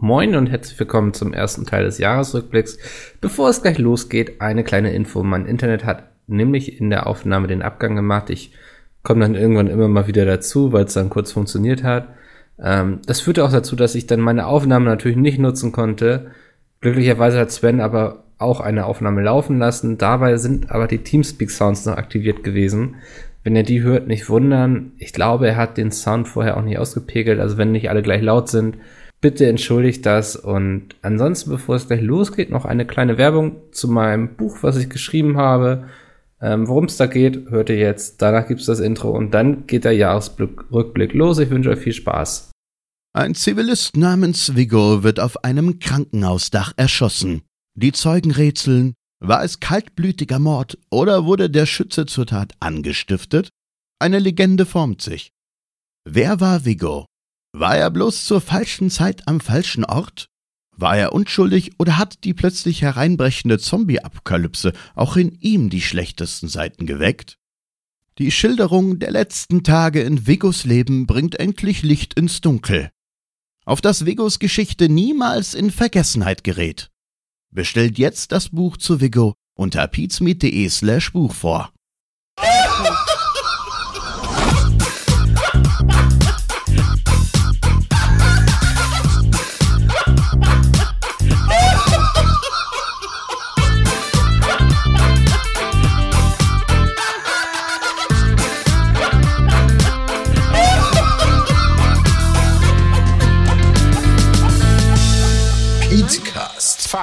Moin und herzlich willkommen zum ersten Teil des Jahresrückblicks. Bevor es gleich losgeht, eine kleine Info. Mein Internet hat nämlich in der Aufnahme den Abgang gemacht. Ich komme dann irgendwann immer mal wieder dazu, weil es dann kurz funktioniert hat. Ähm, das führte auch dazu, dass ich dann meine Aufnahme natürlich nicht nutzen konnte. Glücklicherweise hat Sven aber auch eine Aufnahme laufen lassen. Dabei sind aber die Teamspeak Sounds noch aktiviert gewesen. Wenn ihr die hört, nicht wundern. Ich glaube, er hat den Sound vorher auch nicht ausgepegelt. Also wenn nicht alle gleich laut sind, Bitte entschuldigt das und ansonsten, bevor es gleich losgeht, noch eine kleine Werbung zu meinem Buch, was ich geschrieben habe. Ähm, Worum es da geht, hört ihr jetzt. Danach gibt es das Intro und dann geht der Jahresrückblick los. Ich wünsche euch viel Spaß. Ein Zivilist namens Vigo wird auf einem Krankenhausdach erschossen. Die Zeugen rätseln, war es kaltblütiger Mord oder wurde der Schütze zur Tat angestiftet? Eine Legende formt sich. Wer war Vigo? War er bloß zur falschen Zeit am falschen Ort? War er unschuldig oder hat die plötzlich hereinbrechende Zombie-Apokalypse auch in ihm die schlechtesten Seiten geweckt? Die Schilderung der letzten Tage in Vigos Leben bringt endlich Licht ins Dunkel. Auf das Vigos Geschichte niemals in Vergessenheit gerät. Bestellt jetzt das Buch zu Vigo unter pizmeet.de slash Buch vor.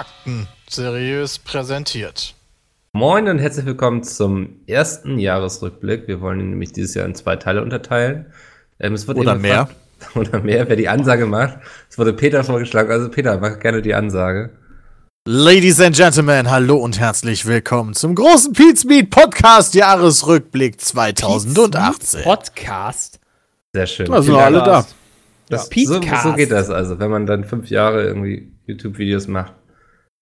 Fakten seriös präsentiert. Moin und herzlich willkommen zum ersten Jahresrückblick. Wir wollen ihn nämlich dieses Jahr in zwei Teile unterteilen. Ähm, oder mehr. Gefragt, oder mehr, wer die Ansage macht. Es wurde Peter vorgeschlagen. Also Peter, mach gerne die Ansage. Ladies and Gentlemen, hallo und herzlich willkommen zum großen Pete's Meat Podcast Jahresrückblick 2018. Podcast? Sehr schön. Da sind alle da. Das, so, so geht das also, wenn man dann fünf Jahre irgendwie YouTube-Videos macht.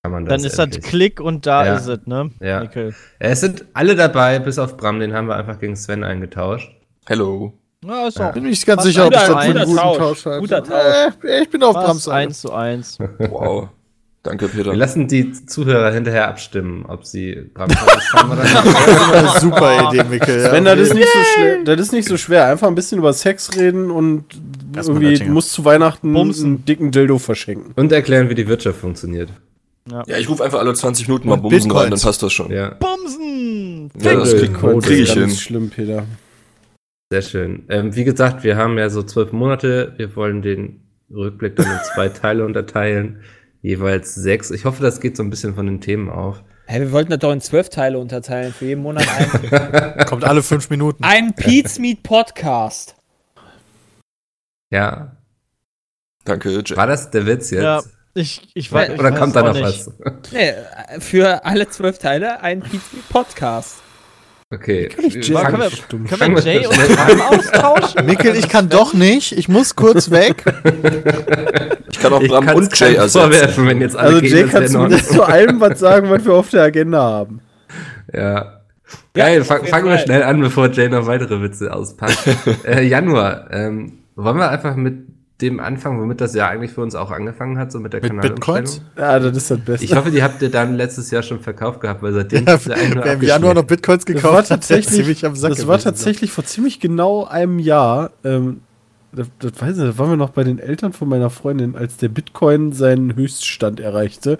Dann ist endlich. das Klick und da ja. ist es, ne? Ja. Nickel. Es sind alle dabei, bis auf Bram, den haben wir einfach gegen Sven eingetauscht. Hello. Ja, ist auch. Bin nicht ganz sicher, ob ich das für einen guten Tausch, Tausch habe. Guter Tausch. Äh, ich bin auf Brams Seite. 1 zu 1. Wow. Danke, Peter. Wir lassen die Zuhörer hinterher abstimmen, ob sie Bram haben oder nicht. Das ist super Idee, Mikkel. Ja. Sven, das ist, nicht so schwer, das ist nicht so schwer. Einfach ein bisschen über Sex reden und irgendwie, du musst zu Weihnachten Bumsen. einen dicken Dildo verschenken. Und erklären, wie die Wirtschaft funktioniert. Ja, ja ich rufe einfach alle 20 Minuten mal Bumsen Bitcoins. rein, dann passt das schon. Ja. Bumsen! Ja, das kriege krieg ich hin. schlimm, Peter. Sehr schön. Ähm, wie gesagt, wir haben ja so zwölf Monate. Wir wollen den Rückblick dann in zwei Teile unterteilen. Jeweils sechs. Ich hoffe, das geht so ein bisschen von den Themen auf. Hey, wir wollten das doch in zwölf Teile unterteilen. Für jeden Monat ein. Kommt alle fünf Minuten. Ein Pete's Meat Podcast. Ja. Danke, Jay. War das der Witz jetzt? Ja. Ich, ich weiß, Oder ich kommt da noch was? Nee, für alle zwölf Teile ein Podcast. Okay. Kann ich Jay, können, wir, können wir Jay und Bram austauschen? Mikkel, ich kann doch nicht. Ich muss kurz weg. Ich kann auch Bram und Jay ersetzen. Wenn jetzt alle also Jay kann zumindest zu allem was sagen, was wir auf der Agenda haben. Ja. Geil, ja, fangen wir schnell an, bevor Jay noch weitere Witze auspackt. äh, Januar. Ähm, wollen wir einfach mit dem Anfang, womit das ja eigentlich für uns auch angefangen hat, so mit der mit Bitcoins? Ja, das ist das Beste. Ich hoffe, die habt ihr dann letztes Jahr schon verkauft gehabt, weil seitdem ja, wer im Januar noch Bitcoins gekauft das war tatsächlich, hat, das war tatsächlich vor ziemlich genau einem Jahr. Ähm, das, das weiß ich, da waren wir noch bei den Eltern von meiner Freundin, als der Bitcoin seinen Höchststand erreichte.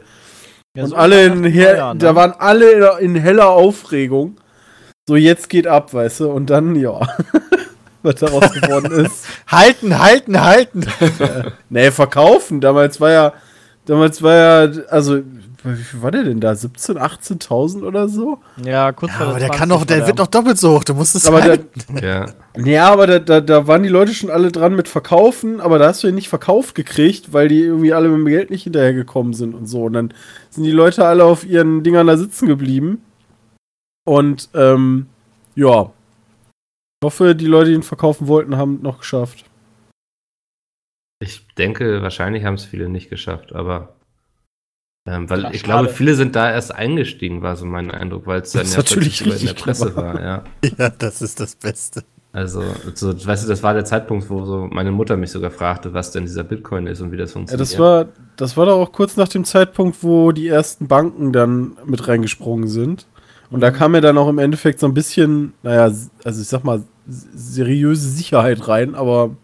Ja, und so alle in Jahr, ne? da waren alle in heller Aufregung. So, jetzt geht ab, weißt du, und dann, ja. was daraus geworden ist. halten, halten, halten. nee, verkaufen. Damals war ja, damals war ja, also, wie viel war der denn da? 17, 18.000 oder so? Ja, kurz ja, vor Aber der kann doch, der wird doch doppelt so hoch. Du musst es aber halten. ja. ja, aber da, da, da waren die Leute schon alle dran mit verkaufen, aber da hast du ja nicht verkauft gekriegt, weil die irgendwie alle mit dem Geld nicht hinterhergekommen sind und so. Und dann sind die Leute alle auf ihren Dingern da sitzen geblieben. Und, ähm, ja, hoffe, die Leute, die ihn verkaufen wollten, haben es noch geschafft. Ich denke, wahrscheinlich haben es viele nicht geschafft, aber ähm, weil Klar, ich schade. glaube, viele sind da erst eingestiegen, war so mein Eindruck, weil es dann ja natürlich in der Presse war. Ja. ja, das ist das Beste. Also, so, weißt du, das war der Zeitpunkt, wo so meine Mutter mich sogar fragte, was denn dieser Bitcoin ist und wie das Ja, funktioniert. das war, das war doch auch kurz nach dem Zeitpunkt, wo die ersten Banken dann mit reingesprungen sind. Und da kam ja dann auch im Endeffekt so ein bisschen, naja, also ich sag mal, seriöse Sicherheit rein, aber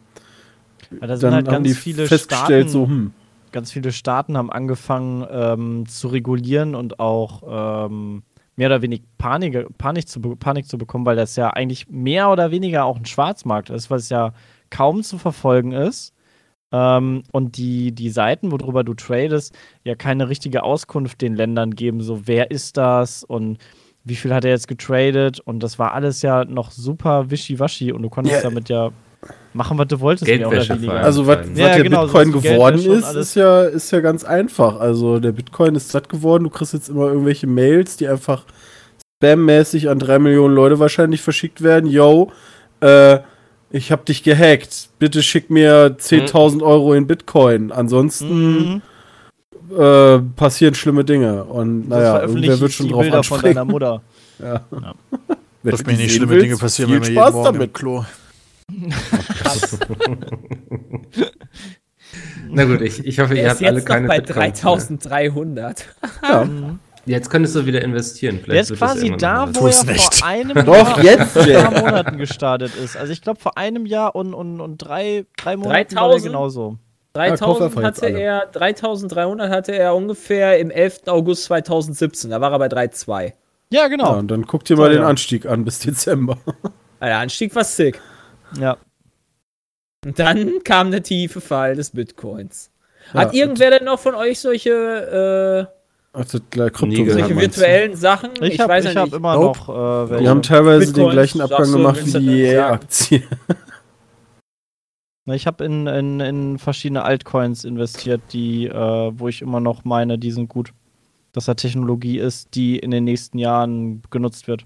Weil da sind dann halt haben ganz die viele festgestellt, Staaten, so, hm, ganz viele Staaten haben angefangen ähm, zu regulieren und auch ähm, mehr oder weniger Panik, Panik, zu, Panik zu bekommen, weil das ja eigentlich mehr oder weniger auch ein Schwarzmarkt ist, was ja kaum zu verfolgen ist. Ähm, und die, die Seiten, worüber du tradest, ja keine richtige Auskunft den Ländern geben, so wer ist das und wie viel hat er jetzt getradet und das war alles ja noch super wischiwaschi und du konntest Ja. damit ja machen, was du wolltest, mehr oder weniger. Also, was Ja, der genau, Bitcoin so geworden ist, ist ja, ist ja ganz einfach. Also, der Bitcoin ist satt geworden. Du kriegst jetzt immer irgendwelche Mails, die einfach spammäßig an drei Millionen Leute wahrscheinlich verschickt werden. Yo, äh, ich hab dich gehackt. Bitte schick mir 10.000 Euro in Bitcoin. Ansonsten Mhm. Äh, passieren schlimme Dinge. Und naja, irgendwer wird schon die drauf Bilder von anspringen. deiner Mutter. Ja. Ja. Wenn Dass mir die nicht schlimme willst, Dinge passieren, viel wenn wir Spaß jeden Morgen damit. im Klo. Na gut, ich, ich hoffe, ihr Er habt alle jetzt keine bei Bitcoins mehr. 3300. Ja. Jetzt könntest du wieder investieren. Der ist wird das quasi da, wo er vor einem Doch, Jahr jetzt, und ein paar Monaten gestartet ist. Also ich glaube vor einem Jahr und, und, und drei, drei Monaten war der 3000? genauso. Ja, kauf einfach 3000 jetzt hatte er, 3300 hatte er ungefähr im 11. August 2017. Da war er bei 3,2. Ja, Ja, genau. und dann guck dir mal So, den ja. Anstieg an bis Dezember. Der Anstieg war sick. Ja. Und dann kam der tiefe Fall des Bitcoins. Ja, Hat irgendwer denn noch von euch solche, Also Krypto äh, solche meinst du? virtuellen Sachen? Ich habe weiß ich ja hab nicht. immer Nope. noch äh, welche. Die haben teilweise den Bitcoins, gleichen sagst Abgang gemacht wie die? EA-Aktie. Ich habe in, in, in verschiedene Altcoins investiert, die, äh, wo ich immer noch meine, die sind gut. Dass da Technologie ist, die in den nächsten Jahren genutzt wird.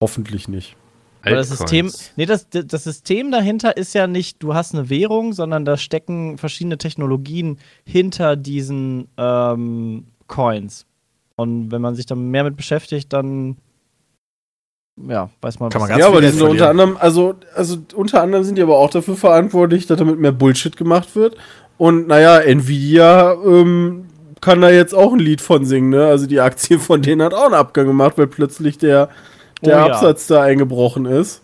Hoffentlich nicht. Weil das System, Altcoins. nee, das, das System dahinter ist ja nicht, du hast eine Währung, sondern da stecken verschiedene Technologien hinter diesen ähm, Coins. Und wenn man sich da mehr mit beschäftigt, dann ja, weiß man, Kann man ganz ja, aber die sind unter anderem, also, also unter anderem sind die aber auch dafür verantwortlich, dass damit mehr Bullshit gemacht wird. Und naja, Nvidia ähm, kann da jetzt auch ein Lied von singen, ne? Also die Aktie von denen hat auch einen Abgang gemacht, weil plötzlich der, der Oh ja. Absatz da eingebrochen ist.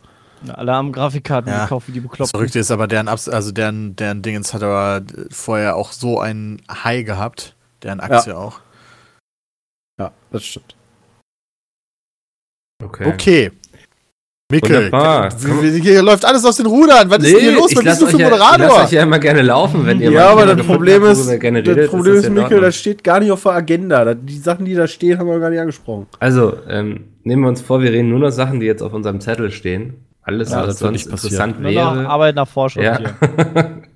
alle haben Grafikkarten Ja. gekauft, wie die Das bekloppt. Verrückte ist aber, deren, Abs also deren, deren Dingens hat aber vorher auch so einen High gehabt. Deren Aktie auch. Ja, das stimmt. Okay. Okay. Mikkel, hier läuft alles aus den Rudern. Was ist denn hier los? ich Was bist du für euch ja, ich lass Moderator? euch ja immer gerne laufen, wenn ihr Ja, mal aber das Problem ist, das redet, Problem ist, ja in Mikkel, das steht gar nicht auf der Agenda. Die Sachen, die da stehen, haben wir gar nicht angesprochen. Also, ähm, nehmen wir uns vor, wir reden nur noch Sachen, die jetzt auf unserem Zettel stehen. Alles, Ja, was sonst interessant noch wäre. Arbeit nach Vorschrift Ja. hier.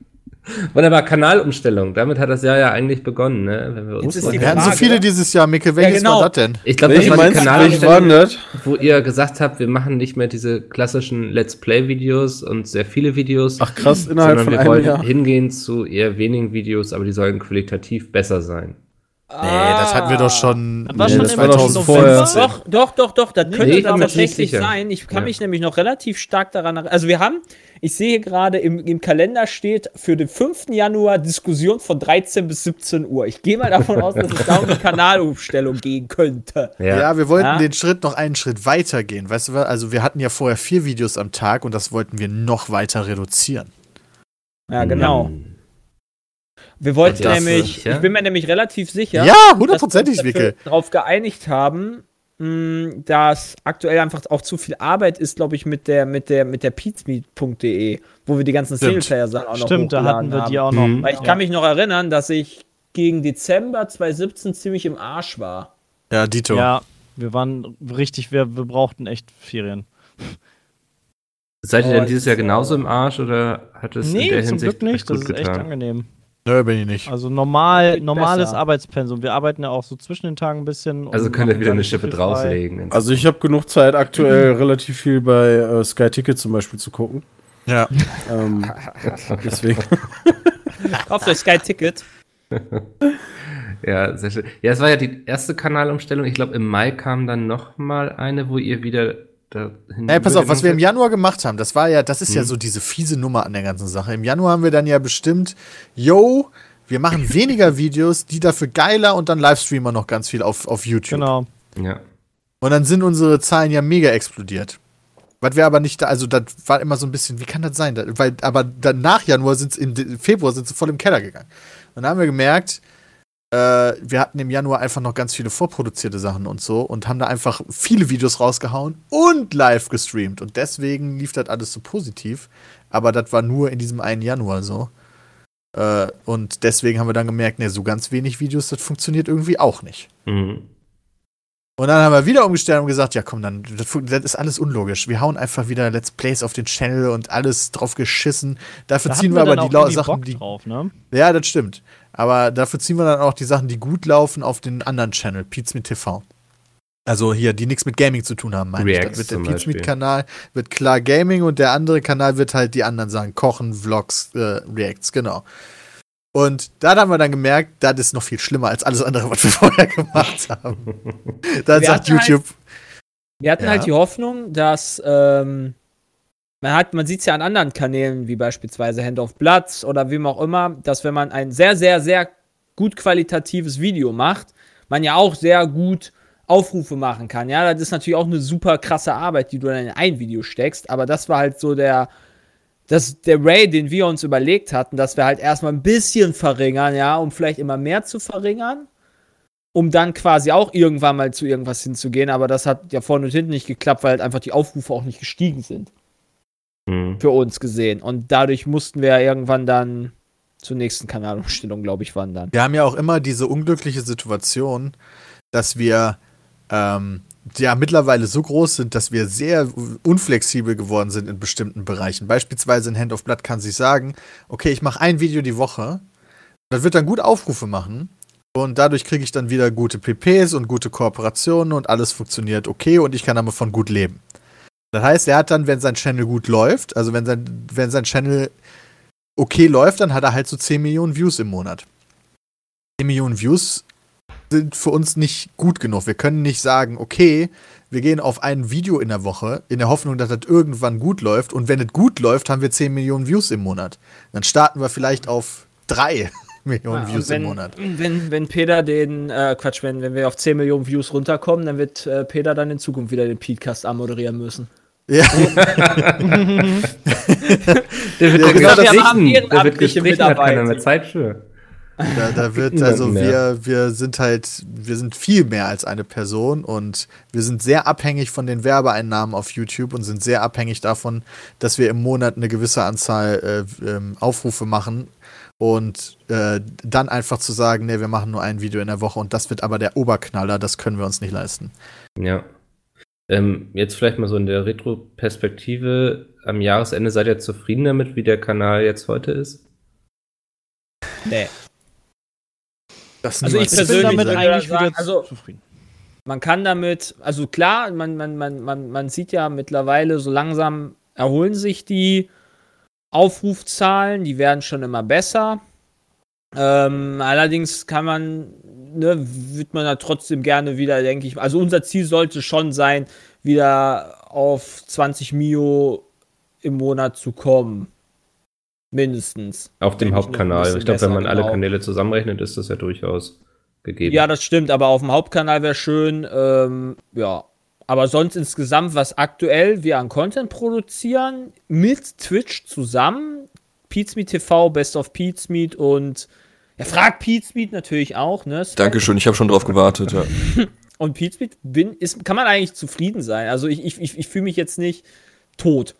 Wunderbar, Kanalumstellung. Damit hat das Jahr ja eigentlich begonnen, ne? Wenn wir uns Jetzt ist mal- die Wir hatten so viele dieses Jahr, Mikkel. Welches genau. war das denn? ich glaube, das war die Kanalumstellung, wo ihr gesagt habt, wir machen nicht mehr diese klassischen Let's Play-Videos und sehr viele Videos. Ach krass, innerhalb sondern von wir einem wollen Jahr. hingehen zu eher wenigen Videos, aber die sollen qualitativ besser sein. Nee, das hatten wir doch schon Das war Nee, schon das im war doch vorher. Doch, doch, doch, doch, das könnte Nee, dann tatsächlich sein. Ich kann Ja. mich nämlich noch relativ stark daran erinnern. Also wir haben, ich sehe hier gerade im, im Kalender steht für den 5. Januar Diskussion von 13 bis 17 Uhr. Ich gehe mal davon aus, dass es da um die Kanalumstellung gehen könnte. Ja, wir wollten Ja. den Schritt noch einen Schritt weiter gehen. Weißt du was? Also, wir hatten ja vorher vier Videos am Tag und das wollten wir noch weiter reduzieren. Ja, genau. Hm. Wir wollten Das, nämlich, ja? ich bin mir nämlich relativ sicher, Ja, dass wir hundertprozentig, uns Wickel. darauf geeinigt haben, mh, dass aktuell einfach auch zu viel Arbeit ist, glaube ich, mit der, mit der, mit der pizmeet.de, wo wir die ganzen Stimmt. Singleplayer-Sachen auch noch Stimmt, da hatten wir haben. die auch noch. Mhm. Weil ich kann mich noch erinnern, dass ich gegen Dezember 2017 ziemlich im Arsch war. Ja, Dito. Ja, wir waren richtig, wir, wir brauchten echt Ferien. Seid ihr Oh, denn dieses Jahr so. genauso im Arsch oder hat es in Nee, der zum Hinsicht Glück nicht. gut Das ist echt getan? angenehm. Nö, bin ich nicht. Also normal, normales besser. Arbeitspensum. Wir arbeiten ja auch so zwischen den Tagen ein bisschen. Also könnt ihr wieder eine Schippe drauflegen. Also ich habe genug Zeit aktuell relativ viel bei äh, Sky Ticket zum Beispiel zu gucken. Ja. Ähm, deswegen. Kauft euch Sky Ticket. Ja, sehr schön. Ja, es war ja die erste Kanalumstellung. Ich glaube, im Mai kam dann noch mal eine, wo ihr wieder Naja, pass auf, was wir im Januar gemacht haben, das war ja, das ist hm. ja so diese fiese Nummer an der ganzen Sache. Im Januar haben wir dann ja bestimmt, yo, wir machen weniger Videos, die dafür geiler und dann Livestreamer noch ganz viel auf, auf YouTube. Genau. Ja. Und dann sind unsere Zahlen ja mega explodiert. Was wir aber nicht da, also das war immer so ein bisschen, wie kann das sein? weil, aber dann nach Januar sind sie, im Februar sind sie voll im Keller gegangen. Und dann haben wir gemerkt, äh, wir hatten im Januar einfach noch ganz viele vorproduzierte Sachen und so und haben da einfach viele Videos rausgehauen und live gestreamt. Und deswegen lief das alles so positiv. Aber das war nur in diesem einen Januar so. Äh, und deswegen haben wir dann gemerkt, ne, so ganz wenig Videos, das funktioniert irgendwie auch nicht. Mhm. Und dann haben wir wieder umgestellt und gesagt, ja komm, dann, das, das, ist alles unlogisch. Wir hauen einfach wieder Let's Plays auf den Channel und alles drauf geschissen. Dafür da ziehen wir, aber die Sachen, die. Drauf, ne? Ja, das stimmt. Aber dafür ziehen wir dann auch die Sachen, die gut laufen, auf den anderen Channel, Pizmeet TV. Also hier, die nichts mit Gaming zu tun haben, meine Reacts ich. Wird der Pizmeet-Kanal wird klar Gaming und der andere Kanal wird halt die anderen Sachen, Kochen, Vlogs, äh, Reacts, genau. Und da haben wir dann gemerkt, das ist noch viel schlimmer als alles andere, was wir vorher gemacht haben. dann sagt YouTube. Halt, wir hatten ja. halt die Hoffnung, dass ähm, man hat, man sieht es ja an anderen Kanälen, wie beispielsweise Hand of Bloods oder wem auch immer, dass wenn man ein sehr, sehr, sehr gut qualitatives Video macht, man ja auch sehr gut Aufrufe machen kann. Ja, das ist natürlich auch eine super krasse Arbeit, die du dann in ein Video steckst, aber das war halt so der, das, der Ray, den wir uns überlegt hatten, dass wir halt erstmal ein bisschen verringern, ja, um vielleicht immer mehr zu verringern, um dann quasi auch irgendwann mal zu irgendwas hinzugehen, aber das hat ja vorne und hinten nicht geklappt, weil halt einfach die Aufrufe auch nicht gestiegen sind. Mhm. Für uns gesehen. Und dadurch mussten wir ja irgendwann dann zur nächsten Kanalumstellung, glaube ich, wandern. Wir haben ja auch immer diese unglückliche Situation, dass wir ähm, ja mittlerweile so groß sind, dass wir sehr unflexibel geworden sind in bestimmten Bereichen. Beispielsweise in Hand of Blood kann sich sagen, okay, ich mache ein Video die Woche, das wird dann gut Aufrufe machen und dadurch kriege ich dann wieder gute PPs und gute Kooperationen und alles funktioniert okay und ich kann davon gut leben. Das heißt, er hat dann, wenn sein Channel gut läuft, also wenn sein, wenn sein Channel okay läuft, dann hat er halt so 10 Millionen Views im Monat. 10 Millionen Views sind für uns nicht gut genug. Wir können nicht sagen, okay, wir gehen auf ein Video in der Woche, in der Hoffnung, dass das irgendwann gut läuft. Und wenn es gut läuft, haben wir 10 Millionen Views im Monat. Dann starten wir vielleicht auf drei Millionen ja, Views wenn, im Monat. Wenn, wenn Peter den, äh, Quatsch, wenn, wenn wir auf 10 Millionen Views runterkommen, dann wird äh, Peter dann in Zukunft wieder den Podcast anmoderieren müssen. Ja. der wird ja, genau, gestrichen. Der wird gestrichen, hat keiner mehr Zeit für. Da, da wird, also wir, wir sind halt, wir sind viel mehr als eine Person und wir sind sehr abhängig von den Werbeeinnahmen auf YouTube und sind sehr abhängig davon, dass wir im Monat eine gewisse Anzahl äh, ähm, Aufrufe machen und äh, dann einfach zu sagen, nee, wir machen nur ein Video in der Woche und das wird aber der Oberknaller, das können wir uns nicht leisten. Ja. Ähm, jetzt vielleicht mal so in der Retro-Perspektive. Am Jahresende seid ihr zufrieden damit, wie der Kanal jetzt heute ist? Nee. also ich persönlich damit eigentlich sagen, also zufrieden. Man kann damit, also klar, man, man, man, man, man sieht ja mittlerweile, so langsam erholen sich die Aufrufzahlen, die werden schon immer besser. Ähm, allerdings kann man ne, wird man da trotzdem gerne wieder, denke ich. Also unser Ziel sollte schon sein, wieder auf 20 Mio im Monat zu kommen. Mindestens. Auf dem Hauptkanal. Ich glaube, wenn man alle genau. Kanäle zusammenrechnet, ist das ja durchaus gegeben. Ja, das stimmt, aber auf dem Hauptkanal wäre schön, ähm, ja. Aber sonst insgesamt, was aktuell wir an Content produzieren, mit Twitch zusammen, Pizmeet TV, Best of Pizmeet und ja, frag Pete natürlich auch, ne? Dankeschön, ich habe schon drauf gewartet, ja. Und Pete bin, ist, kann man eigentlich zufrieden sein. Also ich, ich, ich, ich fühle mich jetzt nicht tot.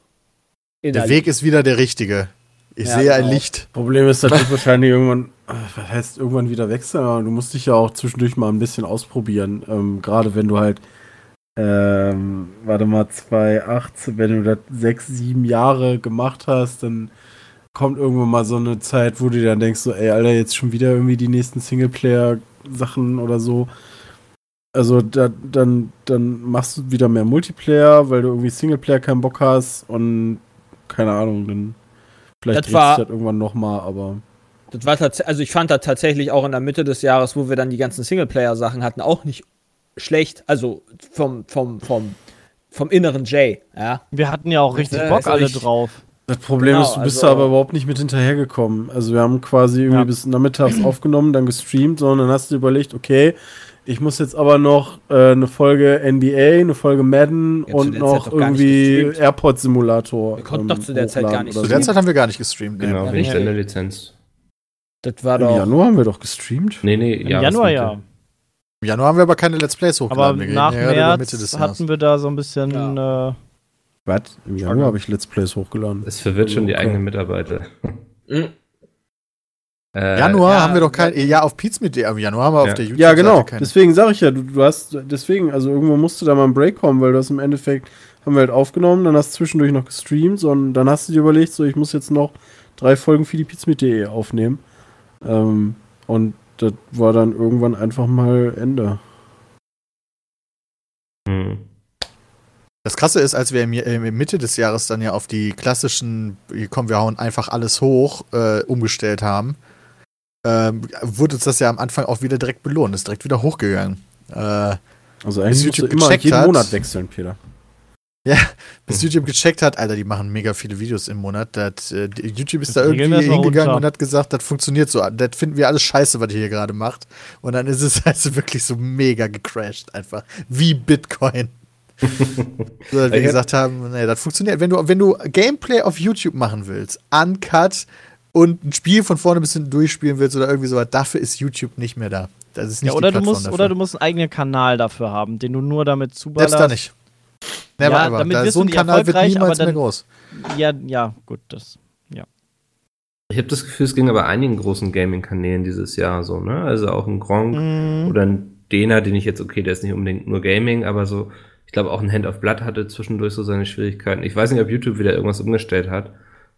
Der Weg ist wieder der richtige. Ich ja, sehe genau. ein Licht. Problem ist, das wird wahrscheinlich irgendwann, äh, was heißt irgendwann wieder wechseln, aber du musst dich ja auch zwischendurch mal ein bisschen ausprobieren. Ähm, Gerade wenn du halt, ähm, warte mal, 2,8, wenn du das sechs, sieben Jahre gemacht hast, dann kommt irgendwann mal so eine Zeit, wo du dann denkst, so, ey, Alter, jetzt schon wieder irgendwie die nächsten Singleplayer-Sachen oder so. Also da, dann, dann machst du wieder mehr Multiplayer, weil du irgendwie Singleplayer keinen Bock hast und keine Ahnung, dann vielleicht das war, das irgendwann nochmal, aber. Das war tatsächlich, also ich fand da tatsächlich auch in der Mitte des Jahres, wo wir dann die ganzen Singleplayer-Sachen hatten, auch nicht schlecht. Also vom, vom, vom vom inneren Jay, ja. Wir hatten ja auch richtig Bock ist auch alle drauf. Das Problem Genau, ist, du bist also- da aber überhaupt nicht mit hinterhergekommen. Also wir haben quasi irgendwie Ja. bis nachmittags aufgenommen, dann gestreamt, sondern dann hast du überlegt, okay, ich muss jetzt aber noch äh, eine Folge NBA, eine Folge Madden Ja, und noch nicht irgendwie. Airport Simulator. Wir konnten doch zu der Zeit gar nicht Zu so. der Zeit haben wir gar nicht gestreamt. Genau, Ja, wegen richtig. Senderlizenz. Das war Im doch. Januar haben wir doch gestreamt. Nee, nee, Im Januar ja. Im Januar haben wir aber keine Let's Plays Aber hochgeladen. Reden nach März hatten wir da so ein bisschen. Äh, Was? Im Januar habe ich Let's Plays hochgeladen. Es verwirrt schon die Okay. eigenen Mitarbeiter. Mhm. Äh, Januar ja, haben wir doch kein. Ja, auf Pizza mit Im Januar haben wir Ja. auf der YouTube. Ja, genau. Deswegen sage ich ja, du, du hast, deswegen, also irgendwo musste da mal ein Break kommen, weil du hast im Endeffekt, haben wir halt aufgenommen, dann hast du zwischendurch noch gestreamt und dann hast du dir überlegt, so, ich muss jetzt noch drei Folgen für die Pizmeet.de aufnehmen. Ähm, und das war dann irgendwann einfach mal Ende. Hm. Das Krasse ist, als wir im, im Mitte des Jahres dann ja auf die klassischen, hier kommen wir hauen einfach alles hoch, äh, umgestellt haben, ähm, wurde uns das ja am Anfang auch wieder direkt belohnt. Ist direkt wieder hochgegangen. Äh, Also eigentlich musst du YouTube immer gecheckt jeden hat- Monat wechseln, Peter. bis YouTube gecheckt hat, Alter, die machen mega viele Videos im Monat. Das, äh, YouTube ist da Regeln irgendwie hingegangen und hat gesagt, das funktioniert so. Das finden wir alles scheiße, was ihr hier gerade macht. Und dann ist es also wirklich so mega gecrashed einfach. Wie Bitcoin. so, dass wir Ich hab- gesagt haben, nee, das funktioniert. Wenn du, wenn du Gameplay auf YouTube machen willst, uncut und ein Spiel von vorne bis hinten durchspielen willst oder irgendwie sowas, dafür ist YouTube nicht mehr da. Das ist nicht ja, oder die du Plattform musst, dafür. oder du musst einen eigenen Kanal dafür haben, den du nur damit zuballerst. Selbst da nicht. Never Ja, ever. damit Da, so ein Kanal wird niemals mehr dann- groß. Ja, ja, gut, das. Ich habe das Gefühl, es ging aber einigen großen Gaming-Kanälen dieses Jahr so, ne? Also auch ein Gronk Mhm. oder ein Dena, den ich jetzt, okay, der ist nicht unbedingt nur Gaming, aber so, ich glaube auch ein Hand of Blood hatte zwischendurch so seine Schwierigkeiten. Ich weiß nicht, ob YouTube wieder irgendwas umgestellt hat,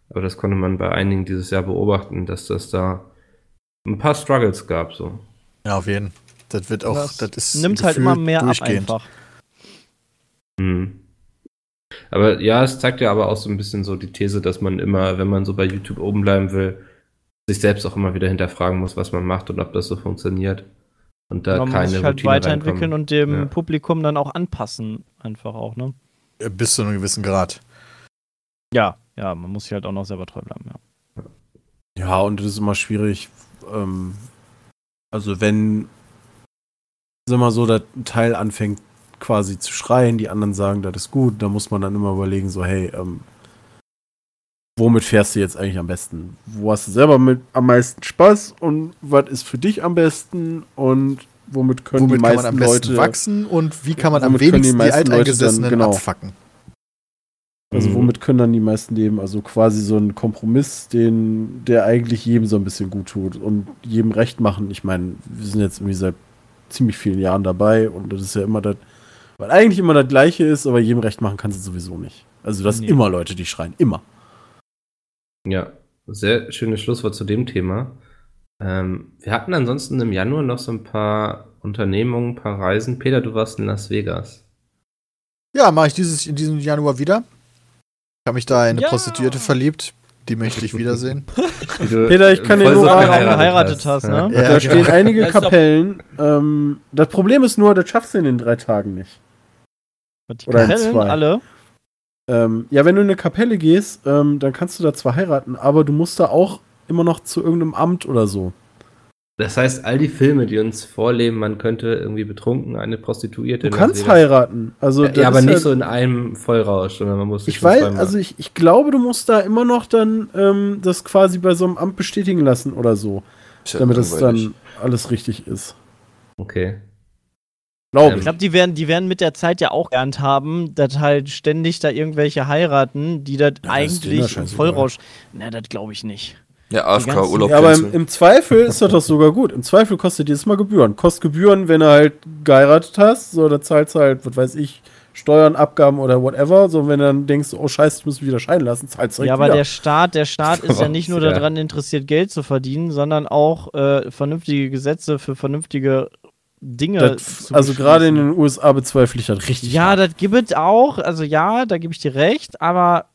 aber das konnte man bei einigen dieses Jahr beobachten, dass das da ein paar Struggles gab, so. Ja, auf jeden. Das wird auch, das, Das ist nimmt halt immer mehr ab einfach. Hm. Aber ja, es zeigt ja aber auch so ein bisschen so die These, dass man immer, wenn man so bei YouTube oben bleiben will, sich selbst auch immer wieder hinterfragen muss, was man macht und ob das so funktioniert. Und da man muss keine sich halt Routine weiterentwickeln reinkommen. und dem Ja. Publikum dann auch anpassen, einfach auch, ne? Bis zu einem gewissen Grad. Ja, ja, man muss sich halt auch noch selber treu bleiben, ja. Ja, und das ist immer schwierig. Ähm, also wenn, sag mal so, ein Teil anfängt quasi zu schreien, die anderen sagen, das ist gut, da muss man dann immer überlegen, so, hey, ähm, womit fährst du jetzt eigentlich am besten? Wo hast du selber mit am meisten Spaß und was ist für dich am besten und womit können Womit die kann meisten man am besten Leute, wachsen und wie kann man am die wenigsten die, meisten Leute dann- Alteingesessenen genau. abfacken? also Mhm. womit können dann die meisten leben? Also quasi so ein Kompromiss, den, der eigentlich jedem so ein bisschen gut tut und jedem recht machen. Ich meine, wir sind jetzt irgendwie seit ziemlich vielen Jahren dabei und das ist ja immer das, weil eigentlich immer das Gleiche ist, aber jedem recht machen kann sie sowieso nicht. Also das sind Nee. immer Leute, die schreien, immer. Ja, sehr schönes Schlusswort zu dem Thema. Ähm, wir hatten ansonsten im Januar noch so ein paar Unternehmungen, ein paar Reisen. Peter, du warst in Las Vegas. Ja, mache ich dieses in diesem Januar wieder. Ich habe mich da in eine Ja. Prostituierte verliebt. Die möchte ich wiedersehen. Du Peter, ich kann dir nur sagen, geheiratet geheiratet hast, ne? Ja, da genau. stehen einige Kapellen. Ähm, das Problem ist nur, das schaffst du in den drei Tagen nicht. Die Oder in Kapellen zwei. alle. Ähm, ja, wenn du in eine Kapelle gehst, ähm, dann kannst du da zwar heiraten, aber du musst da auch immer noch zu irgendeinem Amt oder so. Das heißt, all die Filme, die uns vorleben, man könnte irgendwie betrunken eine Prostituierte. Du kannst heiraten. Also Ja, aber nicht ja- so in einem Vollrausch, sondern man muss sich Ich weiß, also ich, ich glaube, du musst da immer noch dann ähm, das quasi bei so einem Amt bestätigen lassen oder so, ja damit es dann alles richtig ist. Okay. Glaube Ähm, Ich glaube, die werden, die werden mit der Zeit ja auch gelernt haben, dass halt ständig da irgendwelche heiraten, die das ja eigentlich im. Vollrausch. Na, das glaube ich nicht. Ja, ganzen- AFK-Urlaub. Ja, aber im, im Zweifel ist das doch sogar gut. Im Zweifel kostet jedes Mal Gebühren. Kostet Gebühren, wenn du halt geheiratet hast. So, da zahlst du halt, was weiß ich, Steuern, Abgaben oder whatever. So, wenn du dann denkst, oh Scheiße, ich muss mich wieder scheiden lassen, zahlst du direkt Ja, aber wieder. der Staat, der Staat ist ja nicht nur daran interessiert, Geld zu verdienen, sondern auch äh, vernünftige Gesetze für vernünftige Dinge. Das, zu also gerade in den USA bezweifle ich das richtig. Ja, hart. das gibt es auch. Also ja, da gebe ich dir recht, aber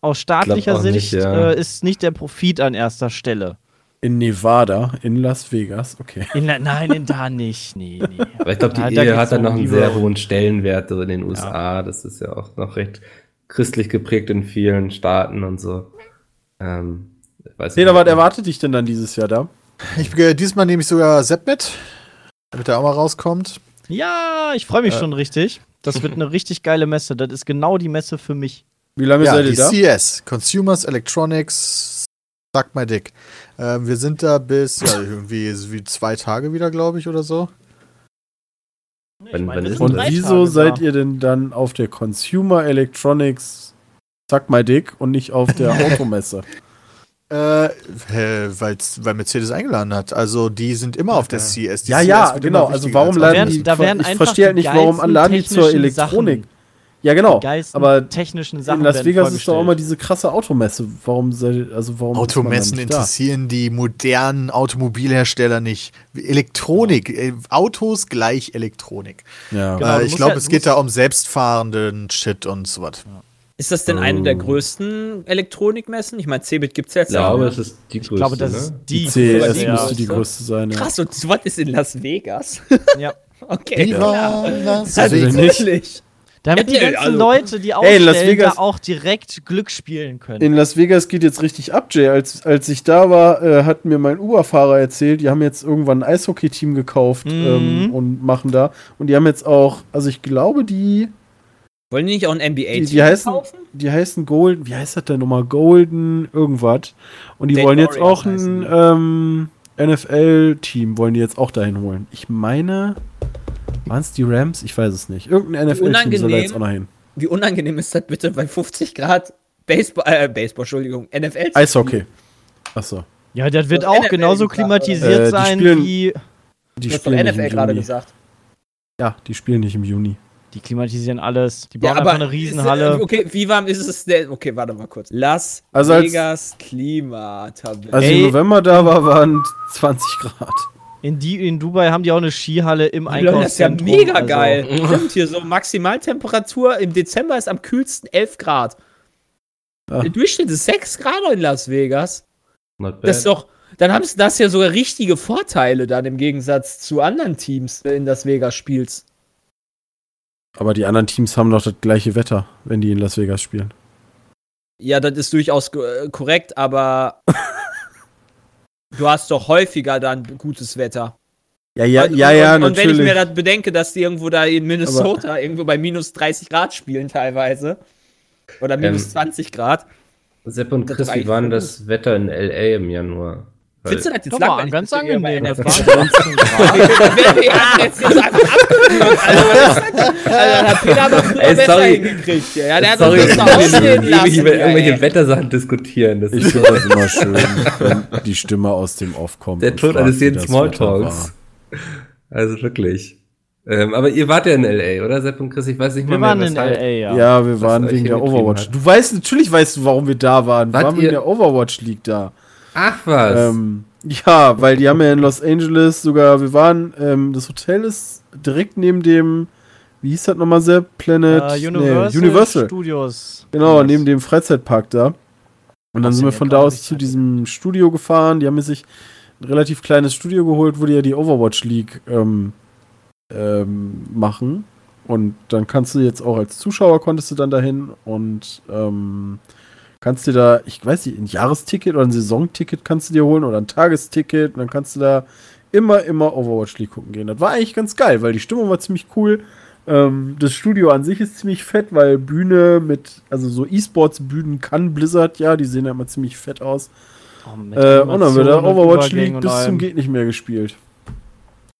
aus staatlicher Sicht nicht, ja. äh, ist nicht der Profit an erster Stelle. In Nevada, in Las Vegas, okay. In, nein, in da nicht. Nee, nee. Aber ich glaube, die Ja, da Ehe hat dann noch einen sehr hohen Stellenwert in den USA. Das ist ja auch noch recht christlich geprägt in vielen Staaten und so. Ähm, ich weiß Peter, nicht. was erwartet dich denn dann dieses Jahr da? Ich, äh, diesmal nehme ich sogar Sepp mit, damit er auch mal rauskommt. Ja, ich freue mich Äh. schon richtig. Das wird eine richtig geile Messe. Das ist genau die Messe für mich. Wie lange Ja, seid ihr da? CS, Consumers Electronics, Suck My Dick. Ähm, wir sind da bis ja, irgendwie wie zwei Tage wieder, glaube ich, oder so. Wann- wann ist Und wieso seid ihr denn dann auf der Consumer Electronics Suck My Dick und nicht auf der Automesse? Äh, hä, weil's, weil Mercedes eingeladen hat. Also die sind immer auf der CS. Die ja, CS ja, genau. Also warum als laden werden- die? da werden ich einfach verstehe halt nicht, warum laden die zur Elektronik. Sachen. Ja, genau. Aber technischen Sachen in Las Vegas ist doch immer diese krasse Automesse. Warum also warum ist man da Automessen da? interessieren die modernen Automobilhersteller nicht. Elektronik, äh, Autos gleich Elektronik. Ja. Genau, äh, ich glaube, ja- es geht da um selbstfahrenden Shit und so was. Ist das denn eine der Oh. größten Elektronikmessen? Ich meine, Cebit gibt es jetzt Ich glaube, es ist die größte. Ich glaube, das ne? ist Die die, CS die ja. müsste die größte. sein. Ja. Krass, und so was ist in Las Vegas? Ja. Okay. Viva Las Also Vegas. nicht. Natürlich. Damit die ganzen also- Leute, die Ey, in Las ausstellen, Vegas- da auch direkt Glück spielen können. In Las Vegas geht jetzt richtig ab, Jay. Als, als ich da war, äh, hat mir mein Uber-Fahrer erzählt, die haben jetzt irgendwann ein Eishockey-Team gekauft Mhm. ähm, und machen da. Und die haben jetzt auch, also ich glaube, die, Wollen die nicht auch ein NBA-Team die, die heißen, kaufen? die heißen Golden, wie heißt das denn nochmal? Golden irgendwas. Und die Dead wollen jetzt Warriors auch ein ähm, NFL-Team, wollen die jetzt auch dahin holen. Ich meine, waren es die Rams? Ich weiß es nicht. Irgendein NFL-Team soll da jetzt auch noch hin. Wie unangenehm ist das bitte bei 50 Grad Baseball, äh, Baseball, Entschuldigung, NFL? Eishockey. Achso. Ja, das wird Das auch NFL genauso gesagt, klimatisiert? Äh, die sein spielen- wie. Die spielen nicht NFL im gerade Juni. gesagt. Ja, die spielen nicht im Juni. Die klimatisieren alles. Die bauen einfach eine Riesenhalle. Ist, okay, wie warm ist es denn? Okay, warte mal kurz. Las Also als- Vegas Klimatabelle. Als ich im November da war, waren 20 Grad. In, die, in Dubai haben die auch eine Skihalle im Leute, das ist ja Einkaufszentrum. mega also- geil. Stimmt hier so Maximaltemperatur im Dezember ist am kühlsten 11 Grad. Ah. Der Durchschnitt ist 6 Grad in Las Vegas. Das ist doch, dann haben sie das ja sogar richtige Vorteile dann im Gegensatz zu anderen Teams in Las Vegas spielst. Aber die anderen Teams haben doch das gleiche Wetter, wenn die in Las Vegas spielen. Ja, das ist durchaus äh, korrekt, aber du hast doch häufiger dann gutes Wetter. Ja, ja, und, ja, und, ja, und, Und wenn ich natürlich. mir das bedenke, dass die irgendwo da in Minnesota irgendwo bei minus 30 Grad spielen teilweise. Oder minus Ähm, 20 Grad. Sepp und Chris, wie war denn das Wetter in L.A. im Januar? Findest du das jetzt langweilig? ganz wir angenehm. Das NFL waren 19 Grad. Wir haben jetzt einfach abgeklungen. Also, also, hat Peter aber früher Ey, besser sorry. hingekriegt. Ja, ja der hat Sorry, uns wir ewig lassen. über ja, irgendwelche. Wettersachen diskutieren. Das Ich ist finde das immer schön, wenn die Stimme aus dem Off kommt. der Tod eines jeden Smalltalks. Also wirklich. Ähm, aber ihr wart ja in L.A., oder Sepp und Chris? Ich weiß nicht Wir mal waren mehr, in. LA, ja. war. Ja, wir waren wegen der Overwatch. hat. Du weißt, natürlich weißt du, warum wir da waren. Wir Wart waren wegen ihr- der Overwatch League da. Ach was. Ähm, ja, weil die haben ja in Los Angeles sogar, wir waren, ähm, das Hotel ist direkt neben dem, wie hieß das nochmal, Sepp? Planet? Äh, nee, Universal, Universal. Studios. Genau, neben dem Freizeitpark da. Und dann sind wir von da aus zu diesem Studio gefahren. Die haben mir sich ein relativ kleines Studio geholt, wo die ja die Overwatch League ähm, ähm, machen. Und dann kannst du jetzt auch als Zuschauer konntest du dann dahin und ähm, kannst dir da, ich weiß nicht, ein Jahresticket oder ein Saisonticket kannst du dir holen oder ein Tagesticket und dann kannst du da immer, immer Overwatch League gucken gehen. Das war eigentlich ganz geil, weil die Stimmung war ziemlich cool. Ähm, das Studio an sich ist ziemlich fett, weil Bühne mit, also so E-Sports-Bühnen kann Blizzard ja, die sehen ja immer ziemlich fett aus. Oh, Äh, und dann wird da Overwatch League bis zum geht nicht mehr gespielt.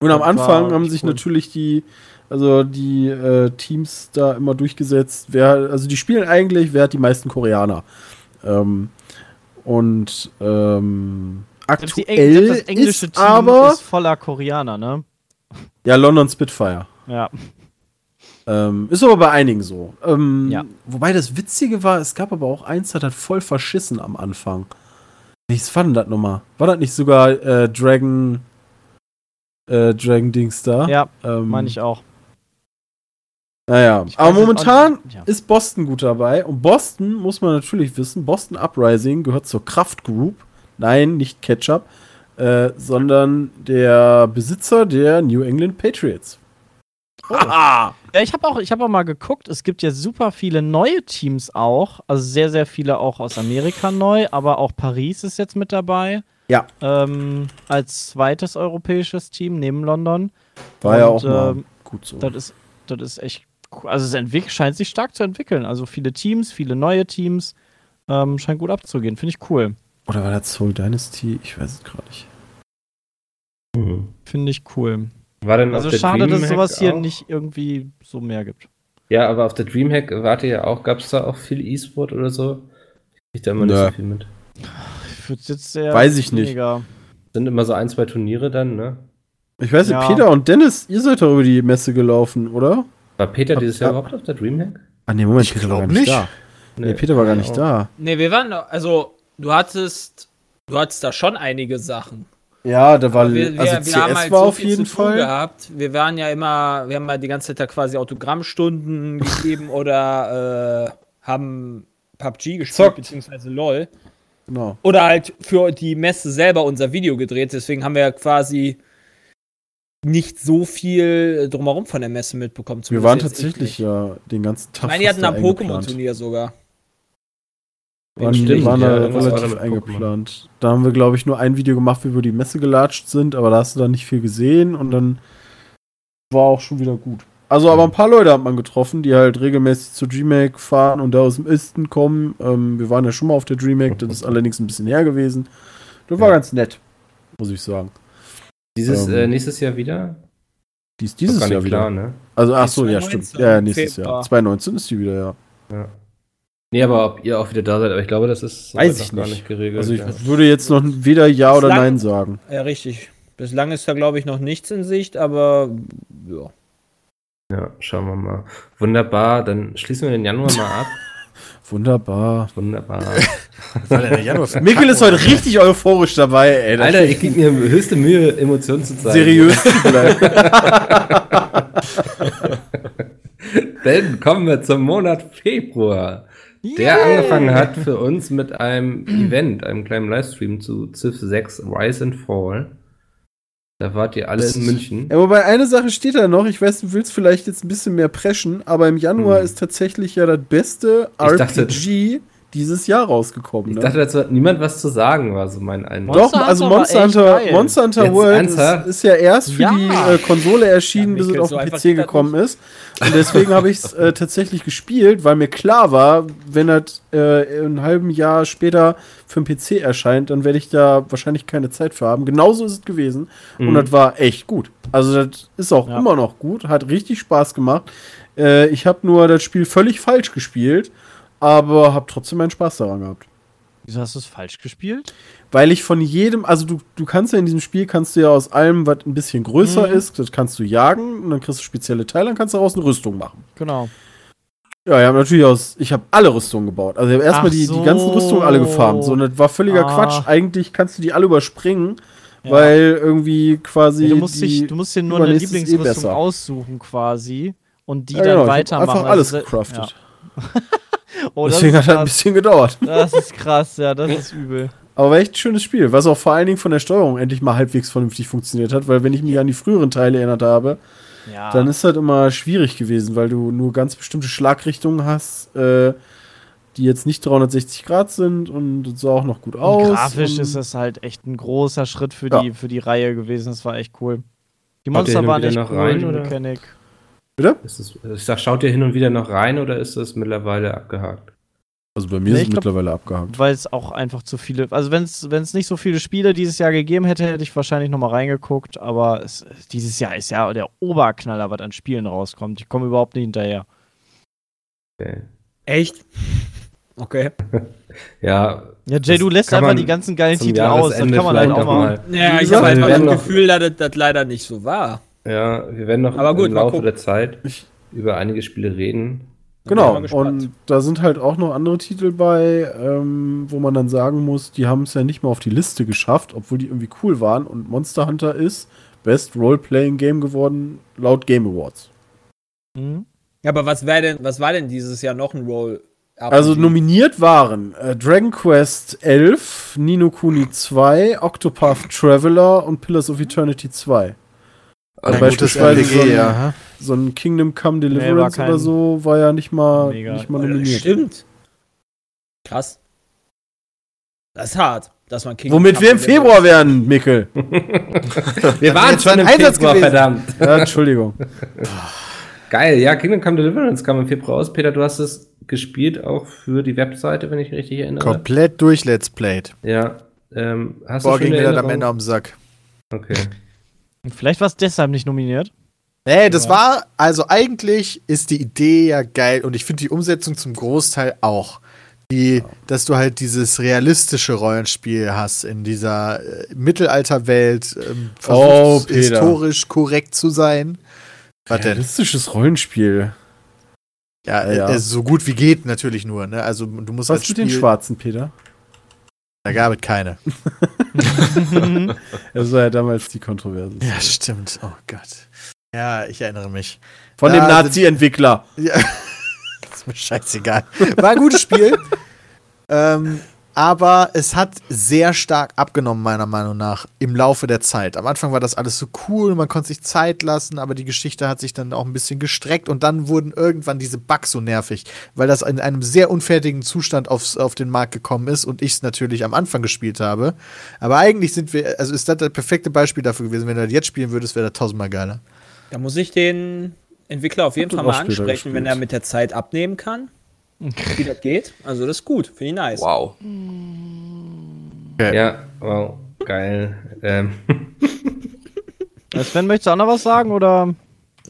Und am Anfang haben sich cool. natürlich die, also die äh, Teams da immer durchgesetzt. Wer, also die spielen eigentlich, wer hat die meisten Koreaner? Ähm, und ähm, aktuell das englische ist Team aber ist voller Koreaner, ne? ja London Spitfire. Ja. Ähm, ist aber bei einigen so. Ähm, Ja. Wobei das Witzige war, es gab aber auch eins, das hat voll verschissen am Anfang. War denn das nochmal? War das nicht sogar äh, Dragon äh, Dragon Dings da? Ja, ähm, meine ich auch. Naja, aber momentan nicht. Ja. ist Boston gut dabei. Und Boston, muss man natürlich wissen, Boston Uprising gehört zur Kraft Group. Nein, nicht Ketchup. äh, sondern der Besitzer der New England Patriots. Ja, ich habe auch, ich hab auch mal geguckt, es gibt ja super viele neue Teams auch. Also sehr, sehr viele auch aus Amerika neu, aber auch Paris ist jetzt mit dabei. Ja. Ähm, als zweites europäisches Team neben London. War ja Und, auch mal ähm, gut so. Das ist, das ist echt. Also es scheint sich stark zu entwickeln. Also viele Teams, viele neue Teams. Ähm, scheint gut abzugehen. Finde ich cool. Oder war das Soul Dynasty? Ich weiß es gerade nicht. Mhm. Finde ich cool. War denn Also schade, dass es Dreamhack sowas hier auch? nicht irgendwie so mehr gibt. Ja, aber auf der Dreamhack wart ihr ja auch, gab es da auch viel E-Sport oder so? Ich da immer nicht so viel mit. Ich würde jetzt sehr Weiß ich nicht. Sind immer so ein, zwei Turniere dann, ne? Ich weiß nicht, Ja. Peter und Dennis, ihr seid doch über die Messe gelaufen, oder? War Peter dieses Jahr Ja. überhaupt auf der Dreamhack? Ah, nee, Moment, Ich Peter war gar nicht nicht. da. Nee, Peter war gar nicht da. Nee, wir waren, noch- also, du hattest, du hattest da schon einige Sachen. Ja, da war, wir, wir, also wir CS haben halt war so auf viel jeden zu tun Fall. gehabt. Wir waren ja immer, wir haben ja die ganze Zeit da quasi Autogrammstunden gegeben oder äh, haben PUBG gespielt, Zockt. beziehungsweise LOL. Genau. Oder halt für die Messe selber unser Video gedreht. Deswegen haben wir ja quasi nicht so viel drumherum von der Messe mitbekommen. Wir waren ich tatsächlich ja den ganzen Ich Tag. meine, die hatten ein. Pokémon-Turnier sogar. Waren, Stimmt, waren ja, da relativ Pokémon. eingeplant. Da haben wir, glaube ich, nur ein Video gemacht, wie wir über die Messe gelatscht sind, aber da hast du dann nicht viel gesehen und dann war auch schon wieder gut. Also, aber ein paar Leute hat man getroffen, die halt regelmäßig zur DreamHack fahren und da aus dem Osten kommen. Ähm, wir waren ja schon mal auf der DreamHack, das ist allerdings ein bisschen her gewesen. Das war Ja. ganz nett, muss ich sagen. Dieses Ähm, äh, nächstes Jahr wieder? Die ist dieses gar nicht Jahr wieder. klar, ne? Also, ach so, ja, 2019 stimmt. Ja, ja, nächstes Februar. Jahr. 2019 ist die wieder, ja. Ja. Nee, aber ob ihr auch wieder da seid, aber ich glaube, das ist Weiß ich noch gar nicht. nicht geregelt. Also, ich ja. würde jetzt noch weder Ja oder Bislang- Nein sagen. Ja, richtig. Bislang ist da, glaube ich, noch nichts in Sicht, aber ja. ja, schauen wir mal. Wunderbar, dann schließen wir den Januar mal ab. Wunderbar. Wunderbar. Mikkel ist heute richtig euphorisch dabei, ey. Das Alter, ich gebe mir höchste Mühe, Emotionen zu zeigen. seriös zu bleiben. Dann kommen wir zum Monat Februar, der angefangen hat für uns mit einem Event, einem kleinen Livestream zu Civ 6 Rise and Fall. Da wart ihr alle Das in München. Ja, wobei eine Sache steht da noch, ich weiß, du willst vielleicht jetzt ein bisschen mehr preschen, aber im Januar Hm. ist tatsächlich ja das beste Ich dachte- RPG dieses Jahr rausgekommen. Ich Ne? dachte, dazu hat niemand was zu sagen, war so mein Eindruck. Doch, Monster also Monster Hunter. Monster Hunter Jetzt World ist, ist ja erst für Ja. die äh, Konsole erschienen, Ja, bis es auf so den PC gekommen ist. Und deswegen habe ich es äh, tatsächlich gespielt, weil mir klar war, wenn das äh, ein halben Jahr später für den PC erscheint, dann werde ich da wahrscheinlich keine Zeit für haben. Genauso ist es gewesen. Und Mhm. das war echt gut. Also das ist auch Ja. immer noch gut, hat richtig Spaß gemacht. Äh, ich habe nur das Spiel völlig falsch gespielt, aber habe trotzdem meinen Spaß daran gehabt. Wieso hast du es falsch gespielt? Weil ich von jedem, also du, du kannst ja in diesem Spiel, kannst du ja aus allem, was ein bisschen größer Mhm. ist, das kannst du jagen und dann kriegst du spezielle Teile, dann kannst du daraus eine Rüstung machen. Genau. Ja, ich habe natürlich aus, ich habe alle Rüstungen gebaut. Also ich habe erstmal die, so. die ganzen Rüstungen alle gefarmt. So, und das war völliger Ah. Quatsch. Eigentlich kannst du die alle überspringen, Ja. weil irgendwie quasi. Nee, du, musst dich, du musst dir nur eine eh Lieblingsrüstung besser. aussuchen quasi und die ja, dann genau, ich hab weitermachen. einfach alles Also, gecraftet. Oh, das Deswegen hat das ein bisschen gedauert. Das ist krass, ja, das ist übel. Aber war echt ein schönes Spiel, was auch vor allen Dingen von der Steuerung endlich mal halbwegs vernünftig funktioniert hat, weil wenn ich mich an die früheren Teile erinnert habe, Ja. dann ist das immer schwierig gewesen, weil du nur ganz bestimmte Schlagrichtungen hast, äh, die jetzt nicht 360 Grad sind und das sah auch noch gut Und aus. grafisch und ist das halt echt ein großer Schritt für, Ja. die, für die Reihe gewesen. Das war echt cool. Die Monster waren echt noch cool, rein, die oder? Bitte? Ist das, ich sag, schaut ihr hin und wieder noch rein oder ist das mittlerweile abgehakt? Also bei mir Nee, ist es mittlerweile abgehakt. Weil es auch einfach zu viele. Also, wenn es nicht so viele Spiele dieses Jahr gegeben hätte, hätte ich wahrscheinlich nochmal reingeguckt. Aber es, dieses Jahr ist ja der Oberknaller, was an Spielen rauskommt. Ich komme überhaupt nicht hinterher. Okay. Echt? Okay. Ja, Ja, Jay, du lässt einfach die ganzen geilen Titel aus. Das kann man halt auch mal. mal. Ja, ich habe halt werden das Gefühl, dass das das leider nicht so war. Ja, wir werden noch Aber gut, im Laufe der Zeit über einige Spiele reden. Genau, und da sind halt auch noch andere Titel bei, ähm, wo man dann sagen muss, die haben es ja nicht mal auf die Liste geschafft, obwohl die irgendwie cool waren. Und Monster Hunter ist Best Role-Playing Game geworden, laut Game Awards. Mhm. Ja, aber was, denn, was war denn dieses Jahr noch ein Role Also nominiert waren äh, Dragon Quest 11, Nino Kuni 2, Octopath Traveler und Pillars of Eternity 2. Also Ja, beispielsweise RPG, so ein- ja. So ein Kingdom Come Nee, Deliverance kein- oder so war ja nicht mal, Mega. nicht mal nominiert. Stimmt. Krass. Das ist hart, dass man Kingdom Womit Come wir im Februar wären, Mikkel. Wir waren schon im Einsatz Februar, gewesen. verdammt. Ja, Entschuldigung. Geil, ja, Kingdom Come Deliverance kam im Februar aus. Peter, du hast es gespielt, auch für die Webseite, wenn ich mich richtig erinnere. Komplett durch Let's Played. Ja. Ähm, hast Boah, du ging mir dann am? Ende am Sack. Okay. Vielleicht war es deshalb nicht nominiert. Nee, das war, also eigentlich ist die Idee ja geil und ich finde die Umsetzung zum Großteil auch. Die, dass du halt dieses realistische Rollenspiel hast in dieser äh, Mittelalterwelt, ähm, Oh, historisch korrekt zu sein. Was denn? Realistisches Rollenspiel. Ja, äh, Ja. äh, so gut wie geht natürlich nur, ne? Also du musst Was als mit den Schwarzen, Peter? Da gab es keine. Das war ja damals die Kontroverse. Ja, stimmt. Oh Gott. Ja, ich erinnere mich. Von Da dem Nazi-Entwickler. Ja. ist mir scheißegal. War ein gutes Spiel. ähm, aber es hat sehr stark abgenommen, meiner Meinung nach, im Laufe der Zeit. Am Anfang war das alles so cool, man konnte sich Zeit lassen, aber die Geschichte hat sich dann auch ein bisschen gestreckt und dann wurden irgendwann diese Bugs so nervig, weil das in einem sehr unfertigen Zustand aufs, auf den Markt gekommen ist und ich es natürlich am Anfang gespielt habe. Aber eigentlich sind wir, also ist das das perfekte Beispiel dafür gewesen. Wenn du das jetzt spielen würdest, wäre das tausendmal geiler. Da muss ich den Entwickler auf jeden Fall mal ansprechen, wenn er mit der Zeit abnehmen kann. Wie das geht. Also, das ist gut. Finde ich nice. Wow. Ja, wow, geil. Ähm, Äh, Sven, möchtest du auch noch was sagen? Oder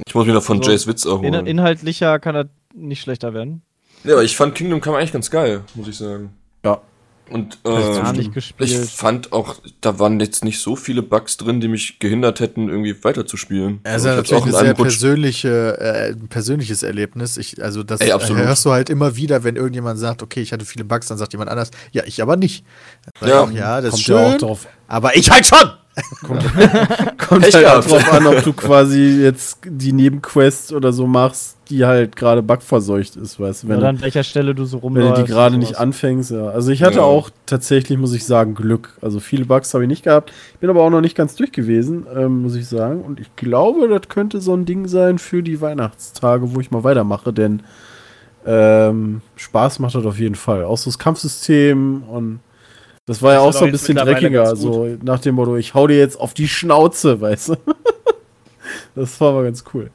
Ich muss mich noch von So, Jays Witz in, erholen. inhaltlicher kann er nicht schlechter werden? ja, aber ich fand Kingdom Come eigentlich ganz geil, muss ich sagen. Ja. Und ich ähm, nicht ich gespielt. fand auch, da waren jetzt nicht so viele Bugs drin, die mich gehindert hätten, irgendwie weiterzuspielen. Ja, ist ja ich natürlich ein in sehr persönliche, äh, ein persönliches Erlebnis. Ich, also das Ey, absolut. hörst du halt immer wieder, wenn irgendjemand sagt, okay, ich hatte viele Bugs, dann sagt jemand anders, ja, ich aber nicht. Dann ich Ja, auch, ja, das ist Kommt ja auch schön, drauf, aber ich halt schon. Kommt halt auch gehabt. drauf an, ob du quasi jetzt die Nebenquest oder so machst, die halt gerade bugverseucht ist, weißt du. Wenn, Oder du- an welcher Stelle du so wenn du rumläufst. die gerade nicht anfängst, ja. Also ich hatte Ja. auch tatsächlich, muss ich sagen, Glück. Also viele Bugs habe ich nicht gehabt. Bin aber auch noch nicht ganz durch gewesen, ähm, muss ich sagen. Und ich glaube, das könnte so ein Ding sein für die Weihnachtstage, wo ich mal weitermache, denn ähm, Spaß macht das auf jeden Fall. Auch so das Kampfsystem und das war ja Das auch ist so ein bisschen dreckiger. So nach dem Motto, ich hau dir jetzt auf die Schnauze, weißt du. das war aber ganz cool.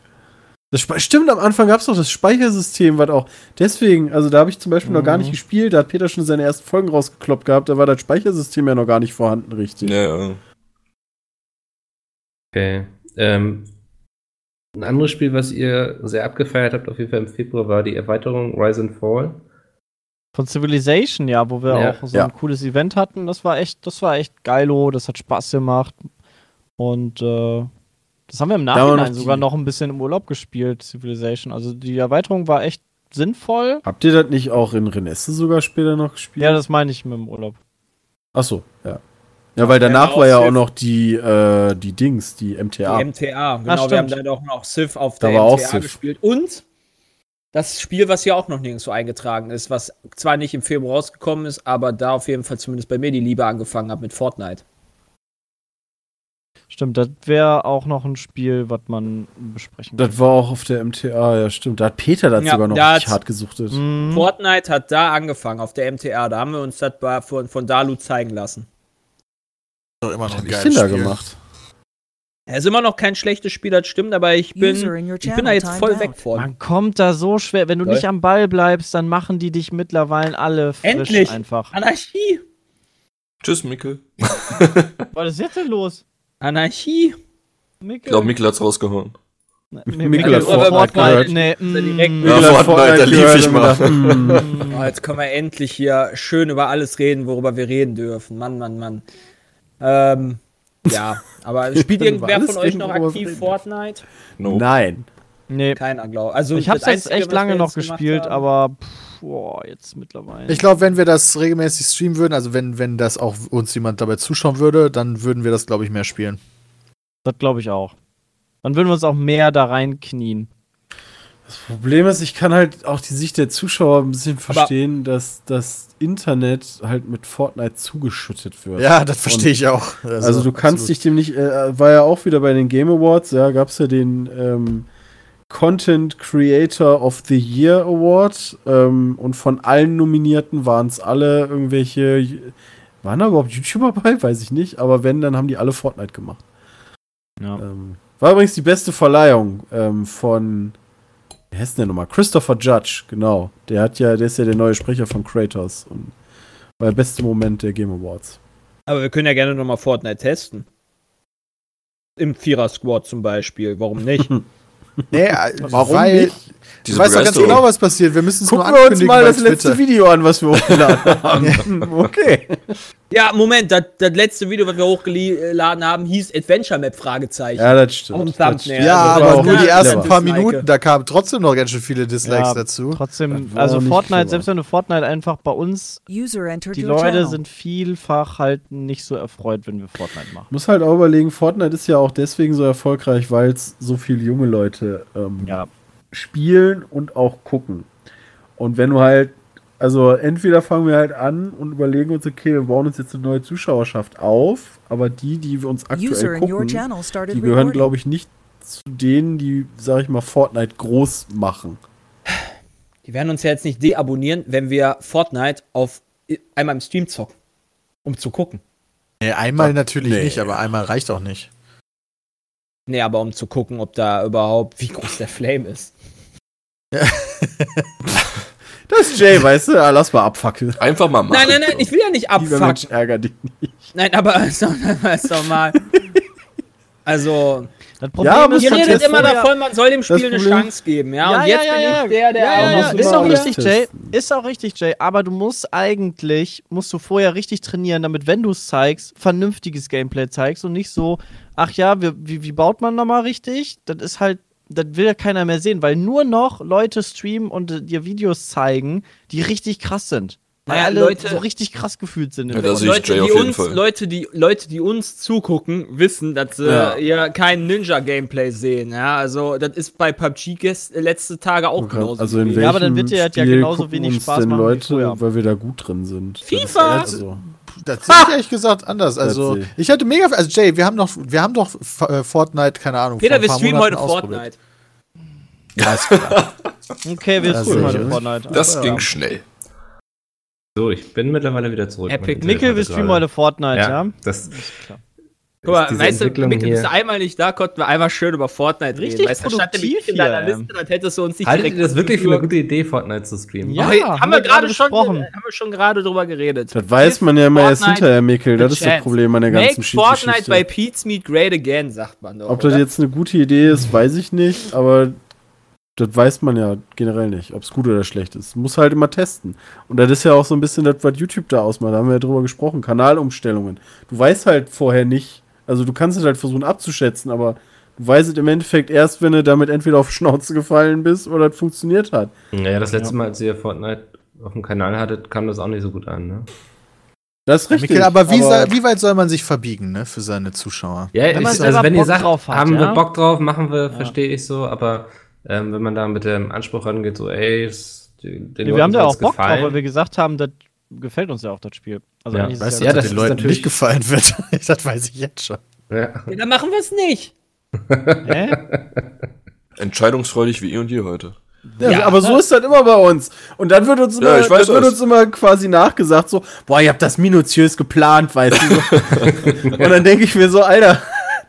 Das stimmt, am Anfang gab es doch das Speichersystem, was auch. Deswegen, also da habe ich zum Beispiel noch gar nicht gespielt, da hat Peter schon seine ersten Folgen rausgekloppt gehabt, da war das Speichersystem ja noch gar nicht vorhanden, richtig. Ja, ja. okay. Ähm, ein anderes Spiel, was ihr sehr abgefeiert habt, auf jeden Fall im Februar, war die Erweiterung Rise and Fall. Von Civilization, ja, wo wir Ja. auch so Ja. ein cooles Event hatten. Das war echt, das war echt geilo, das hat Spaß gemacht. Und äh, das haben wir im Da Nachhinein noch sogar noch ein bisschen im Urlaub gespielt, Civilization. Also die Erweiterung war echt sinnvoll. Habt ihr das nicht auch in Renesse sogar später noch gespielt? Ja, das meine ich mit dem Urlaub. Ach so, ja. Ja, weil danach Ja, war ja auch auch noch die, äh, die Dings, die MTA. Die MTA, genau. wir stimmt. haben da doch noch Civ auf Da der war auch MTA gespielt. Und das Spiel, was hier auch noch nirgendwo eingetragen ist, was zwar nicht im Februar rausgekommen ist, aber da auf jeden Fall zumindest bei mir die Liebe angefangen hat mit Fortnite. Stimmt, das wäre auch noch ein Spiel, was man besprechen Das war auch auf der MTA, ja stimmt. Da hat Peter das Ja, sogar noch da richtig hart gesuchtet. Mhm. Fortnite hat da angefangen, auf der MTA. Da haben wir uns das von, von Dalu zeigen lassen. Doch immer noch ein geiles Spiel. gemacht? Er ist immer noch kein schlechtes Spiel, das stimmt, aber ich bin, ich bin da jetzt voll weg von. Man kommt da so schwer. Wenn du Toll. nicht am Ball bleibst, dann machen die dich mittlerweile alle frisch Endlich! einfach. Anarchie! Tschüss, Mikkel. Was ist jetzt denn los? Anarchie! Mikkel? Ich glaube, Mikkel hat's rausgehauen. Mikkel hat Fortnite gehört. Nee, mm, Ja, Mikkel hat Fortnite, da lief ich mal. mm. Oh, jetzt können wir endlich hier schön über alles reden, worüber wir reden dürfen. Mann, Mann, Mann. Ähm, ja, aber spielt irgendwer von euch noch aktiv reden Fortnite? No. Nein. nee. Keiner, glaube Also Ich hab's jetzt echt lange noch gespielt, haben- aber pff, boah, jetzt mittlerweile. Ich glaube, wenn wir das regelmäßig streamen würden, also wenn, wenn das auch uns jemand dabei zuschauen würde, dann würden wir das, glaube ich, mehr spielen. das glaube ich auch. Dann würden wir uns auch mehr da reinknien. Das Problem ist, ich kann halt auch die Sicht der Zuschauer ein bisschen verstehen, dass das Internet halt mit Fortnite zugeschüttet wird. Ja, das verstehe ich auch. Also, du kannst absolut. dich dem nicht, äh, war ja auch wieder bei den Game Awards, ja, gab es ja den ähm, Content Creator of the Year Award ähm, und von allen Nominierten waren es alle irgendwelche, waren da überhaupt YouTuber bei? Weiß ich nicht, aber wenn, dann haben die alle Fortnite gemacht. Ja. Ähm, war übrigens die beste Verleihung ähm, von, wie heißt denn der nochmal? Christopher Judge, genau. Der hat ja, der ist ja der neue Sprecher von Kratos und war der beste Moment der Game Awards. Aber wir können ja gerne nochmal Fortnite testen. Im Vierer-Squad zum Beispiel. Warum nicht? Nee, Warum weil, nicht? Du Diese weißt doch ganz genau, was passiert. Wir müssen es nur Gucken wir uns mal das letzte. Video an, was wir hochgeladen haben. okay. Ja, Moment, das, das letzte Video, was wir hochgeladen haben, hieß Adventure Map Fragezeichen. Ja, das stimmt. Auf dem Das Thumbnail. stimmt. Ja, Also, aber nur die ersten paar Dislike. Minuten, da kamen trotzdem noch ganz schön viele Dislikes Ja, dazu. Trotzdem, also Fortnite, selbst wenn du Fortnite einfach bei uns, die Leute channel. sind vielfach halt nicht so erfreut, wenn wir Fortnite machen. Muss halt auch überlegen, Fortnite ist ja auch deswegen so erfolgreich, weil es so viele junge Leute ähm, Ja. spielen und auch gucken. Und wenn du halt, also entweder fangen wir halt an und überlegen uns, okay, wir bauen uns jetzt eine neue Zuschauerschaft auf, aber die, die wir uns aktuell in your gucken, die gehören, glaube ich, nicht zu denen, die, sag ich mal, Fortnite groß machen. Die werden uns ja jetzt nicht deabonnieren, wenn wir Fortnite auf einmal im Stream zocken. Um zu gucken. Nee, einmal natürlich Nee. nicht, aber einmal reicht auch nicht. Nee, aber um zu gucken, ob da überhaupt, wie groß der Flame ist. Das ist Jay, weißt du? Ja, lass mal abfackeln. Einfach mal machen. Nein, nein, nein, ich will ja nicht. Mensch, ärger dich nicht. Nein, aber ist doch, ist doch mal. Also, Das Problem Ja, muss ihr man redet immer davon, man soll dem Spiel eine Chance geben, ja? Ja, und ja, jetzt ja, bin ja. ich der, der Ja, ist auch richtig, Jay. testen. Ist auch richtig, Jay. Aber du musst eigentlich, musst du vorher richtig trainieren, damit, wenn du es zeigst, vernünftiges Gameplay zeigst und nicht so, ach ja, wir, wie, wie baut man nochmal richtig? Das ist halt, das will ja keiner mehr sehen, weil nur noch Leute streamen und äh, dir Videos zeigen, die richtig krass sind. Weil Naja, alle Leute- so richtig krass gefühlt sind. Ja, Leute, die uns, Fall. Leute, die, Leute, die uns zugucken, wissen, dass sie Ja. hier kein Ninja-Gameplay sehen. Ja, also das ist bei PUBG gest letzte Tage auch genauso. Also in welchem Ja, aber dann wird dir halt ja Spiel genauso gucken wenig uns Spaß denn machen Leute, weil wir da gut drin sind. Das ist FIFA! Das sehe ich ehrlich gesagt anders. Also, ich hatte mega. Also, Jay, wir haben doch, wir haben doch äh, Fortnite, keine Ahnung. Peter, wir streamen heute. Fortnite. Ja, ist klar. Okay, wir streamen heute. Fortnite. Das ging schnell. So, ich bin mittlerweile wieder zurück. Epic. Hatte wir streamen heute Fortnite, ja? Ja, das Guck mal, weißt du, Mikkel, bist du einmal nicht da, konnten wir einmal schön über Fortnite Richtig reden. Weißt du, statt nämlich produktiv in deiner hier, Liste, dann hättest du uns nicht Haltet ihr das wirklich für eine gute Idee, Fortnite zu streamen? Ja. haben, haben wir wir gerade schon, haben wir schon gerade drüber geredet. Das weiß man ja immer erst hinterher, Mikkel. Das ist das. Problem an der ganzen Make Fortnite by Pete's Meet Great Again, sagt man doch. Ob das oder? jetzt eine gute Idee ist, weiß ich nicht, aber das weiß man ja generell nicht, ob es gut oder schlecht ist. Muss halt immer testen. Und das ist ja auch so ein bisschen das, was YouTube da ausmacht. Da haben wir ja drüber gesprochen. Kanalumstellungen. Du weißt halt vorher nicht, also du kannst es halt versuchen abzuschätzen, aber du weißt es im Endeffekt erst, wenn du damit entweder auf die Schnauze gefallen bist oder es funktioniert hat. Naja, das letzte Mal, als ihr Fortnite auf dem Kanal hattet, kam das auch nicht so gut an, ne? Das ist richtig. Mikkel, aber, wie, sa- wie weit soll man sich verbiegen, ne, für seine Zuschauer? Ja, Wenn ich, also wenn ihr Bock sagt, drauf hat, haben wir ja? Bock drauf, machen wir, verstehe ich so, aber ähm, wenn man da mit dem Anspruch rangeht, so, ey, den Nee, wir haben da auch Bock drauf, gefallen. weil wir gesagt haben, das gefällt uns ja auch, das Spiel. Also Ja. Weißt du, Ja, dass das den Leuten natürlich- nicht gefallen wird? das weiß ich jetzt schon. ja. Ja, dann machen wir es nicht. Hä? Entscheidungsfreudig wie eh und je heute. Ja, Ja. aber so ist das immer bei uns. Und dann wird uns immer, Ja, ich weiß dann wird uns immer quasi nachgesagt, so, boah, ihr habt das minutiös geplant, weißt du. Und dann denke ich mir so, Alter,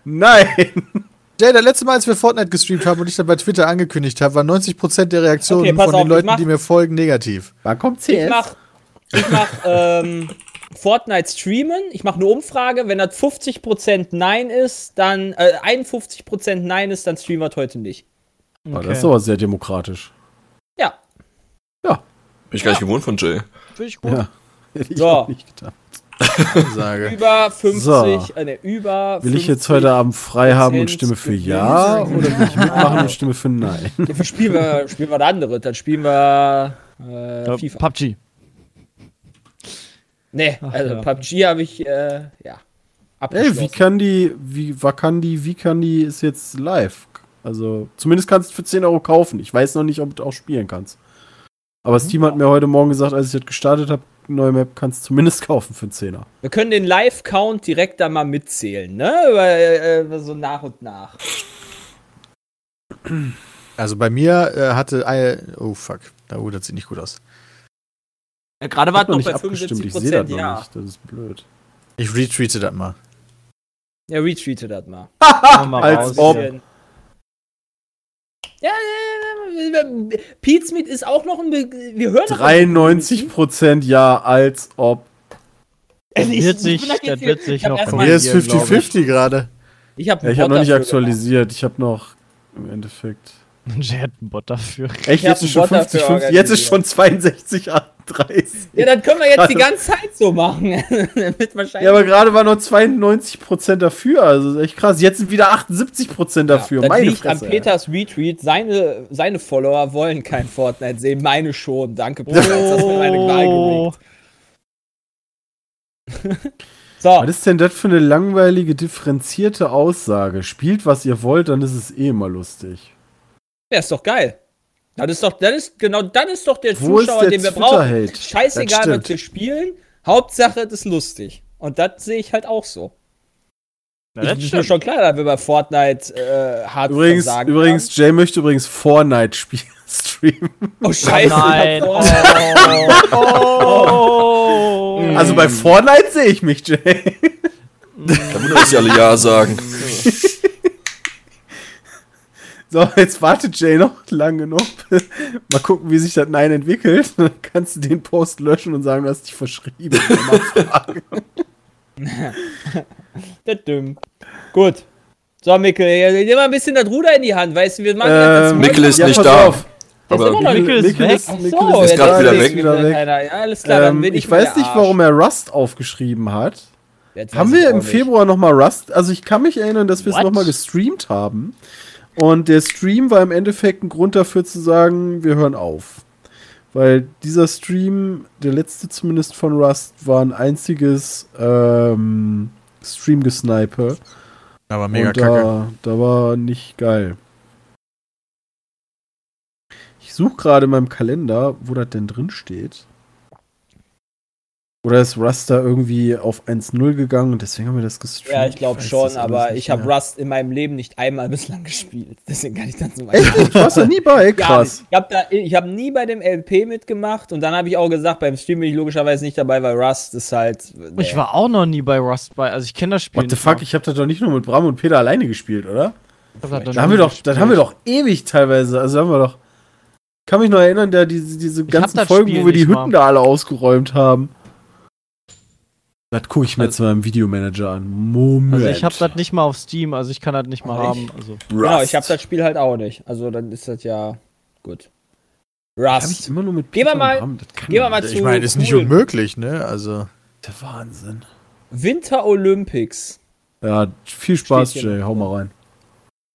nein. Jay, das letzte Mal, als wir Fortnite gestreamt haben und ich dann bei Twitter angekündigt habe, waren 90% der Reaktionen Okay, von auf, den ich Leuten, mach- die mir folgen, negativ. Wann kommt Ich CS? mach, ich mach ähm, Fortnite streamen. Ich mache eine Umfrage. Wenn das 50% Nein ist, dann äh, 51% Nein ist, dann streamen wir heute nicht. Oh, das ist aber sehr demokratisch. Ja. Bin ich gar nicht gewohnt von Jay. Finde ich gut. Ja. Hätte ich So. nicht getan. Sage. Über 50, So. äh, ne, über Will ich jetzt 50. heute Abend frei haben und stimme für. Ja oder will ich mitmachen und stimme für Nein? Dafür spielen wir, spielen wir das andere. Dann spielen wir äh, Ja, FIFA. PUBG. Nee, also ja. PUBG habe ich, äh, ja. Ey, wie kann die, wie, war kann die, wie kann die ist jetzt live? Also, zumindest kannst du für 10 Euro kaufen. Ich weiß noch nicht, ob du auch spielen kannst. Aber Steam hat mir heute Morgen gesagt, als ich das gestartet habe, neue Map kannst du zumindest kaufen für einen Zehner. Wir können den Live-Count direkt da mal mitzählen, ne? Äh, so nach und nach. Also bei mir äh, hatte ein, oh fuck, da oh, das sieht nicht gut aus. Ja, Gerade war es noch nicht bei abgestimmt, 75 ich sehe das Prozent, noch ja. nicht. Das ist blöd. Ich retweete das mal. Ja, retweete das mal. Wir Als ob. Bisschen- Ja, äh, äh, Pete Smith ist auch noch ein. Be wir hören doch- 93 Prozent ja, als ob. Also ich- wird ich sich- das wird hab noch mal- ist hier, glaub 50-50 gerade. Ich habe Ja, ich habe noch nicht aktualisiert. Ich habe noch im Endeffekt. Jay hat einen Bot dafür. Echt, jetzt ist schon einen Bot 50, dafür 50 jetzt ist schon 62, 38. Ja, dann können wir jetzt die ganze Zeit so machen. Ja, aber gerade war noch 92% dafür, also ist echt krass. Jetzt sind wieder 78% dafür. das Meine liegt Fresse. an Peters Retweet. Seine, seine Follower wollen kein Fortnite sehen, meine schon. Danke, Peter. Jetzt hast du mir meine Wahl Oh, geregt. So, Was ist denn das für eine langweilige, differenzierte Aussage? Spielt, was ihr wollt, dann ist es eh immer lustig. Ja, ist doch geil. Das ist doch, das ist, genau, dann ist doch der Wo ist Zuschauer, der den wir brauchen. Scheißegal, Das was wir spielen. Hauptsache, das ist lustig. Und das sehe ich halt auch so. Na, Ich, das ist mir schon klar, dass wir bei Fortnite äh, hart Übrigens, versagen übrigens, Jay möchte übrigens Fortnite spielen, streamen. haben. Oh, scheiße. Nein. Oh. Also bei Fortnite sehe ich mich, Jay. Wunder, dass sie alle Ja sagen. So, jetzt wartet Jay noch lang genug. Mal gucken, wie sich das Nein entwickelt. Dann kannst du den Post löschen und sagen, du hast dich verschrieben. Das dumm. Gut. So, Mikkel, nimm mal ein bisschen das Ruder in die Hand, weißt du, wir machen das Ähm, Mikkel ist ja, nicht da. auf. Ist Aber noch Mikkel ist weg. Mikkel so, ist dann wieder ist weg. wieder Weg. Ja, alles klar, dann Ähm, bin ich, ich weiß nicht, warum er Rust aufgeschrieben hat. Jetzt Haben wir im nicht. Februar nochmal Rust? Also ich kann mich erinnern, dass wir es nochmal gestreamt haben. Und der Stream war im Endeffekt ein Grund dafür zu sagen, wir hören auf. Weil dieser Stream, der letzte zumindest von Rust, war ein einziges ähm, Stream-Gesniper. Aber mega und kacke. da, da war nicht geil. Ich suche gerade in meinem Kalender, wo das denn drin steht. Oder ist Rust da irgendwie auf 1-0 gegangen und deswegen haben wir das gestreamt? Ja, ich glaube schon, das aber ich habe. Rust in meinem Leben nicht einmal bislang gespielt. Deswegen kann ich dazu mal Echt? nicht? Warst du nie bei? Krass. Ich habe hab nie bei dem LP mitgemacht und dann habe ich auch gesagt, beim Stream bin ich logischerweise nicht dabei, weil Rust ist halt. Ich war auch noch nie bei Rust bei. Also ich kenne das Spiel. What the fuck? mal. Ich habe das doch nicht nur mit Bram und Peter alleine gespielt, oder? Das noch Da haben wir doch, gespielt. das haben wir doch ewig teilweise. Also haben wir doch. Ich kann mich noch erinnern, da diese, diese ganzen Folgen, wo wir die Hütten mal. da alle ausgeräumt haben. Das gucke ich mir Also- jetzt mal im Videomanager an. Moment. Also ich habe das nicht mal auf Steam, also ich kann das nicht mal Oh, haben. Also Genau, ich habe das Spiel halt auch nicht. Also dann ist das ja gut. Hab ich Rust. immer nur mit Gehen wir mal- gehen wir mal nicht. zu- Ich meine, ist nicht cool. unmöglich, ne? Also. Der Wahnsinn. Winter Olympics. Ja, viel Spaß, Jay. Hau mal rein.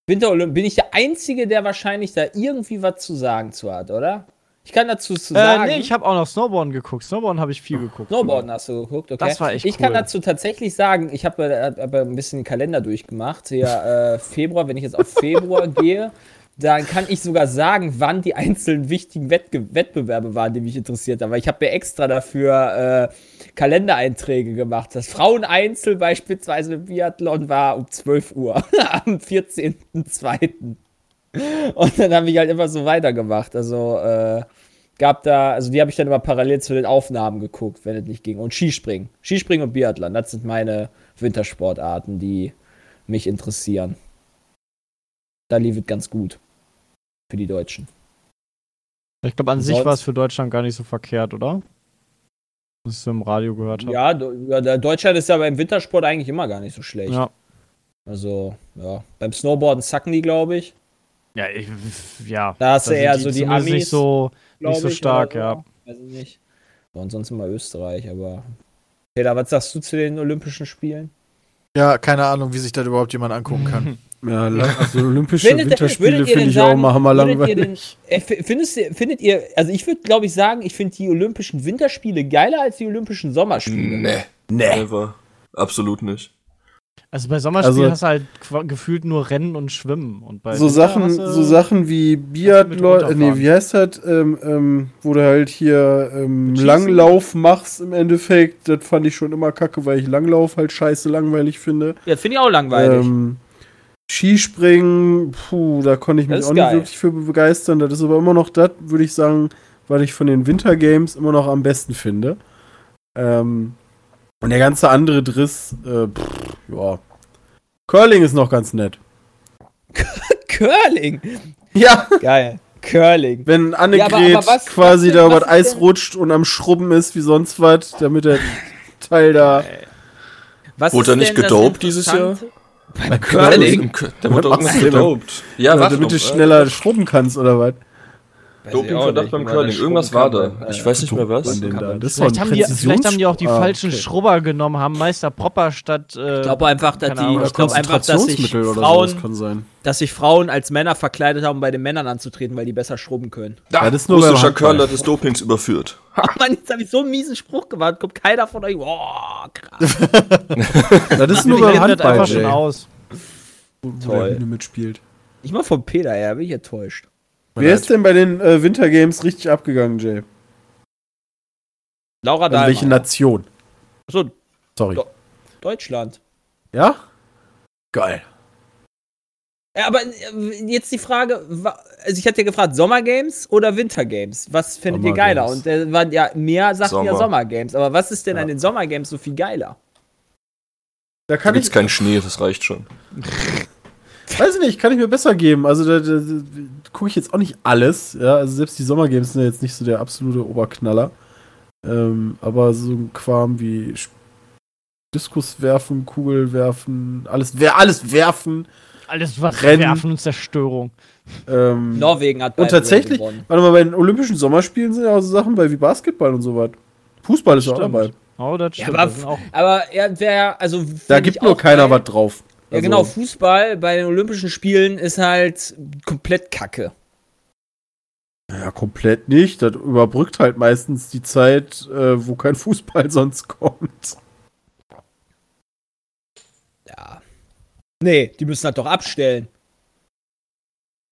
Winter Olympics. Bin ich der Einzige, der wahrscheinlich da irgendwie was zu sagen zu hat, oder? Ich kann dazu zu äh, sagen. nee, ich habe auch noch Snowboarden geguckt. Snowboarden habe ich viel geguckt. Snowboarden hast du geguckt, okay. Das war echt Ich kann cool. dazu tatsächlich sagen, ich habe äh, hab ein bisschen den Kalender durchgemacht. Hier äh, Februar, wenn ich jetzt auf Februar gehe, dann kann ich sogar sagen, wann die einzelnen wichtigen Wettge Wettbewerbe waren, die mich interessiert haben. Weil ich habe mir extra dafür äh, Kalendereinträge gemacht. Das Fraueneinzel beispielsweise im Biathlon war um 12 Uhr am 14.02. Und dann habe ich halt immer so weitergemacht. Also äh, gab da, also die habe ich dann immer parallel zu den Aufnahmen geguckt, wenn es nicht ging. Und Skispringen. Skispringen und Biathlon, das sind meine Wintersportarten, die mich interessieren. Da lief es ganz gut. Für die Deutschen. Ich glaube, an sich Sonst- war es für Deutschland gar nicht so verkehrt, oder? Was ich so im Radio gehört habe. Ja, ja, der Deutschland ist ja beim Wintersport eigentlich immer gar nicht so schlecht. Ja. Also, ja. Beim Snowboarden zacken die, glaube ich. Ja, ich, ja. Da hast du eher so die Amis. Nicht so, nicht so ich, stark, oder ja. so. Weiß ich nicht. So, ansonsten mal Österreich, aber. Peter, was sagst du zu den Olympischen Spielen? Ja, keine Ahnung, wie sich das überhaupt jemand angucken kann. Ja, also olympische Findet- Winterspiele finde ich auch sagen, mal hammer würdet ihr langweilig. Äh, Findest, findet ihr, also ich würde glaube ich sagen, ich finde die Olympischen Winterspiele geiler als die Olympischen Sommerspiele. Nee. Nee. Never. Absolut nicht. Also bei Sommerspielen Also- hast du halt gefühlt nur Rennen und Schwimmen. Und bei So Winter Sachen, so Sachen wie Biathlon, runterfahren. nee, wie heißt das? Ähm, ähm, wo du halt hier ähm? Langlauf machst im Endeffekt. Das fand ich schon immer kacke, weil ich Langlauf halt scheiße langweilig finde. Ja, finde ich auch langweilig. Ähm, Skispringen, puh, da konnte ich mich auch nicht geil. wirklich für begeistern. Das ist aber immer noch das, würde ich sagen, weil ich von den Wintergames immer noch am besten finde. Ähm, und der ganze andere Driss, äh, pff, ja. Curling ist noch ganz nett. Curling. Ja, Geil. Curling. wenn Annegret Ja, aber- aber was- quasi was da über was das Eis denn- rutscht und am Schrubben ist wie sonst was, damit der Teil da. Was Wurde er nicht gedopt dieses Jahr? Beim Curling? Der wurde Was irgendwas gedopt. Ja, Ja, damit du äh, schneller schrubben kannst oder was? Dopingverdacht beim Curling. Irgendwas war da. Ich weiß nicht mehr was. Da? Das Vielleicht haben, die, vielleicht haben die auch die Ah, falschen okay. Schrubber genommen, haben Meister Propper statt. Äh, Ich glaube einfach, dass die, ich glaube einfach, dass sich Frauen, sowas kann sein. dass sich Frauen als Männer verkleidet haben, um bei den Männern anzutreten, weil die besser schrubben können. Da, Ja, das ist nur russischer. Curler des Dopings überführt. Oh Mann, jetzt habe ich so einen miesen Spruch gemacht. Kommt keiner von euch. Oh, krass. Das ist nur beim das Handball, einfach schon aus. wo der Toll. Mitspielt. Ich mal vom Peter her, bin ich enttäuscht. Wer ist denn bei den äh, Wintergames richtig abgegangen, Jay? Laura Also welche Dahlmeier. Nation? So, Sorry. Do- Deutschland. Ja? Geil. Ja, aber äh, jetzt die Frage, also ich hatte ja gefragt, Sommergames oder Wintergames? Was findet ihr geiler? Und der war ja, mehr sagt ja Sommer. Sommergames. Aber was ist denn Ja. an den Sommergames so viel geiler? Da Da kann gibt's ich, keinen Schnee, das reicht schon. weiß ich nicht, kann ich mir besser geben. Also da, da, da gucke ich jetzt auch nicht alles. Ja, also selbst die Sommergames sind ja jetzt nicht so der absolute Oberknaller. Ähm, aber so ein Quam wie Diskus werfen, Kugel werfen, alles, wer alles werfen. Alles was Rennen. Werfen und Zerstörung. Ähm, Norwegen hat und tatsächlich, gewonnen. warte mal, bei den Olympischen Sommerspielen sind ja auch so Sachen bei wie Basketball und so was. Fußball ist auch Stimmt. dabei. Oh, das Ja, stimmt. aber, das auch aber er wäre, also. Da gibt nur auch keiner was drauf. Ja, Also, genau, Fußball bei den Olympischen Spielen ist halt komplett kacke. Ja, komplett nicht. Das überbrückt halt meistens die Zeit, äh, wo kein Fußball sonst kommt. Ja. Nee, die müssen halt doch abstellen.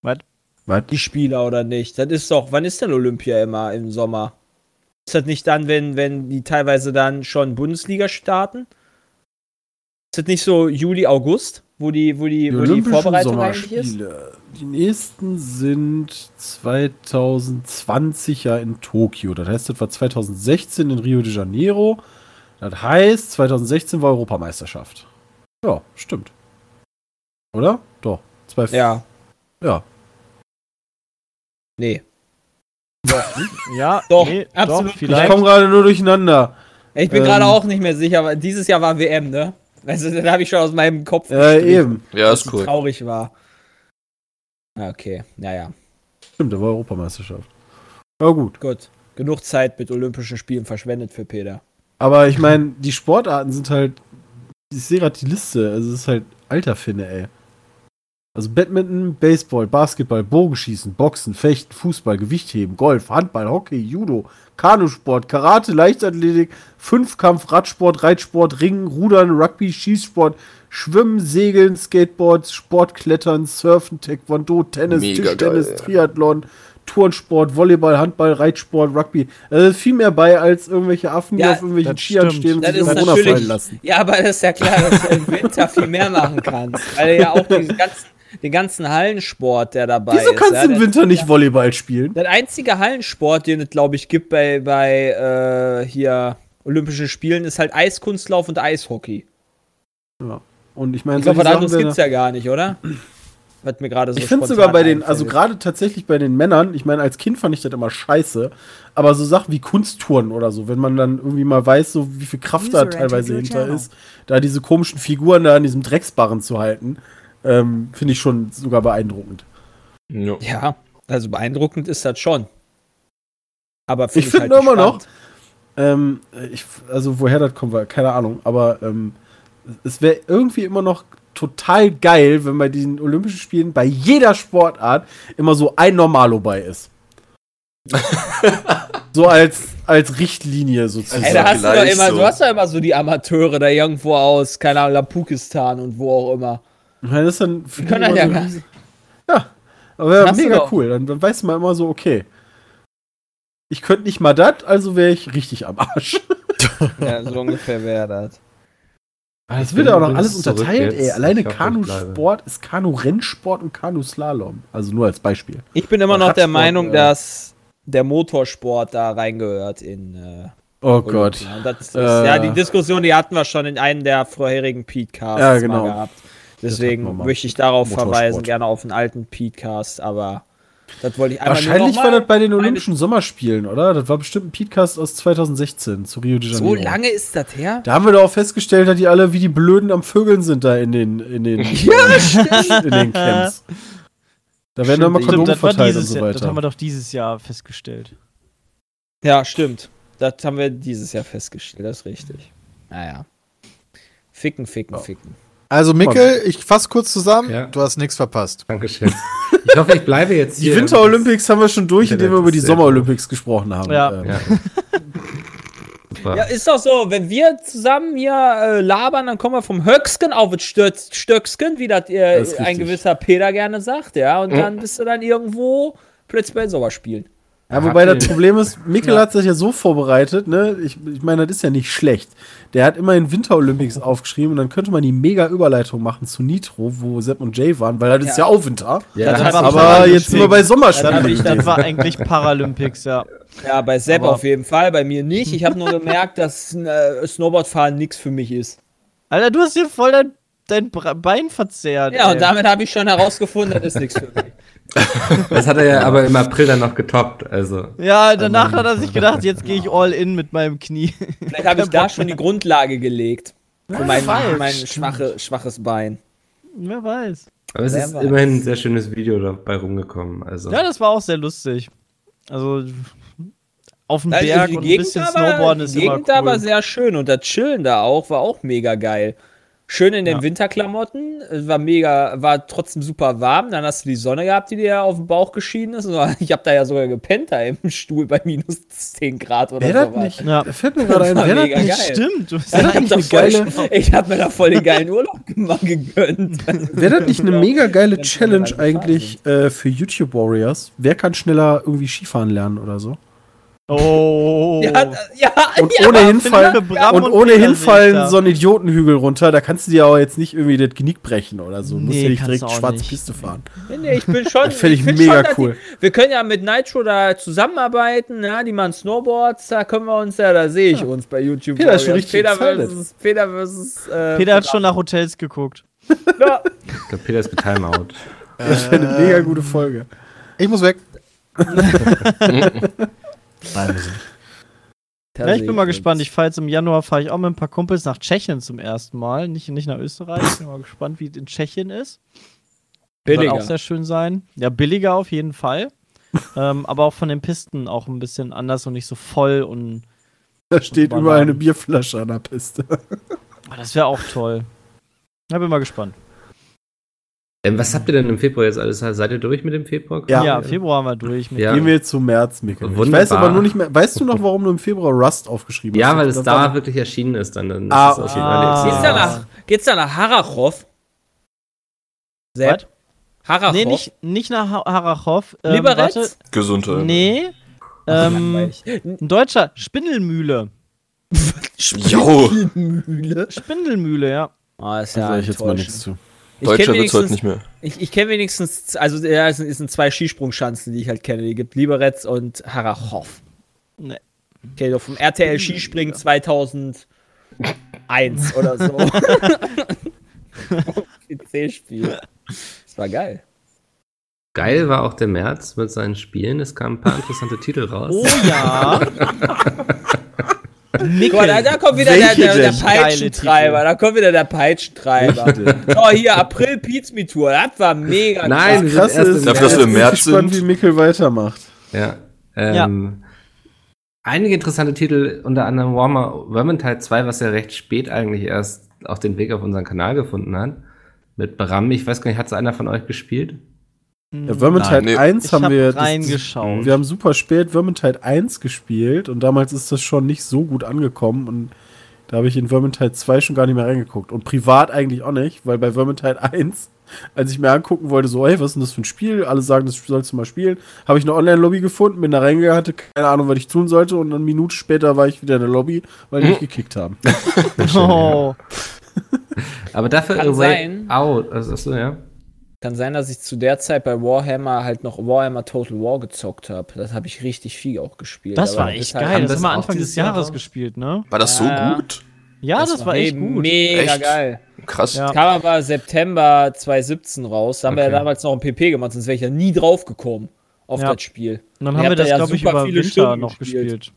Was? Die Spieler oder nicht? Das ist doch, wann ist denn Olympia immer im Sommer? Ist das nicht dann, wenn, wenn die teilweise dann schon Bundesliga starten? Ist das nicht so Juli, August, wo die, wo die, wo die Vorbereitung eigentlich ist? Die nächsten sind 2020 ja in Tokio. Das heißt, das war 2016 in Rio de Janeiro. Das heißt, 2016 war Europameisterschaft. Ja, stimmt. Oder? Doch. Zwei Ja. Ja. Nee. ja, Doch, nee, absolut. doch, Ich komme gerade nur durcheinander. Ich bin Ähm. gerade auch nicht mehr sicher, aber dieses Jahr war WM, ne? Also, da habe ich schon aus meinem Kopf. Ja, gestrichen, eben. Ja, dass ist es cool. traurig war. Ah, Okay, naja, Stimmt, da war Europameisterschaft. Ja, gut. gut. Genug Zeit mit Olympischen Spielen verschwendet für Peter. Aber ich meine, die Sportarten sind halt. Ich sehe gerade die Liste. Also, es ist halt alter Finne, ey. Also, Badminton, Baseball, Basketball, Bogenschießen, Boxen, Fechten, Fußball, Gewichtheben, Golf, Handball, Hockey, Judo, Kanusport, Karate, Leichtathletik, Fünfkampf, Radsport, Reitsport, Ringen, Rudern, Rugby, Schießsport, Schwimmen, Segeln, Skateboard, Sportklettern, Surfen, Taekwondo, Tennis, Mega Tischtennis, geil. Triathlon, Turnsport, Volleyball, Handball, Reitsport, Rugby. Also viel mehr bei als irgendwelche Affen, die Ja, auf irgendwelchen Skiern stehen und Das sich ist irgendwo runterfallen lassen. Ja, aber das ist ja klar, dass du im Winter viel mehr machen kannst. Weil ja auch diesen ganzen, den ganzen Hallensport, der dabei Wieso ist. kannst ja, du im der- Winter nicht Volleyball spielen? Der einzige Hallensport, den es, glaube ich, gibt bei, bei äh, hier Olympischen Spielen, ist halt Eiskunstlauf und Eishockey. Und ich meine, Ich glaube, was anderes Sachen gibt's ja gar nicht, oder? Was mir gerade so Ich finde sogar bei den, also gerade tatsächlich bei den Männern, ich meine, als Kind fand ich das immer scheiße, aber so Sachen wie Kunsttouren oder so, wenn man dann irgendwie mal weiß, so wie viel Kraft da User teilweise entered your hinter channel. ist, da diese komischen Figuren da an diesem Drecksbarren zu halten, ähm, finde ich schon sogar beeindruckend. Ja. Ja, also beeindruckend ist das schon. Aber Ich find finde halt immer noch, ähm, ich, also woher das kommt, war- keine Ahnung, aber ähm, es wäre irgendwie immer noch total geil, wenn bei diesen Olympischen Spielen bei jeder Sportart immer so ein Normalo bei ist. So als, als Richtlinie sozusagen. Ey, da hast du immer, so. du hast doch immer so die Amateure da irgendwo aus, keine Ahnung, Lampukistan und wo auch immer. Meine, das ist dann Die können das ja immer gar so, nicht. aber ja, Hast du mega cool. Dann, dann weiß man immer so, okay. Ich könnte nicht mal das, also wäre ich richtig am Arsch. Ja, so ungefähr wäre das. Aber das Ich wird ja auch noch alles unterteilt, jetzt. ey. Alleine Kanu-Sport ist Kanu-Rennsport und Kanu-Slalom. Also nur als Beispiel. Ich bin immer noch der Radsport, Meinung, äh, dass der Motorsport da reingehört in äh, Oh Gott. Olympia. Das ist, Äh. ja, die Diskussion, die hatten wir schon in einem der vorherigen Peatcasts Ja, genau. mal gehabt. Deswegen möchte ich darauf Motorsport. verweisen, gerne auf einen alten Peatcast, aber das wollte ich einfach Wahrscheinlich nur war das bei den Olympischen Sommerspielen, oder? Das war bestimmt ein Podcast aus 2016 zu Rio de Janeiro. So lange ist das her? Da haben wir doch auch festgestellt, dass die alle wie die Blöden am Vögeln sind da in den, in den, ja, in den Camps. Da werden dann mal Stimmt, Kondome verteilt und so Jahr, das haben wir weiter. doch dieses Jahr festgestellt. Ja, stimmt. Das haben wir dieses Jahr festgestellt, das ist richtig. Naja. Ficken, ficken, ficken. Also, Mikkel, ich fasse kurz zusammen. Ja. Du hast nichts verpasst. Dankeschön. Ich hoffe, ich bleibe jetzt Die hier. Winter-Olympics haben wir schon durch, indem wir über die Sehr gut. Sommer-Olympics gesprochen haben. Ja. Ähm, Ja. Ja, ist doch so, wenn wir zusammen hier äh, labern, dann kommen wir vom Höcksken auf das Stöcksken, wie das, äh, Das ein gewisser Peter gerne sagt, ja. Und dann bist du dann irgendwo plötzlich bei Sommerspielen. Ja, wobei das Problem ist, Mikkel Ja. hat sich ja so vorbereitet, ne? Ich, ich meine, das ist ja nicht schlecht. Der hat immerhin Winter-Olympics aufgeschrieben und dann könnte man die mega Überleitung machen zu Nitro, wo Sepp und Jay waren, weil das ist ja Ja. auch Winter. Ja, Das da hast war du- Aber jetzt sind wir bei Sommerstand. Das, das war eigentlich Paralympics, ja. Ja, bei Sepp Aber- auf jeden Fall, bei mir nicht. Ich habe nur gemerkt, dass äh, Snowboardfahren nichts für mich ist. Alter, du hast hier voll dein, dein Bein verzerrt. Ja, ey. und damit habe ich schon herausgefunden, das ist nichts für mich. Das hat er ja aber im April dann noch getoppt. Also. Ja, danach hat er sich gedacht, jetzt gehe ich all in mit meinem Knie. Vielleicht habe ich da schon die Grundlage gelegt. Für mein, mein schwache, schwaches Bein. Wer weiß. Aber es Wer ist weiß. immerhin ein sehr schönes Video dabei rumgekommen. Also. Ja, das war auch sehr lustig. Also auf dem Also Berg und ein bisschen aber- Snowboarden ist Die Gegend da war sehr schön und das Chillen da auch war auch mega geil. Schön in den Ja. Winterklamotten, es war mega, war trotzdem super warm. Dann hast du die Sonne gehabt, die dir auf den Bauch geschieden ist. Ich habe da ja sogar gepennt da im Stuhl bei minus 10 Grad oder das so. nicht? Ja. Da fällt mir gerade ein, war wer das mega nicht? geil. Stimmt. Bist Ich hab, eigentlich da eine voll, geile- ich hab mir da voll den geilen Urlaub mal gegönnt. Wäre das nicht eine mega geile Challenge eigentlich äh, für YouTube Warriors? Wer kann schneller irgendwie Skifahren lernen oder so? Oh. Ja, ja, Und ja, ohne hinfallen, und und ohne hinfallen so einen Idiotenhügel runter, da kannst du dir aber jetzt nicht irgendwie das Genick brechen oder so. Du musst Nee, ja nicht direkt du auch schwarze nicht. Piste fahren. Nee, nee, ich bin schon. Das fänd ich find mega schon, cool. Die, wir können ja mit Nitro da zusammenarbeiten, ja, die machen Snowboards, da können wir uns ja, da sehe ich uns bei YouTube. Peter ist schon richtig Peter versus, Peter versus, äh, Peter hat schon nach Hotels geguckt. Ja. Ich glaube, Peter ist mit Timeout. Das wäre eine mega gute Folge. Ich muss weg. Ja, ich bin mal gespannt. Ich fahre jetzt im Januar, fahre ich auch mit ein paar Kumpels nach Tschechien zum ersten Mal. Nicht, nicht nach Österreich. Ich bin mal gespannt, wie es in Tschechien ist. Billiger. auch sehr schön sein. Ja, billiger auf jeden Fall. ähm, aber auch von den Pisten auch ein bisschen anders und nicht so voll. Und Da steht überall eine Bierflasche an der Piste. Ah, das wäre auch toll. Ja, bin mal gespannt. Ähm, was habt ihr denn im Februar jetzt alles? Seid ihr durch mit dem Februar? Ja. Ja, Februar haben wir durch. Mit Ja. Gehen wir jetzt zum März, Mikkel. Ich Wunderbar. weiß aber nur nicht mehr. Weißt du noch, warum du im Februar Rust aufgeschrieben Ja, hast? weil es da wirklich erschienen ist. Dann, dann Ah, ist ah. Geht's da nach, geht's da nach Harachow? Sepp? Harachow? Nee, nicht, nicht nach Ha- Harachow. Ähm, Liberec? warte. Gesundheit. Nee. Ähm, ein deutscher Spindelmühle. Jo, Mühle. Spindelmühle, ja. Ah, ist Da ja sag ich jetzt mal nichts zu. Ich Deutscher kenne wird's heute wenigstens, nicht mehr. ich, ich kenn wenigstens, also ja, es sind, es sind zwei Skisprungschanzen, die ich halt kenne. Die gibt Liberec und Harachow. Nee. Okay, doch vom RTL Skispringen 2001 oder so. PC-Spiel. Das war geil. Geil war auch der März mit seinen Spielen. Es kamen ein paar interessante Titel raus. Oh ja. Guck da, da kommt wieder der, Welche der, der? Peitschentreiber. Da kommt wieder der Peitschentreiber. oh, hier, April Pete's Me Tour. Das war mega Nein, Krass sind erst ist, Dafür, dass wir im ich bin März gespannt, sind. wie Mikkel weitermacht. Ja. Ähm, Einige interessante Titel, unter anderem Warmer Vermintide 2, was ja recht spät eigentlich erst auch den Weg auf unseren Kanal gefunden hat. Mit Bram. Ich weiß gar nicht, hat es einer von euch gespielt? Ja, Vermintide nee. 1 Ich haben hab wir. das- reingeschaut. Wir haben super spät Vermintide 1 gespielt und damals ist das schon nicht so gut angekommen und da habe ich in Vermintide 2 schon gar nicht mehr reingeguckt. Und privat eigentlich auch nicht, weil bei Vermintide 1, als ich mir angucken wollte, so, hey, was ist denn das für ein Spiel? Alle sagen, das sollst du mal spielen. Habe ich eine Online-Lobby gefunden, bin da reingegangen, hatte keine Ahnung, was ich tun sollte und eine Minute später war ich wieder in der Lobby, weil die mich gekickt haben. Oh, Aber dafür Kann A Way sein. Out. Also, achso, ja. Kann sein, dass ich zu der Zeit bei Warhammer halt noch Warhammer Total War gezockt habe. Das habe ich richtig viel auch gespielt. das war echt halt- geil. haben Das das haben wir auch Anfang des Jahr Jahres raus? gespielt, ne? War das so Ja. gut? Ja, das, war echt gut. Mega Echt? geil. Krass. Ja. Kam aber September 2017 raus. Da haben wir Okay. ja damals noch ein PP gemacht, sonst wäre ich ja nie drauf gekommen auf Ja. das Spiel. Und dann haben wir habt da das, ja glaube ich, super über viele Winter Stunden noch gespielt. gespielt.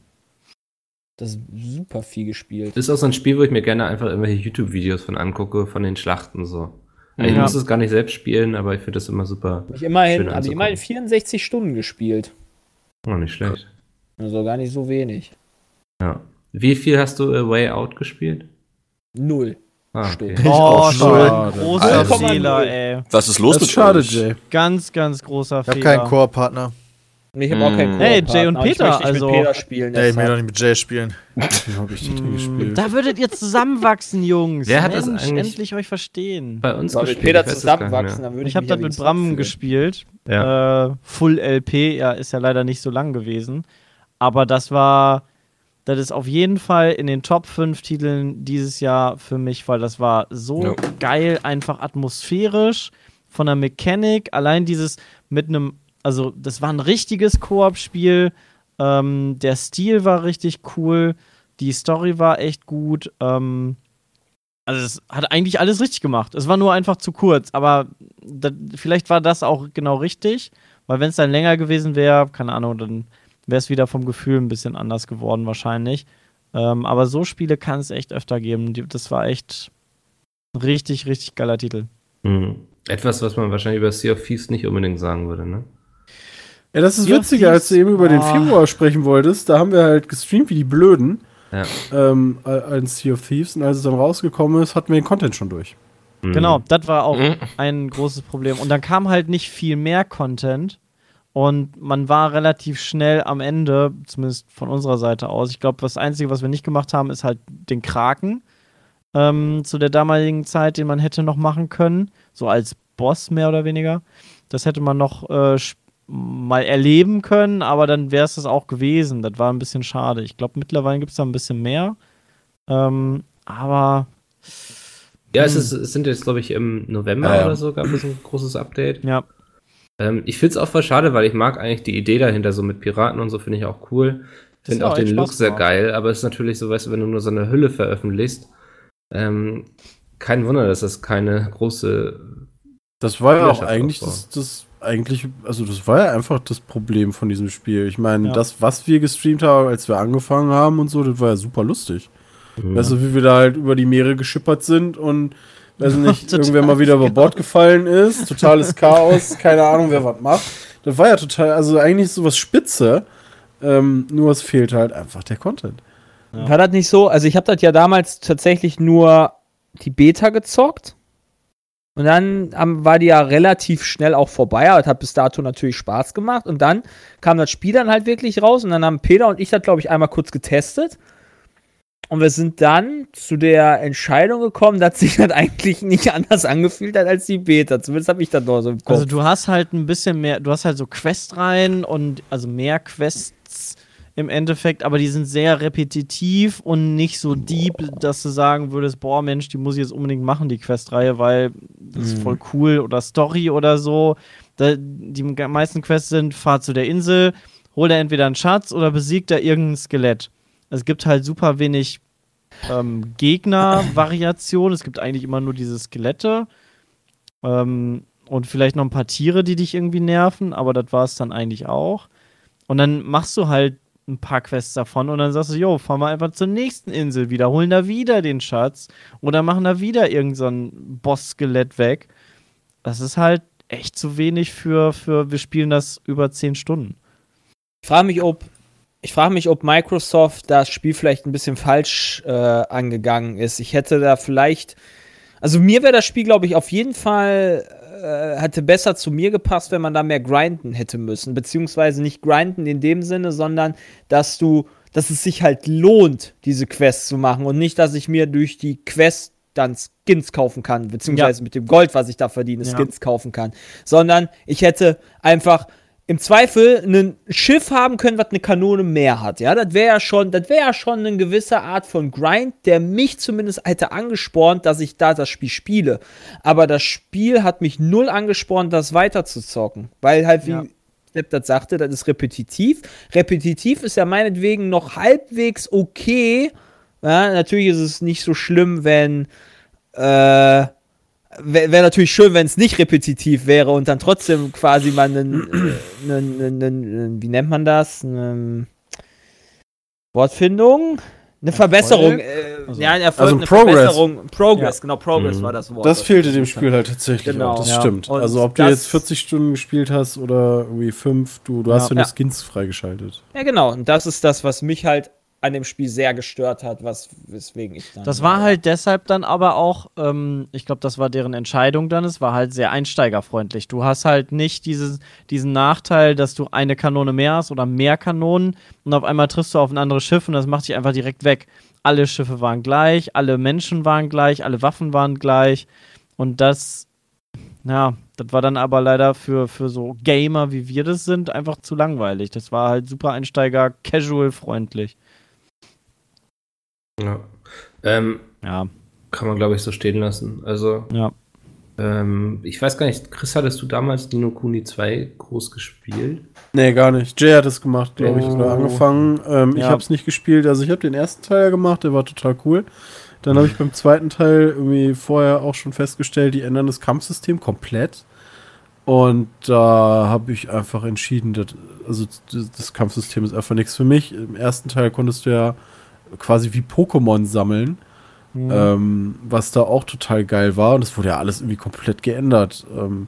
Das ist super viel gespielt. Ist auch so ein Spiel, wo ich mir gerne einfach irgendwelche YouTube-Videos von angucke, von den Schlachten so. Also Ich Ja. muss es gar nicht selbst spielen, aber ich finde das immer super. Hab ich immerhin, Schön habe ich anzugucken. immerhin 64 Stunden gespielt. Oh, nicht schlecht. Also gar nicht so wenig. Ja. Wie viel hast du A Way Out gespielt? Null. Ah, okay. Oh, schade. großer Alter. Fehler, ey. Was ist los Das ist mit schade, euch? Jay. Ganz, ganz großer Ich habe Fehler. keinen Koop-Partner. Ich habe auch keinen Mm. Hey, Jay und ich Peter, nicht also- mit Peter spielen. Ey, ich will doch nicht mit Jay spielen. Wie habe ich Mm, gespielt? Da würdet ihr zusammenwachsen, Jungs. Wer hat das Mensch, eigentlich- endlich euch verstehen. Bei uns Soll mit gespielt, Peter ich zusammenwachsen, dann würde Ich habe mich das mit Bram gespielt. Ja. Äh, Full LP, ja, ist ja leider nicht so lang gewesen. Aber das war, das ist auf jeden Fall in den Top 5 Titeln dieses Jahr für mich, weil das war so Ja. geil, einfach atmosphärisch, von der Mechanik, allein dieses mit einem, also das war ein richtiges Koop-Spiel. Ähm, der Stil war richtig cool, die Story war echt gut. Ähm, also es hat eigentlich alles richtig gemacht. Es war nur einfach zu kurz, aber da, vielleicht war das auch genau richtig, weil wenn es dann länger gewesen wäre, keine Ahnung, dann wäre es wieder vom Gefühl ein bisschen anders geworden wahrscheinlich. Ähm, aber so Spiele kann es echt öfter geben. Das war echt ein richtig, richtig geiler Titel. Hm. Etwas, was man wahrscheinlich über Sea of Thieves nicht unbedingt sagen würde, ne? Ja, das ist witziger, als du eben über den Ah. Februar sprechen wolltest. Da haben wir halt gestreamt wie die Blöden Ja. ähm, als Sea of Thieves. Und als es dann rausgekommen ist, hatten wir den Content schon durch. Hm. Genau, das war auch Mhm. ein großes Problem. Und dann kam halt nicht viel mehr Content. Und man war relativ schnell am Ende, zumindest von unserer Seite aus. Ich glaube, das Einzige, was wir nicht gemacht haben, ist halt den Kraken ähm, zu der damaligen Zeit, den man hätte noch machen können. So als Boss mehr oder weniger. Das hätte man noch äh, mal erleben können, aber dann wäre es das auch gewesen. Das war ein bisschen schade. Ich glaube, mittlerweile gibt es da ein bisschen mehr. Ähm, aber Ja, es, ist, es sind jetzt, glaube ich, im November Ja, ja. oder so gab es ein großes Update. ja, Ähm, ich finde es auch voll schade, weil ich mag eigentlich die Idee dahinter, so mit Piraten und so, finde ich auch cool. Das Finde auch auch den Look sehr gemacht. geil, aber es ist natürlich so, weißt du, wenn du nur so eine Hülle veröffentlichst, ähm, kein Wunder, dass das keine große. Das war ja auch eigentlich das, das eigentlich, also das war ja einfach das Problem von diesem Spiel. Ich meine, Ja. das, was wir gestreamt haben, als wir angefangen haben und so, das war ja super lustig. Mhm. Weißt du, wie wir da halt über die Meere geschippert sind und weiß nicht, irgendwer mal wieder über Bord gefallen ist, totales Chaos, keine Ahnung, wer was macht. Das war ja total, also eigentlich sowas spitze, ähm, nur es fehlt halt einfach der Content. War das nicht so? Also ich habe das ja damals tatsächlich nur die Beta gezockt. Und dann am- war die ja relativ schnell auch vorbei, aber hat bis dato natürlich Spaß gemacht. Und dann kam das Spiel dann halt wirklich raus und dann haben Peter und ich das, glaube ich, einmal kurz getestet. Und wir sind dann zu der Entscheidung gekommen, dass sich das eigentlich nicht anders angefühlt hat als die Beta. Zumindest habe ich das noch so im Kopf. Also du hast halt ein bisschen mehr, du hast halt so Questreihen und also mehr Quests im Endeffekt, aber die sind sehr repetitiv und nicht so deep, dass du sagen würdest, boah Mensch, die muss ich jetzt unbedingt machen, die Questreihe, weil das ist voll cool oder Story oder so. Da, die meisten Quests sind, fahr zu der Insel, hol da entweder einen Schatz oder besiegt da irgendein Skelett. Es gibt halt super wenig ähm, Gegner-Variationen. Es gibt eigentlich immer nur diese Skelette. Ähm, und vielleicht noch ein paar Tiere, die dich irgendwie nerven, aber das war es dann eigentlich auch. Und dann machst du halt ein paar Quests davon und dann sagst du, jo, fahren wir einfach zur nächsten Insel wieder, holen da wieder den Schatz oder machen da wieder irgendein so Boss-Skelett weg. Das ist halt echt zu wenig für, für wir spielen das über 10 Stunden. Ich frage mich, ob ich frage mich, ob Microsoft das Spiel vielleicht ein bisschen falsch äh, angegangen ist. Ich hätte da vielleicht, also mir wäre das Spiel, glaube ich, auf jeden Fall äh, hätte besser zu mir gepasst, wenn man da mehr grinden hätte müssen. Beziehungsweise nicht grinden in dem Sinne, sondern dass du, dass es sich halt lohnt, diese Quest zu machen und nicht, dass ich mir durch die Quest dann Skins kaufen kann, beziehungsweise Ja. mit dem Gold, was ich da verdiene, Ja. Skins kaufen kann. Sondern ich hätte einfach im Zweifel ein Schiff haben können, was eine Kanone mehr hat. Ja, das wäre ja schon, das wäre ja schon eine gewisse Art von Grind, der mich zumindest hätte angespornt, dass ich da das Spiel spiele. Aber das Spiel hat mich null angespornt, das weiter zu zocken. Weil halt, wie Ja. Sepp das sagte, das ist repetitiv. Repetitiv ist ja meinetwegen noch halbwegs okay. Ja, natürlich ist es nicht so schlimm, wenn äh, wäre wär natürlich schön, wenn es nicht repetitiv wäre und dann trotzdem quasi mal einen, äh, einen, einen, einen wie nennt man das? Einen, Wortfindung? Eine Verbesserung. Äh, Also- ja, ein Erfolg, also eine Progress. Verbesserung. Progress, Ja. genau, Progress Mhm. war das Wort. Das fehlte dem Spiel halt tatsächlich Genau. auch, das Ja. stimmt. Und Also ob du jetzt 40 Stunden gespielt hast oder irgendwie 5, du, du hast ja Ja. nur Skins freigeschaltet. Ja, genau. Und das ist das, was mich halt an dem Spiel sehr gestört hat, was, weswegen ich dann. Das war halt deshalb dann aber auch, ähm, ich glaube, das war deren Entscheidung dann, es war halt sehr einsteigerfreundlich. Du hast halt nicht dieses, diesen Nachteil, dass du eine Kanone mehr hast oder mehr Kanonen und auf einmal triffst du auf ein anderes Schiff und das macht dich einfach direkt weg. Alle Schiffe waren gleich, alle Menschen waren gleich, alle Waffen waren gleich und das, ja, das war dann aber leider für, für so Gamer, wie wir das sind, einfach zu langweilig. Das war halt super Einsteiger, casual-freundlich. Ja. Ähm, Ja, kann man, glaube ich, so stehen lassen. Also, ja. ähm, ich weiß gar nicht, Chris, hattest du damals Nino Kuni 2 groß gespielt? Nee, gar nicht. Jay hat es gemacht, glaube ich, Oh. oder angefangen. Ähm, Ich Ja. habe es nicht gespielt. Also ich habe den ersten Teil gemacht, der war total cool. Dann habe ich beim zweiten Teil irgendwie vorher auch schon festgestellt, die ändern das Kampfsystem komplett. Und da habe ich einfach entschieden, dass, also das, das Kampfsystem ist einfach nichts für mich. Im ersten Teil konntest du ja quasi wie Pokémon sammeln, ähm, was da auch total geil war. Und es wurde ja alles irgendwie komplett geändert. Ähm,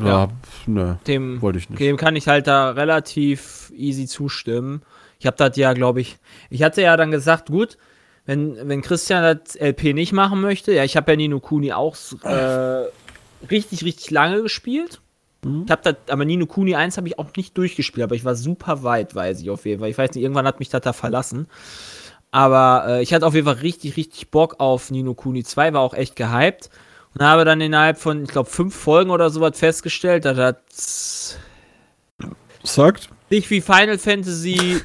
ja, ne, dem, wollte ich nicht. dem kann ich halt da relativ easy zustimmen. Ich habe das ja, glaube ich, ich hatte ja dann gesagt, gut, wenn, wenn Christian das LP nicht machen möchte, ja, ich habe ja Nino Kuni auch äh, richtig, richtig lange gespielt. Ich habe das, aber Nino Kuni 1 habe ich auch nicht durchgespielt, aber ich war super weit, weiß ich auf jeden Fall. Ich weiß nicht, irgendwann hat mich das da verlassen. Aber äh, ich hatte auf jeden Fall richtig, richtig Bock auf Nino Kuni 2, war auch echt gehypt. Und habe dann innerhalb von, ich glaube, fünf Folgen oder sowas festgestellt, dass das Sagt? nicht wie Final Fantasy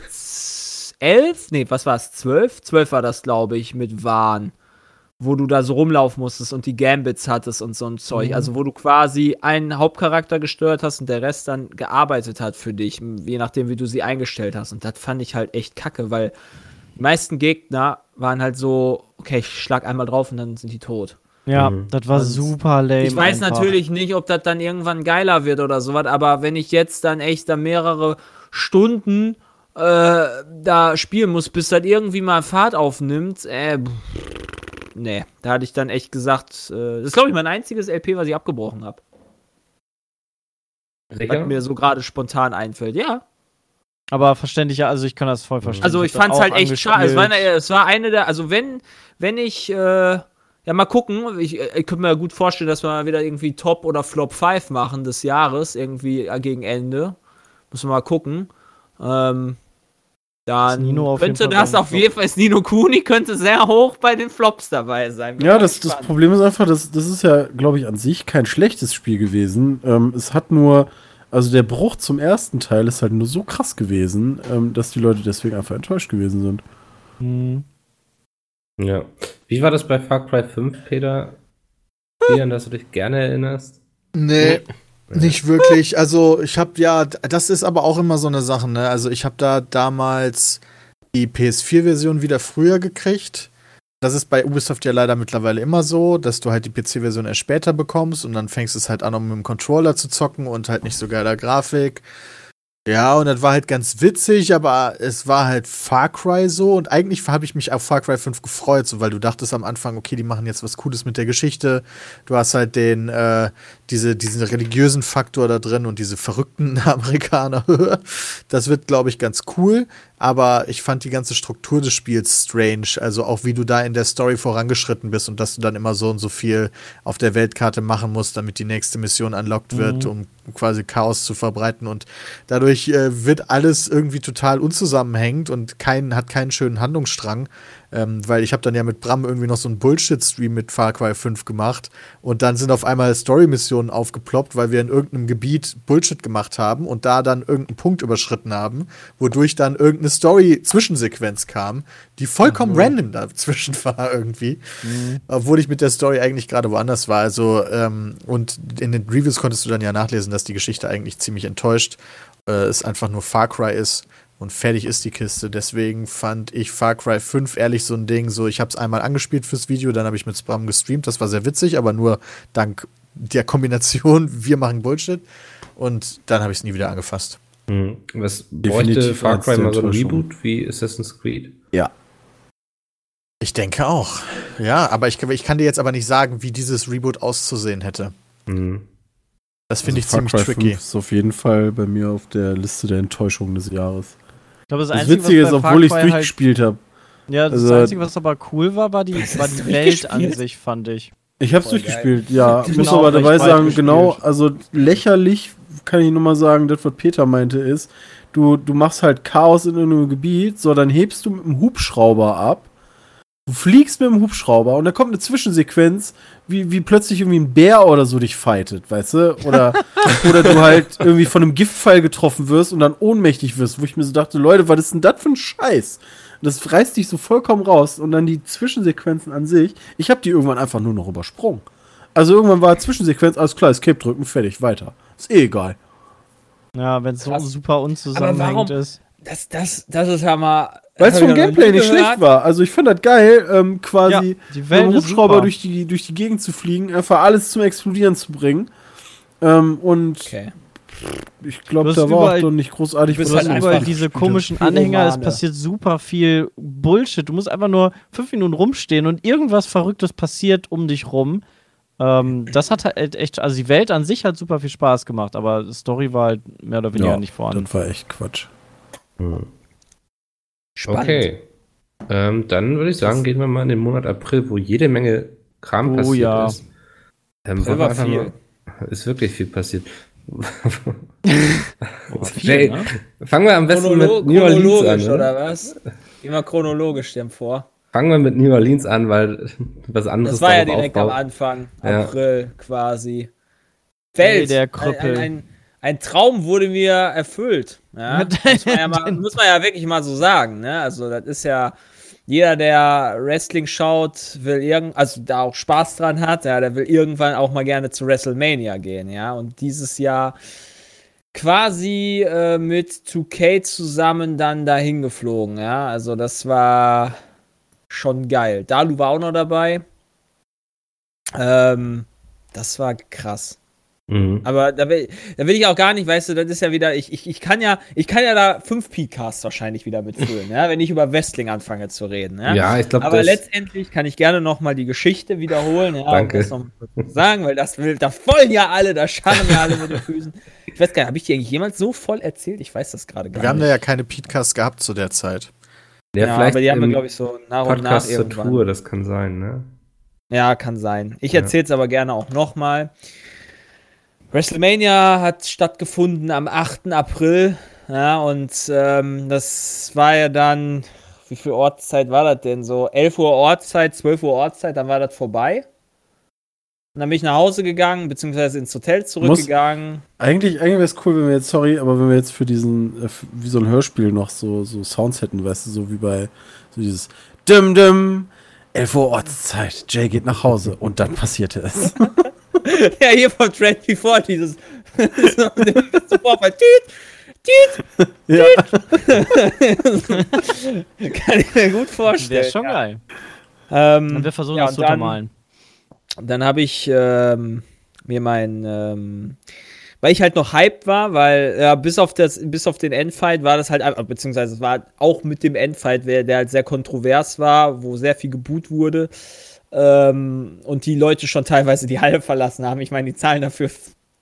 11, nee, was war es, 12? 12 war das, glaube ich, mit Wahn. Wo du da so rumlaufen musstest und die Gambits hattest und so ein Zeug. Also, wo du quasi einen Hauptcharakter gesteuert hast und der Rest dann gearbeitet hat für dich, je nachdem, wie du sie eingestellt hast. Und das fand ich halt echt kacke, weil die meisten Gegner waren halt so, okay, ich schlag einmal drauf und dann sind die tot. Ja, Mhm. das war Und super lame. Ich weiß einfach. natürlich nicht, ob das dann irgendwann geiler wird oder sowas, aber wenn ich jetzt dann echt da mehrere Stunden äh, da spielen muss, bis das irgendwie mal Fahrt aufnimmt, äh, pff, nee, da hatte ich dann echt gesagt, äh, das ist glaube ich mein einziges LP, was ich abgebrochen habe. Was mir so gerade spontan einfällt, ja. Aber verständlich, ja, also ich kann das voll verstehen. Also ich das fand's auch halt echt schade. Es war, eine, es war eine der, also wenn, wenn ich, äh, ja mal gucken, ich, äh, ich könnte mir gut vorstellen, dass wir mal wieder irgendwie Top oder Flop 5 machen des Jahres, irgendwie äh, gegen Ende. Müssen wir mal gucken. Ähm, dann Ist Nino auf jeden könnte das auf jeden Fall, ist Nino Kuni könnte sehr hoch bei den Flops dabei sein. Bin Ja, das, das. Problem ist einfach, das, das ist ja, glaube ich, an sich kein schlechtes Spiel gewesen. Ähm, es hat nur, also der Bruch zum ersten Teil ist halt nur so krass gewesen, ähm, dass die Leute deswegen einfach enttäuscht gewesen sind. Hm. Ja. Wie war das bei Far Cry 5, Peter? Wie, an das du dich gerne erinnerst? Nee, nicht wirklich. Also ich habe ja, das ist aber auch immer so eine Sache, ne? Also ich habe da damals die PS4-Version wieder früher gekriegt. Das ist bei Ubisoft ja leider mittlerweile immer so, dass du halt die PC-Version erst später bekommst und dann fängst es halt an, um mit dem Controller zu zocken und halt nicht so geiler Grafik. Ja, und das war halt ganz witzig, aber es war halt Far Cry so und eigentlich habe ich mich auf Far Cry 5 gefreut, so weil du dachtest am Anfang, okay, die machen jetzt was Cooles mit der Geschichte. Du hast halt den, äh, diese, diesen religiösen Faktor da drin und diese verrückten Amerikaner. das wird, glaube ich, ganz cool. Aber ich fand die ganze Struktur des Spiels strange. Also auch wie du da in der Story vorangeschritten bist und dass du dann immer so und so viel auf der Weltkarte machen musst, damit die nächste Mission unlocked wird, um quasi Chaos zu verbreiten. Und dadurch äh, wird alles irgendwie total unzusammenhängend und kein, hat keinen schönen Handlungsstrang. Ähm, weil ich habe dann ja mit Bram irgendwie noch so einen Bullshit-Stream mit Far Cry 5 gemacht und dann sind auf einmal Story-Missionen aufgeploppt, weil wir in irgendeinem Gebiet Bullshit gemacht haben und da dann irgendeinen Punkt überschritten haben, wodurch dann irgendeine Story-Zwischensequenz kam, die vollkommen random dazwischen war irgendwie, obwohl ich mit der Story eigentlich gerade woanders war. Also ähm, und in den Reviews konntest du dann ja nachlesen, dass die Geschichte eigentlich ziemlich enttäuscht äh, es einfach nur Far Cry ist und fertig ist die Kiste. Deswegen fand ich Far Cry 5 ehrlich so ein Ding, so ich habe es einmal angespielt fürs Video, dann habe ich mit Spam gestreamt, das war sehr witzig, aber nur dank der Kombination, wir machen Bullshit und dann habe ich es nie wieder angefasst. Hm. Was bräuchte Definitiv Far eins Cry mal so ein. Reboot wie Assassin's Creed? Ja. Ich denke auch. Ja, aber ich, ich kann dir jetzt aber nicht sagen, wie dieses Reboot auszusehen hätte. Hm. Das finde ich Also Far ziemlich Cry tricky. 5 ist auf jeden Fall bei mir auf der Liste der Enttäuschungen des Jahres. Ich glaube, das, Das Einzige, Witzige was ist, obwohl ich es halt, durchgespielt habe. Ja, das also- Einzige, was aber cool war, war die, war die Welt an sich, fand ich. Ich hab's Voll durchgespielt, ja. Ich Muss bin aber dabei sagen, gespielt. genau, also lächerlich kann ich nur mal sagen, das, was Peter meinte, ist, du, du machst halt Chaos in irgendeinem Gebiet, so, dann hebst du mit dem Hubschrauber ab, du fliegst mit dem Hubschrauber und da kommt eine Zwischensequenz, wie, wie plötzlich irgendwie ein Bär oder so dich fightet, weißt du? Oder, oder du halt irgendwie von einem Giftpfeil getroffen wirst und dann ohnmächtig wirst, wo ich mir so dachte, Leute, was ist denn das für ein Scheiß? Und das reißt dich so vollkommen raus und dann die Zwischensequenzen an sich, ich habe die irgendwann einfach nur noch übersprungen. Also irgendwann war Zwischensequenz, alles klar, Escape drücken, fertig, weiter. Ist eh egal. Ja, wenn es so super unzusammenhängend ist. Das, das, das ist ja mal. Weil es vom noch Gameplay nicht gehört. schlecht war. Also ich fand das geil, ähm, quasi Ja, mit dem Hubschrauber durch die, durch die Gegend zu fliegen, einfach alles zum Explodieren zu bringen. Ähm, und Okay. ich glaube, da war auch doch nicht großartig du bist halt überall diese komischen. Anhänger, es passiert super viel Bullshit. Du musst einfach nur fünf Minuten rumstehen und irgendwas Verrücktes passiert um dich rum. Ähm, das hat halt echt, also die Welt an sich hat super viel Spaß gemacht, aber die Story war halt mehr oder weniger Ja, nicht vorhanden. Das war echt Quatsch. Spannend. Okay. Ähm, dann würde ich sagen, gehen wir mal in den Monat April, wo jede Menge Kram Oh passiert ja. ist. Ähm, war viel. mal- ist wirklich viel passiert. Viel, Jay, ne? Fangen wir am besten Chronolo mit New Orleans an. chronologisch, Oder? oder was? Immer chronologisch dem vor. Fangen wir mit New Orleans an, weil was anderes Das war ja direkt am aufbaut. Anfang, Ja. April quasi. Hey, Welt, der ein, Krüppel. ein, ein, ein Traum wurde mir erfüllt. Ja? muss, man ja mal, muss man ja wirklich mal so sagen. Ne? Also das ist ja, jeder, der Wrestling schaut, will irgend, also da auch Spaß dran hat, ja, der will irgendwann auch mal gerne zu WrestleMania gehen. Ja, und dieses Jahr quasi äh, mit 2K zusammen dann dahin geflogen. Ja, also das war schon geil. Dalu war auch noch dabei. Ähm, das war krass. Mhm. Aber da will, da will ich auch gar nicht, weißt du, das ist ja wieder, ich, ich, ich kann ja, ich kann ja da fünf P-Casts wahrscheinlich wieder mitfüllen, ja, wenn ich über Wrestling anfange zu reden. Ja, Ja, ich glaube, Aber das letztendlich kann ich gerne nochmal die Geschichte wiederholen, ja, Danke. um das noch mal zu sagen, weil das will, da vollen ja alle, da scharren ja alle mit den Füßen. Ich weiß gar nicht, habe ich die eigentlich jemals so voll erzählt? Ich weiß das gerade gar Wir haben da nicht. ja keine Podcast gehabt zu der Zeit. ja, ja, vielleicht aber die haben wir, glaube ich, so nach und nach irgendwann. Tour, das kann sein, ne? Ja, kann sein. Ich Ja. erzähle es aber gerne auch nochmal. WrestleMania hat stattgefunden am 8. April. Ja, und ähm, das war ja dann, wie viel Ortszeit war das denn? So 11 Uhr Ortszeit, 12 Uhr Ortszeit, dann war das vorbei. Und dann bin ich nach Hause gegangen, beziehungsweise ins Hotel zurückgegangen. Eigentlich, eigentlich wäre es cool, wenn wir jetzt, sorry, aber wenn wir jetzt für diesen, äh, wie so ein Hörspiel noch so, so Sounds hätten, weißt du, so wie bei so dieses Dim Dim, 11 Uhr Ortszeit, Jay geht nach Hause und dann passierte es. ja, hier vom Trend Before, dieses Tüt, Tüt, ja. kann ich mir gut vorstellen. Wäre schon ja. geil. Ähm, Und wir versuchen ja, das zu dann- untermalen. dann habe ich ähm, mir mein, ähm, weil ich halt noch hyped war, weil ja, bis auf das, bis auf den Endfight war das halt, beziehungsweise es war auch mit dem Endfight, der, der halt sehr kontrovers war, wo sehr viel geboot wurde ähm, und die Leute schon teilweise die Halle verlassen haben. Ich meine, die zahlen dafür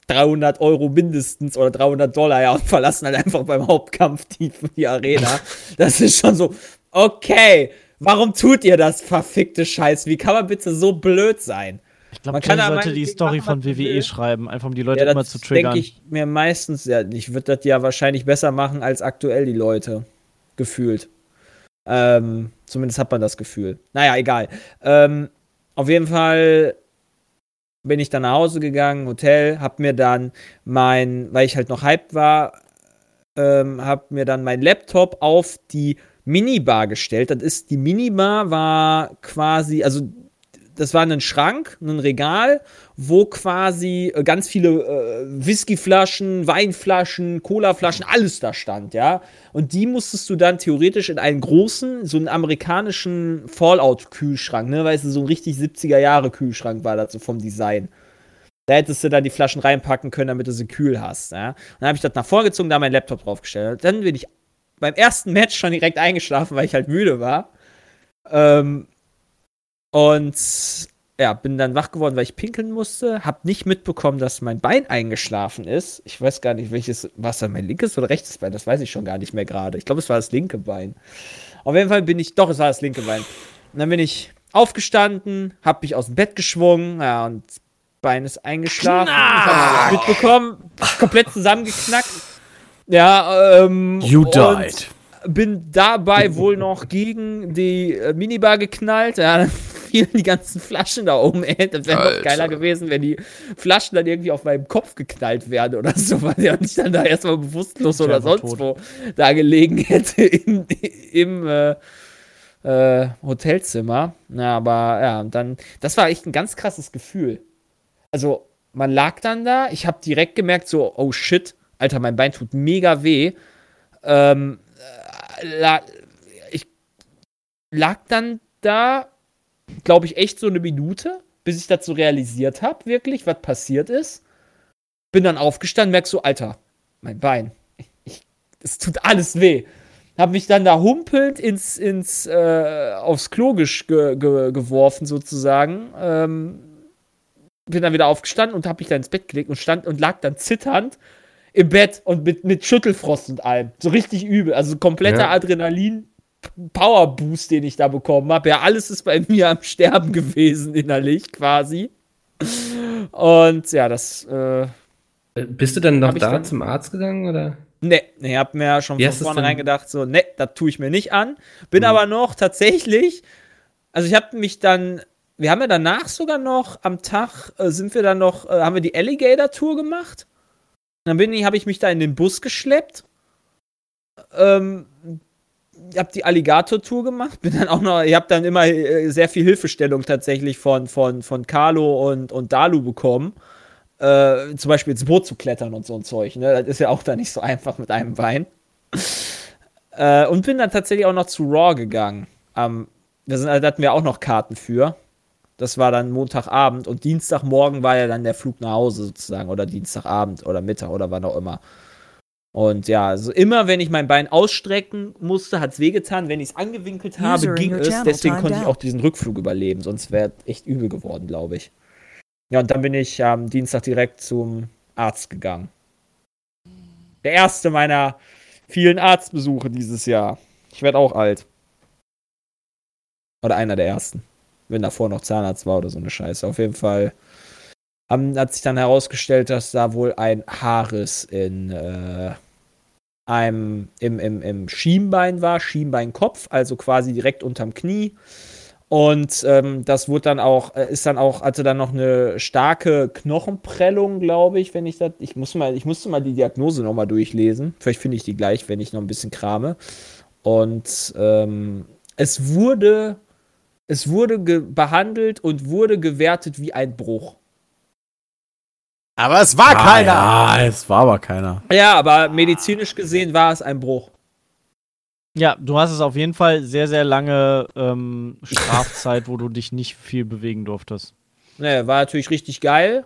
300 Euro mindestens oder 300 Dollar, ja, und verlassen halt einfach beim Hauptkampf die, die Arena. Das ist schon so, okay, warum tut ihr das, verfickte Scheiß? Wie kann man bitte so blöd sein? Ich glaube, Man kann sollte die Story machen, von WWE will. schreiben, einfach um die Leute Ja, immer zu triggern. denke ich mir meistens, ja, ich würde das ja wahrscheinlich besser machen als aktuell die Leute. Gefühlt. Ähm, zumindest hat man das Gefühl. Naja, egal. Ähm, auf jeden Fall bin ich dann nach Hause gegangen, Hotel, hab mir dann mein, weil ich halt noch hyped war, ähm, hab mir dann mein Laptop auf die Minibar gestellt. Das ist, die Minibar war quasi, also das war ein Schrank, ein Regal, wo quasi äh, ganz viele äh, Whiskyflaschen, Weinflaschen, Colaflaschen, alles da stand, ja. Und die musstest du dann theoretisch in einen großen, so einen amerikanischen Fallout-Kühlschrank, ne, weißt du, so ein richtig 70er-Jahre-Kühlschrank war das so vom Design. Da hättest du dann die Flaschen reinpacken können, damit du sie kühl hast, ja. Und dann habe ich das nach vorgezogen, da meinen Laptop draufgestellt. Dann bin ich beim ersten Match schon direkt eingeschlafen, weil ich halt müde war. Ähm, und ja, bin dann wach geworden, weil ich pinkeln musste. Hab nicht mitbekommen, dass mein Bein eingeschlafen ist. Ich weiß gar nicht, welches, was da mein linkes oder rechtes Bein? Das weiß ich schon gar nicht mehr gerade. Ich glaube, es war das linke Bein. Auf jeden Fall bin ich, doch, es war das linke Bein. Und dann bin ich aufgestanden, hab mich aus dem Bett geschwungen, ja, und das Bein ist eingeschlafen. Ich hab mitbekommen, komplett zusammengeknackt. Ja, ähm. You died. bin dabei wohl noch gegen die äh, Minibar geknallt. Ja, fielen die ganzen Flaschen da oben. Ey. Das wäre noch geiler gewesen, wenn die Flaschen dann irgendwie auf meinem Kopf geknallt wären oder so, weil der nicht dann da erstmal bewusstlos oder sonst wo da gelegen hätte in, im äh, äh, Hotelzimmer. Ja, aber ja, und dann, das war echt ein ganz krasses Gefühl. Also, man lag dann da, ich habe direkt gemerkt, so, oh shit, Alter, mein Bein tut mega weh. Ähm, äh, la ich lag dann da, glaube ich, echt so eine Minute, bis ich so realisiert habe, wirklich, was passiert ist. Bin dann aufgestanden, merk so, Alter, mein Bein, es tut alles weh. Hab mich dann da humpelnd ins, ins, äh, aufs Klo ge ge geworfen, sozusagen. Ähm, bin dann wieder aufgestanden und hab mich dann ins Bett gelegt und stand und lag dann zitternd im Bett und mit, mit Schüttelfrost und allem. So richtig übel. Also kompletter Ja. Adrenalin-Power-Boost, den ich da bekommen habe. Ja, alles ist bei mir am Sterben gewesen, innerlich quasi. Und ja, das, äh, Bist du dann noch da dann- zum Arzt gegangen oder? Ne, ne, hab mir schon Wie von vornherein gedacht, so, ne, das tue ich mir nicht an. Bin Mhm. aber noch tatsächlich, also ich habe mich dann, wir haben ja danach sogar noch am Tag, äh, sind wir dann noch, äh, haben wir die Alligator-Tour gemacht. Dann bin ich, habe ich mich da in den Bus geschleppt. Ähm, hab die Alligator-Tour gemacht, bin dann auch noch, ich habe dann immer äh, sehr viel Hilfestellung tatsächlich von, von, von Carlo und, und Dalu bekommen äh, zum Beispiel ins Boot zu klettern und so ein Zeug. Ne? Das ist ja auch da nicht so einfach mit einem Bein. äh, und bin dann tatsächlich auch noch zu Raw gegangen. Ähm, da, sind, da hatten wir auch noch Karten für. Das war dann Montagabend und Dienstagmorgen war ja dann der Flug nach Hause sozusagen oder Dienstagabend oder Mittag oder wann auch immer. Und ja, also immer wenn ich mein Bein ausstrecken musste, hat es wehgetan. Wenn ich es angewinkelt habe, User in ging es. Deswegen konnte ich auch diesen Rückflug überleben. Sonst wäre echt übel geworden, glaube ich. Ja, und dann bin ich am Dienstag direkt zum Arzt gegangen. Der erste meiner vielen Arztbesuche dieses Jahr. Ich werde auch alt. Oder einer der ersten. Wenn davor noch Zahnarzt war oder so eine Scheiße. Auf jeden Fall haben, hat sich dann herausgestellt, dass da wohl ein Haarriss in äh, einem im, im, im Schienbein war, Schienbeinkopf, also quasi direkt unterm Knie. Und ähm, das wurde dann auch, äh, ist dann auch, hatte dann noch eine starke Knochenprellung, glaube ich, wenn ich das, ich muss mal, ich musste mal die Diagnose nochmal durchlesen. Vielleicht finde ich die gleich, wenn ich noch ein bisschen krame. Und ähm, es wurde, es wurde behandelt und wurde gewertet wie ein Bruch. Aber es war keiner. Ah, ja, es war aber keiner. Ja, aber medizinisch gesehen war es ein Bruch. Ja, du hast es auf jeden Fall sehr, sehr lange ähm, Strafzeit, wo du dich nicht viel bewegen durftest. Ne, war natürlich richtig geil,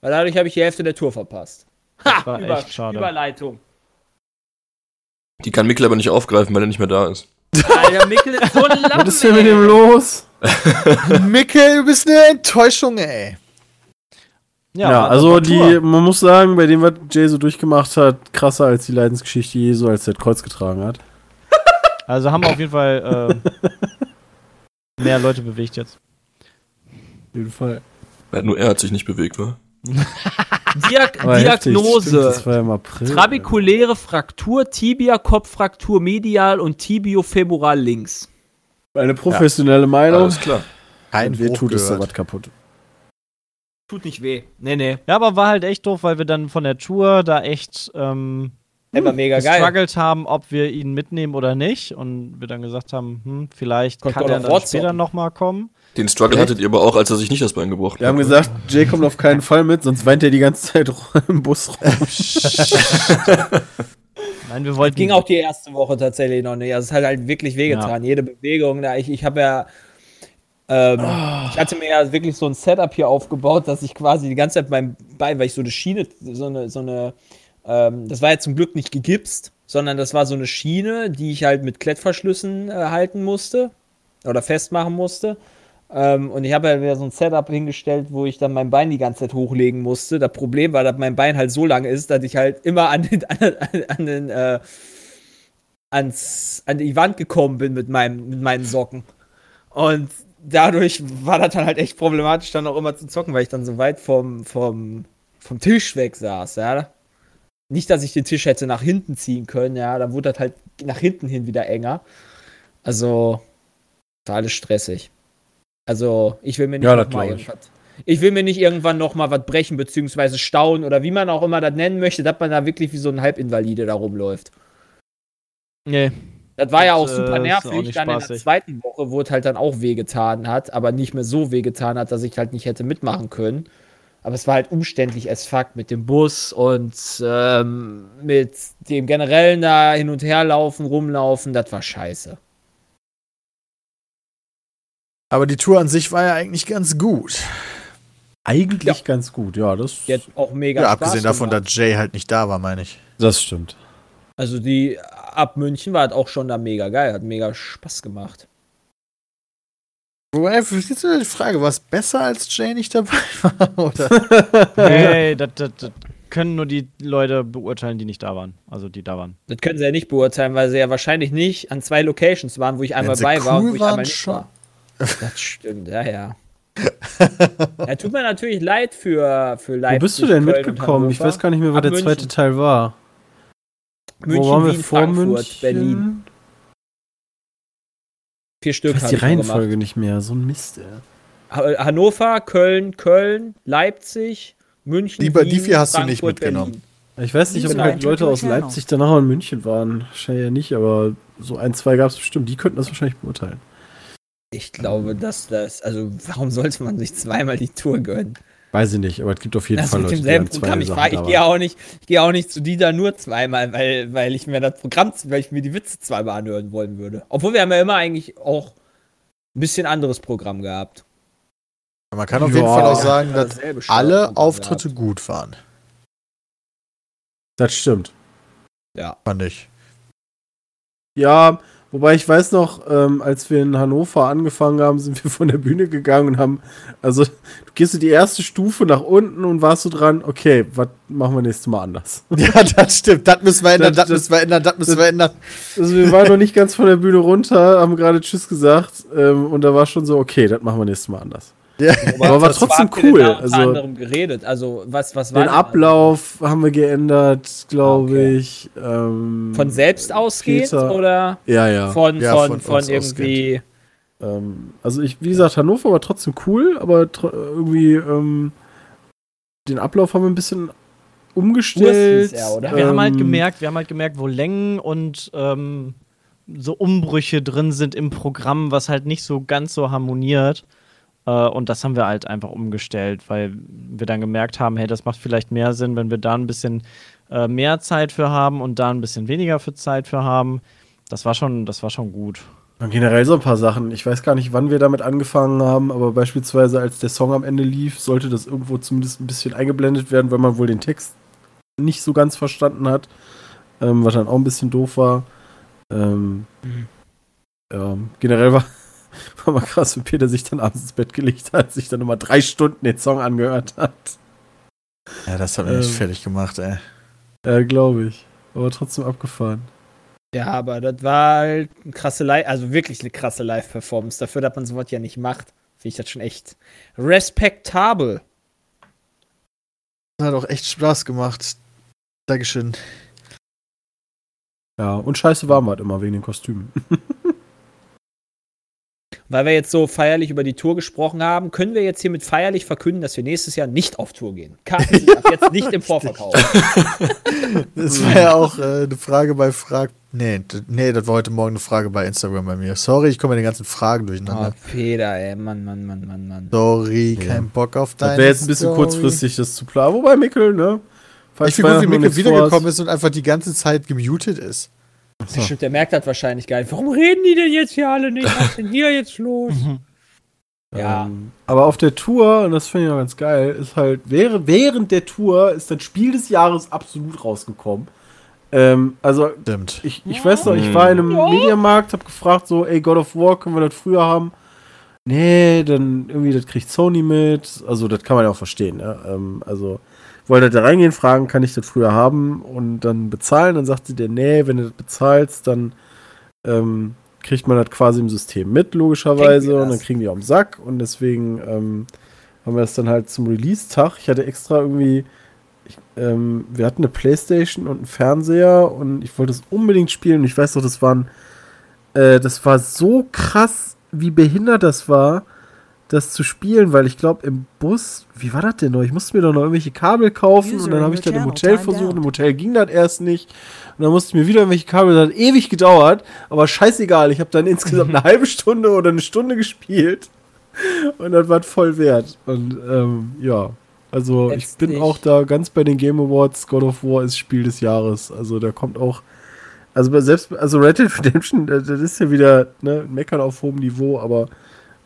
weil dadurch habe ich die Hälfte der Tour verpasst. Das war echt schade. Überleitung. Die kann Mikkel aber nicht aufgreifen, weil er nicht mehr da ist. Alter, Mikkel ist so ein Lappen, Was ist denn mit dem los? Mickel, du bist eine Enttäuschung, ey. Ja, war also die, man muss sagen, bei dem, was Jay so durchgemacht hat, krasser als die Leidensgeschichte Jesu, als er das Kreuz getragen hat. Also haben wir auf jeden Fall äh, mehr Leute bewegt jetzt. Auf jeden Fall. Ja, nur er hat sich nicht bewegt, wa? Diag Aber heftig, Diagnose. stimmt, das war ja April. Fraktur, Tibia, Kopffraktur medial und Tibiofemoral links. Eine professionelle Meinung. Alles klar. Kein Wer Bruch tut es sowas kaputt? Tut nicht weh. Nee, nee. Ja, aber war halt echt doof, weil wir dann von der Tour da echt ähm, Immer mega geil. gestruggelt haben, ob wir ihn mitnehmen oder nicht. Und wir dann gesagt haben, hm, vielleicht Kommt kann er dann Wort später nochmal kommen. Den Struggle hattet ihr aber auch, als er sich nicht das Bein gebrochen Wir haben hat. gesagt, Jay kommt auf keinen Fall mit, sonst weint er die ganze Zeit im Bus rum. Nein, wir wollten. Ging auch die erste Woche tatsächlich noch nicht. Also es hat halt wirklich wehgetan. Jede Bewegung. Da ich ich habe ja. Ähm, Ich hatte mir ja wirklich so ein Setup hier aufgebaut, dass ich quasi die ganze Zeit beim Bein, weil ich so eine Schiene, so eine, so eine, ähm, das war ja zum Glück nicht gegipst, sondern das war so eine Schiene, die ich halt mit Klettverschlüssen äh, halten musste oder festmachen musste. Ähm, und ich habe ja wieder so ein Setup hingestellt, wo ich dann mein Bein die ganze Zeit hochlegen musste. Das Problem war, dass mein Bein halt so lang ist, dass ich halt immer an den, an, an den äh, ans, an die Wand gekommen bin mit, meinem, mit meinen Socken. Und dadurch war das dann halt echt problematisch, dann auch immer zu zocken, weil ich dann so weit vom, vom, vom Tisch weg saß, ja. Nicht, dass ich den Tisch hätte nach hinten ziehen können, ja, dann wurde das halt nach hinten hin wieder enger. Also, war alles stressig. Also, ich will mir nicht Ja, noch das mal glaub ich. irgendwas. Ich will mir nicht irgendwann noch mal was brechen, beziehungsweise stauen oder wie man auch immer das nennen möchte, dass man da wirklich wie so ein Halbinvalide da rumläuft. Nee. Das war ja auch super äh, nervig. auch dann in der zweiten Woche, wo es halt dann auch wehgetan hat, aber nicht mehr so wehgetan hat, dass ich halt nicht hätte mitmachen können. Aber es war halt umständlich as fuck mit dem Bus und ähm, mit dem generellen da hin und her laufen, rumlaufen, das war scheiße. Aber die Tour an sich war ja eigentlich ganz gut. Eigentlich Ja. ganz gut, ja, das, hat auch mega Ja, Spaß abgesehen davon, gemacht. dass Jay halt nicht da war, meine ich. das stimmt. Also die ab München war halt auch schon da mega geil, hat mega Spaß gemacht. Wobei, jetzt die Frage, war es besser, als Jay nicht dabei war? Oder? Hey, das, das, das können nur die Leute beurteilen, die nicht da waren. Also die da waren. Das können sie ja nicht beurteilen, weil sie ja wahrscheinlich nicht an zwei Locations waren, wo ich einmal bei war und cool wo ich einmal nicht schon. war. Das stimmt, ja, ja. ja, tut mir natürlich leid für, für Wo Leipzig. bist du denn mitgekommen? Ich weiß gar nicht mehr, was Ab der München. zweite Teil war. München, Wien, Frankfurt, München? Berlin. Vier Stück Ich weiß die Reihenfolge gemacht. nicht mehr. So ein Mist, ey. Ha- Hannover, Köln, Köln, Leipzig, München, Die- die vier hast du nicht Frankfurt, mitgenommen. Ich weiß nicht, ob halt Leute aus Leipzig danach auch in München waren. Wahrscheinlich ja nicht, aber so ein, zwei gab es bestimmt. Die könnten das wahrscheinlich beurteilen. Ich glaube, dass das, also warum sollte man sich zweimal die Tour gönnen? Weiß ich nicht, aber es gibt auf jeden Das Fall mit Leute, die demselben zwei Programm. Ich, ich gehe auch nicht, ich gehe auch nicht zu Dieter nur zweimal, weil, weil ich mir das Programm, weil ich mir die Witze zweimal anhören wollen würde. Obwohl wir haben ja immer eigentlich auch ein bisschen anderes Programm gehabt. Man kann auf Ja. jeden Fall auch sagen, Ja, dass alle Auftritte gehabt. gut waren, Das stimmt. fand ich. Ja, wobei ich weiß noch, ähm, als wir in Hannover angefangen haben, sind wir von der Bühne gegangen und haben, also du gehst so die erste Stufe nach unten und warst so dran, okay, was machen wir nächstes Mal anders? Ja, das stimmt. Das müssen wir ändern, das, Das- müssen wir ändern, das müssen wir ändern. Also wir waren noch nicht ganz von der Bühne runter, haben gerade Tschüss gesagt ähm, und da war schon so, okay, das machen wir nächstes Mal anders. Ja. Aber war Was trotzdem cool. Also anderem geredet. Also was, was war den Ablauf haben wir geändert, glaube Okay. ich. Ähm, von selbst ausgehend Peter- oder Ja, ja. von, Ja, von, von von, irgendwie. Ähm, also ich, wie gesagt, Hannover war trotzdem cool, aber tr irgendwie ähm, den Ablauf haben wir ein bisschen umgestellt. Er, oder? Wir haben halt Ähm, gemerkt, wir haben halt gemerkt, wo Längen und ähm, so Umbrüche drin sind im Programm, was halt nicht so ganz so harmoniert. Äh, und das haben wir halt einfach umgestellt, weil wir dann gemerkt haben, hey, das macht vielleicht mehr Sinn, wenn wir da ein bisschen äh, mehr Zeit für haben und da ein bisschen weniger für Zeit für haben. Das war schon, das war schon gut. Und generell so ein paar Sachen. Ich weiß gar nicht, wann wir damit angefangen haben, aber beispielsweise als der Song am Ende lief, sollte das irgendwo zumindest ein bisschen eingeblendet werden, weil man wohl den Text nicht so ganz verstanden hat, ähm, was dann auch ein bisschen doof war. Ähm, ja, generell war, war mal krass, wie Peter sich dann abends ins Bett gelegt hat, sich dann nochmal drei Stunden den Song angehört hat. Ja, das hat mich echt Ähm. fertig gemacht, ey. Ja, glaube ich. Aber trotzdem abgefahren. Ja, aber das war halt eine krasse Live, also wirklich eine krasse Live-Performance. Dafür, dass man sowas ja nicht macht, finde ich das schon echt respektabel. Das hat auch echt Spaß gemacht. Dankeschön. Ja, und scheiße warm war immer wegen den Kostümen. Weil wir jetzt so feierlich über die Tour gesprochen haben, können wir jetzt hiermit feierlich verkünden, dass wir nächstes Jahr nicht auf Tour gehen. Karten sind ab jetzt nicht im Vorverkauf. Das war ja auch äh, eine Frage bei Frag. Nee, nee, das war heute Morgen eine Frage bei Instagram bei mir. Sorry, ich komme mit den ganzen Fragen Oh, durcheinander. Peter, ey, Mann, Mann, Mann, Mann, Mann. Sorry, kein Bock auf deine Das wäre jetzt ein bisschen Story. kurzfristig, das zu planen. Wobei Mickel, ne? Falls Ich finde gut, wie nichts wiedergekommen ist und einfach die ganze Zeit gemutet ist. Stimmt, der merkt das wahrscheinlich gar nicht. Warum reden die denn jetzt hier alle nicht? Was ist denn hier jetzt los? Ja. Ähm, aber auf der Tour, und das finde ich auch ganz geil, ist halt, wäre, während der Tour ist das Spiel des Jahres absolut rausgekommen. Ähm, also, Stimmt. ich, ich weiß noch, ich war in einem Mediamarkt, hab gefragt, so, ey, God of War, können wir das früher haben? Nee, dann irgendwie, das kriegt Sony mit. Also, das kann man ja auch verstehen, ne? Ähm, also, wollte da reingehen, fragen, kann ich das früher haben und dann bezahlen. Dann sagte der, nee, wenn du das bezahlst, dann ähm, kriegt man das quasi im System mit, logischerweise. Und dann kriegen die auf den Sack. Und deswegen ähm, haben wir das dann halt zum Release-Tag. Ich hatte extra irgendwie, ich, ähm, wir hatten eine Playstation und einen Fernseher und ich wollte es unbedingt spielen. Und ich weiß doch, das waren, äh, das war so krass, wie behindert das war, das zu spielen, weil ich glaube, im Bus, wie war das denn noch? Ich musste mir doch noch irgendwelche Kabel kaufen User und dann habe ich dann im Hotel versucht. Im Hotel ging das erst nicht. Und dann musste ich mir wieder irgendwelche Kabel, das hat ewig gedauert, aber scheißegal. Ich habe dann insgesamt eine halbe Stunde oder eine Stunde gespielt und das war voll wert. Und ähm, ja, also ich bin Letztlich- auch da ganz bei den Game Awards. God of War ist Spiel des Jahres. Also da kommt auch, also selbst, also Red Dead Redemption, das, das ist ja wieder ne, Meckern auf hohem Niveau, aber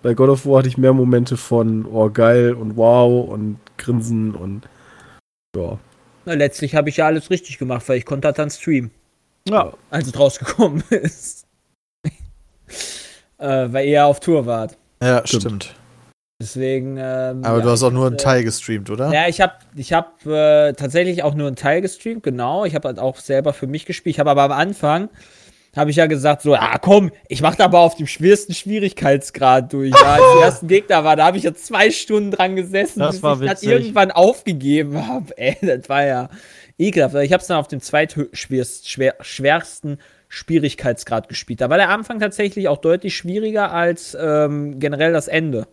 bei God of War hatte ich mehr Momente von, oh geil und wow und Grinsen und ja. Na, letztlich habe ich ja alles richtig gemacht, weil ich konnte das dann streamen. Ja. Als es rausgekommen ist. äh, weil ihr ja auf Tour wart. Ja, Stimmt. stimmt. Deswegen. Ähm, Aber ja, du hast auch nur einen Teil gestreamt, oder? Ja, ich habe ich hab, äh, tatsächlich auch nur einen Teil gestreamt, genau. Ich habe halt auch selber für mich gespielt. Ich habe aber am Anfang, habe ich ja gesagt, so, ah komm, ich mache aber auf dem schwersten Schwierigkeitsgrad durch. Ja, als die ersten Gegner war, da habe ich ja zwei Stunden dran gesessen, Das bis ich das irgendwann aufgegeben habe. Ey, das war ja ekelhaft. Ich habe es dann auf dem zweitschwersten schwer, schwersten Schwierigkeitsgrad gespielt. Da war der Anfang tatsächlich auch deutlich schwieriger als ähm, generell das Ende.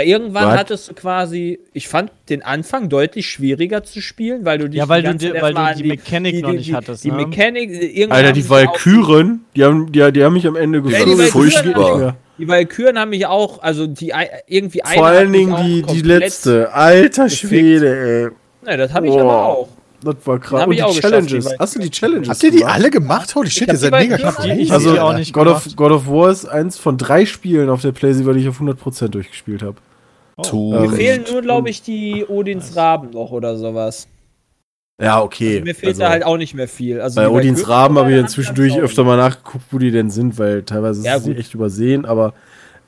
Weil irgendwann What? hattest du quasi, ich fand den Anfang deutlich schwieriger zu spielen, weil du dich Ja, weil die du die- weil du die an Mechanik noch nicht die, hattest, Die ne? Mechanik, äh, irgendwann Alter, die Valkyren, die haben, die, die haben mich am Ende Ja, die furchtbar. haben Ja. mich, die Valkyren haben mich auch, also die irgendwie Vor allen Dingen die, die letzte. Alter. Schwede, ey. Ne, das habe ich aber auch. Das war krass. Und die Challenges. die Hast du die Challenges Habt ihr die gemacht? alle gemacht? Holy shit, ihr seid die mega krass. Also, hab die auch nicht God of. God of War ist eins von drei Spielen auf der PlayStation, die ich auf 100% durchgespielt habe. Tu Ähm, Mir fehlen nur, glaube ich, die Odins Raben noch oder sowas. Ja, okay. Mir fehlt Also, da halt auch nicht mehr viel. Also bei Odins Raben habe ich dann zwischendurch öfter mal nachgeguckt, wo die denn sind, weil teilweise Ja, ist sie echt übersehen, aber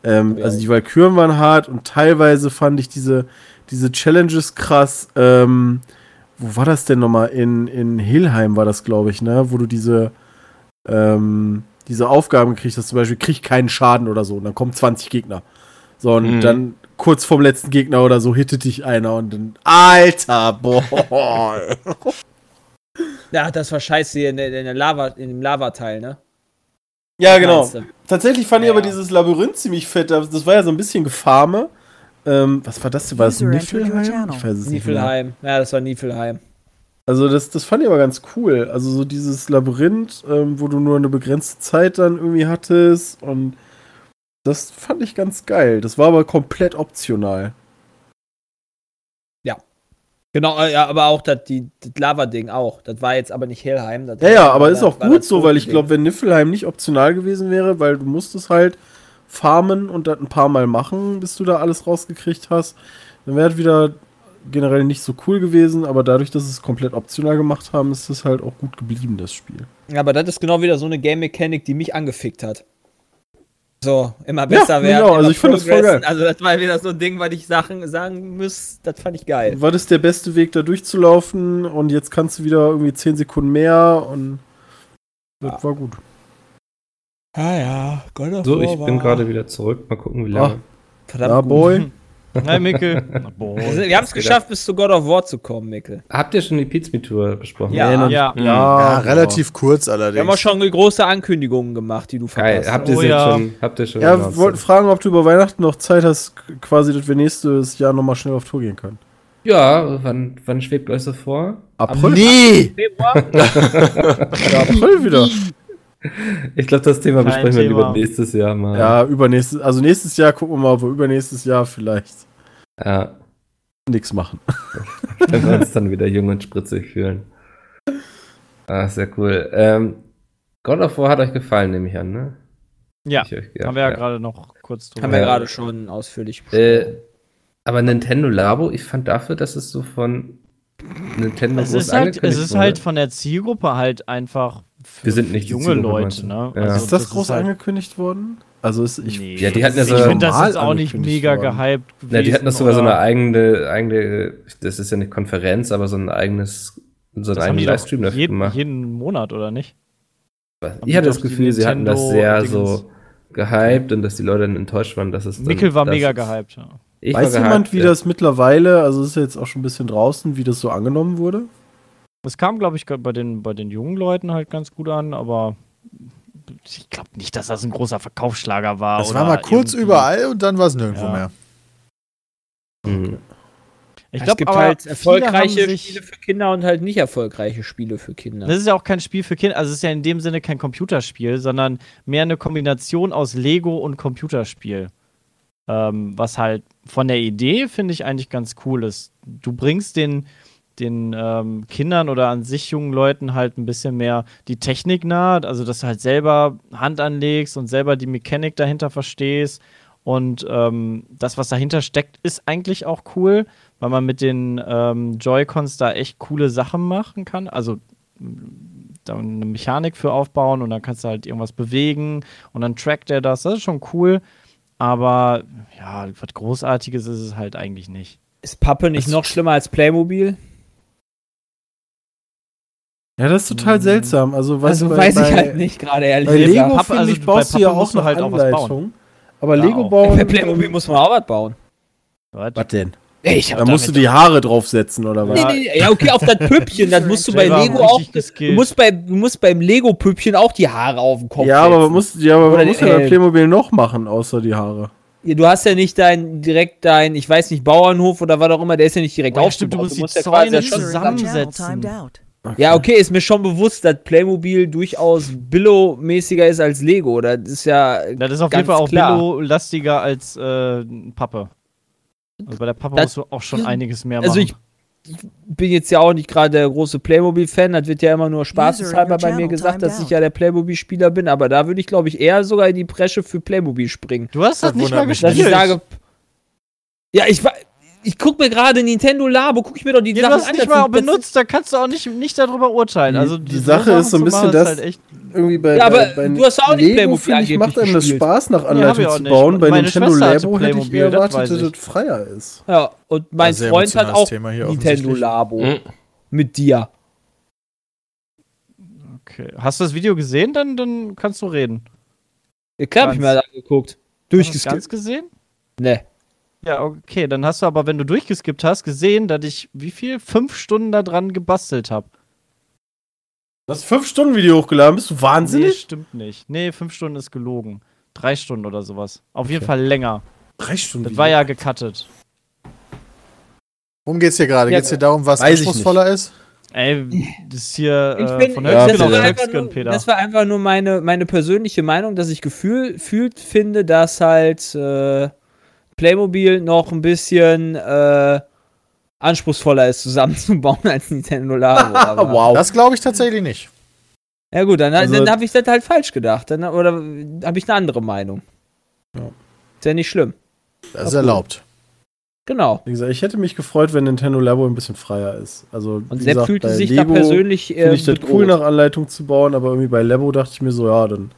ähm, Ja. also die Valkyren waren hart und teilweise fand ich diese, diese Challenges krass. Ähm, wo war das denn nochmal? In, in Hillheim war das, glaube ich, ne? Wo du diese, ähm, diese Aufgaben kriegst, dass zum Beispiel krieg keinen Schaden oder so und dann kommen 20 Gegner. So, und Mhm. dann kurz vorm letzten Gegner oder so hittet dich einer und dann, Alter, boah. Ja, das war scheiße hier in, der, in, der Lava, in dem Lavateil, ne? ja, genau. Meinst du? Tatsächlich fand ich Ja. aber dieses Labyrinth ziemlich fett. Das das war ja so ein bisschen Gefarme. Ähm, was war das denn? War das Niflheim? Ich weiß es nicht mehr. Niflheim. Ja, das war Niflheim. Also das, das fand ich aber ganz cool. Also so dieses Labyrinth, ähm, wo du nur eine begrenzte Zeit dann irgendwie hattest und das fand ich ganz geil. Das war aber komplett optional. Genau, äh, ja, aber auch das, die, das Lava-Ding auch. Das war jetzt aber nicht Helheim. Ja, ja, aber war ist auch gut so, weil ich glaube, wenn Niflheim nicht optional gewesen wäre, weil du musstest halt farmen und das ein paar Mal machen, bis du da alles rausgekriegt hast, dann wäre es wieder generell nicht so cool gewesen, aber dadurch, dass sie es komplett optional gemacht haben, ist es halt auch gut geblieben, das Spiel. Ja, aber das ist genau wieder so eine Game-Mechanik, die mich angefickt hat. So, immer besser Ja, werden. genau, also ich fand das voll geil. Also, das war wieder so ein Ding, was ich Sachen sagen muss, das fand ich geil. War das der beste Weg, da durchzulaufen? Und jetzt kannst du wieder irgendwie 10 Sekunden mehr und das war gut. Ah ja, God of So, ich bin gerade wieder zurück. Mal gucken, wie lange. Verdammt Ja, gut. Boy. Hi, Mickel. Boah. Wir, haben es geschafft, bis zu God of War zu kommen, Mikkel. Habt ihr schon die Pizza-Tour besprochen? Ja. Ja. ja, Ja, genau. relativ kurz Wir haben auch allerdings. schon große Ankündigungen gemacht, die du Geil. verpasst Habt ihr Oh sie ja. schon? Habt ihr schon? Ja, wir wollten fragen, ob du über Weihnachten noch Zeit hast, quasi, dass wir nächstes Jahr nochmal schnell auf Tour gehen können. ja wann, wann schwebt euch so vor? April? Nee! Februar? Ja, April wieder. Ich glaube, das Thema Kein besprechen wir Thema. lieber nächstes Jahr mal. Ja, übernächstes, also nächstes Jahr gucken wir mal, wo übernächstes Jahr vielleicht ja. nichts machen. Wenn wir uns dann wieder jung und spritzig fühlen. Ah, sehr cool. Ähm, God of War hat euch gefallen, nehme ich an, ne? Ja, Ich, haben wir ja, gerade noch kurz drüber. haben wir Ja. gerade schon ausführlich Äh, aber Nintendo Labo, ich fand dafür, dass es so von Nintendo Es groß ist, halt, es ist wurde. halt von der Zielgruppe halt einfach Wir sind nicht junge Leute, ne? Ja. ist das, groß halt, angekündigt worden? Also ist, ich, Nee. Ja, die hatten ja ich so- finde das normal jetzt auch nicht mega worden. gehypt gewesen. Ja, die hatten das sogar so eine eigene, eigene, das ist ja nicht Konferenz, aber so ein eigenes, so einen das eigenen Livestream dafür jeden, gemacht. jeden Monat, oder nicht? ich hatte das Gefühl, sie hatten das sehr so gehypt und dass die Leute dann enttäuscht waren, dass es dann, Mikkel war mega gehypt, ja. Ich weiß jemand, gehypt, wie ja. das mittlerweile, also ist ja jetzt auch schon ein bisschen draußen, wie das so angenommen wurde? Das kam, glaube ich, bei den, bei den jungen Leuten halt ganz gut an, aber ich glaube nicht, dass das ein großer Verkaufsschlager war. Das oder war mal kurz irgendwie- überall und dann war es nirgendwo Ja. mehr. Mhm. Ich es glaube, gibt aber halt erfolgreiche sich- Spiele für Kinder und halt nicht erfolgreiche Spiele für Kinder. Das ist ja auch kein Spiel für Kinder, also es ist ja in dem Sinne kein Computerspiel, sondern mehr eine Kombination aus Lego und Computerspiel. Ähm, was halt von der Idee, finde ich, eigentlich ganz cool ist. Du bringst den, den ähm, Kindern oder an sich jungen Leuten halt ein bisschen mehr die Technik nahe, also dass du halt selber Hand anlegst und selber die Mechanik dahinter verstehst. Und ähm, das, was dahinter steckt, ist eigentlich auch cool, weil man mit den ähm, Joy-Cons da echt coole Sachen machen kann. Also da eine Mechanik für aufbauen und dann kannst du halt irgendwas bewegen und dann trackt er das. Das ist schon cool. Aber ja, was Großartiges ist es halt eigentlich nicht. Ist Pappe nicht noch schlimmer als Playmobil? Ja, das ist total Hm. seltsam. Also, weißt Also du, bei, weiß ich bei, halt nicht gerade ehrlich Bei gesagt. Lego, finde also ich, bei baust du ja auch musst du noch halt auch was bauen. Anleitung. Aber Da Lego auch. bauen. Bei Playmobil muss man auch was bauen. Was? Was denn? Ey, ich Da musst du die Haare draufsetzen, oder was? Nee, nee, ja, okay, auf das Püppchen, das musst du bei Lego auch. Du musst, bei, du musst beim Lego-Püppchen auch die Haare auf den Kopf Ja, aber man setzen. muss, ja, aber Oder man muss ja bei. Playmobil noch machen, außer die Haare. Ja, Du hast ja nicht dein, direkt dein, ich weiß nicht, Bauernhof oder was auch immer, der ist ja nicht direkt Oh ja, stimmt, du aufgebaut. musst die ja quasi Zäune schon zusammensetzen. Ja, okay, ist mir schon bewusst, dass Playmobil durchaus Billo-mäßiger ist als Lego. Das ist ja. Das ist auf ganz jeden Fall auch. Billo-lastiger als äh, Pappe. Also bei der Pappe Das- musst du auch schon einiges mehr machen. Also ich, ich bin jetzt ja auch nicht gerade der große Playmobil-Fan. Das wird ja immer nur spaßeshalber bei mir gesagt, dass ich ja der Playmobil-Spieler bin. Aber da würde ich, glaube ich, eher sogar in die Bresche für Playmobil springen. du hast das Das nicht mal Dass gespielt. ich sage. Ja, ich war. Ich guck mir gerade Nintendo Labo, guck ich mir doch die ja, du Sachen hast an. nicht das mal sind- das benutzt, da kannst du auch nicht, nicht darüber urteilen. Die- Also die Sache Sachen ist so ein bisschen das- halt echt, Irgendwie bei, Ja, aber bei, bei du hast auch nicht Lego, finde ich, macht einem das. Spaß, nach Nee, Anleitung auch zu nicht. bauen. Bei Meine Nintendo Labo hätte ich eher das erwartet, dass es freier ist. Ja, und mein Ja, sehr Freund hat auch Nintendo. Labo. Mhm. Mit dir. okay. Hast du das Video gesehen? Dann, dann kannst du reden. Ja, klar, hab ich mir angeguckt. Hast du das Durchgeskippt. ganz gesehen? Ne. Ja, okay. Dann hast du aber, wenn du durchgeskippt hast, gesehen, dass ich wie viel? Fünf Stunden da dran gebastelt habe. Du hast fünf Stunden Video hochgeladen, bist du Nee, wahnsinnig? stimmt nicht. Nee, fünf Stunden ist gelogen. Drei Stunden oder sowas. Auf jeden Fall länger. Drei Stunden. Das war ja gecuttet. Worum geht's hier gerade? Ja, Geht's hier darum, was anspruchsungsvoller ist? Ey, das ist hier Ich äh, bin, von Ja, Höchstgen war auf Höchstgen, nur, Peter. das war einfach nur meine, meine persönliche Meinung, dass ich gefühl, fühlt finde, dass halt äh, Playmobil noch ein bisschen äh, anspruchsvoller ist, zusammenzubauen als Nintendo Labo. wow. Das glaube ich tatsächlich nicht. Ja gut, dann, Also- dann habe ich das halt falsch gedacht. Dann, oder habe ich eine andere Meinung. Ja. Ist ja nicht schlimm. Das ist erlaubt. Genau. Wie gesagt, ich hätte mich gefreut, wenn Nintendo Labo ein bisschen freier ist. Also, Und wie Sepp gesagt, fühlte bei sich Lego da persönlich äh, Finde ich das bedroht. cool, nach Anleitung zu bauen, aber irgendwie bei Labo dachte ich mir so, ja, dann.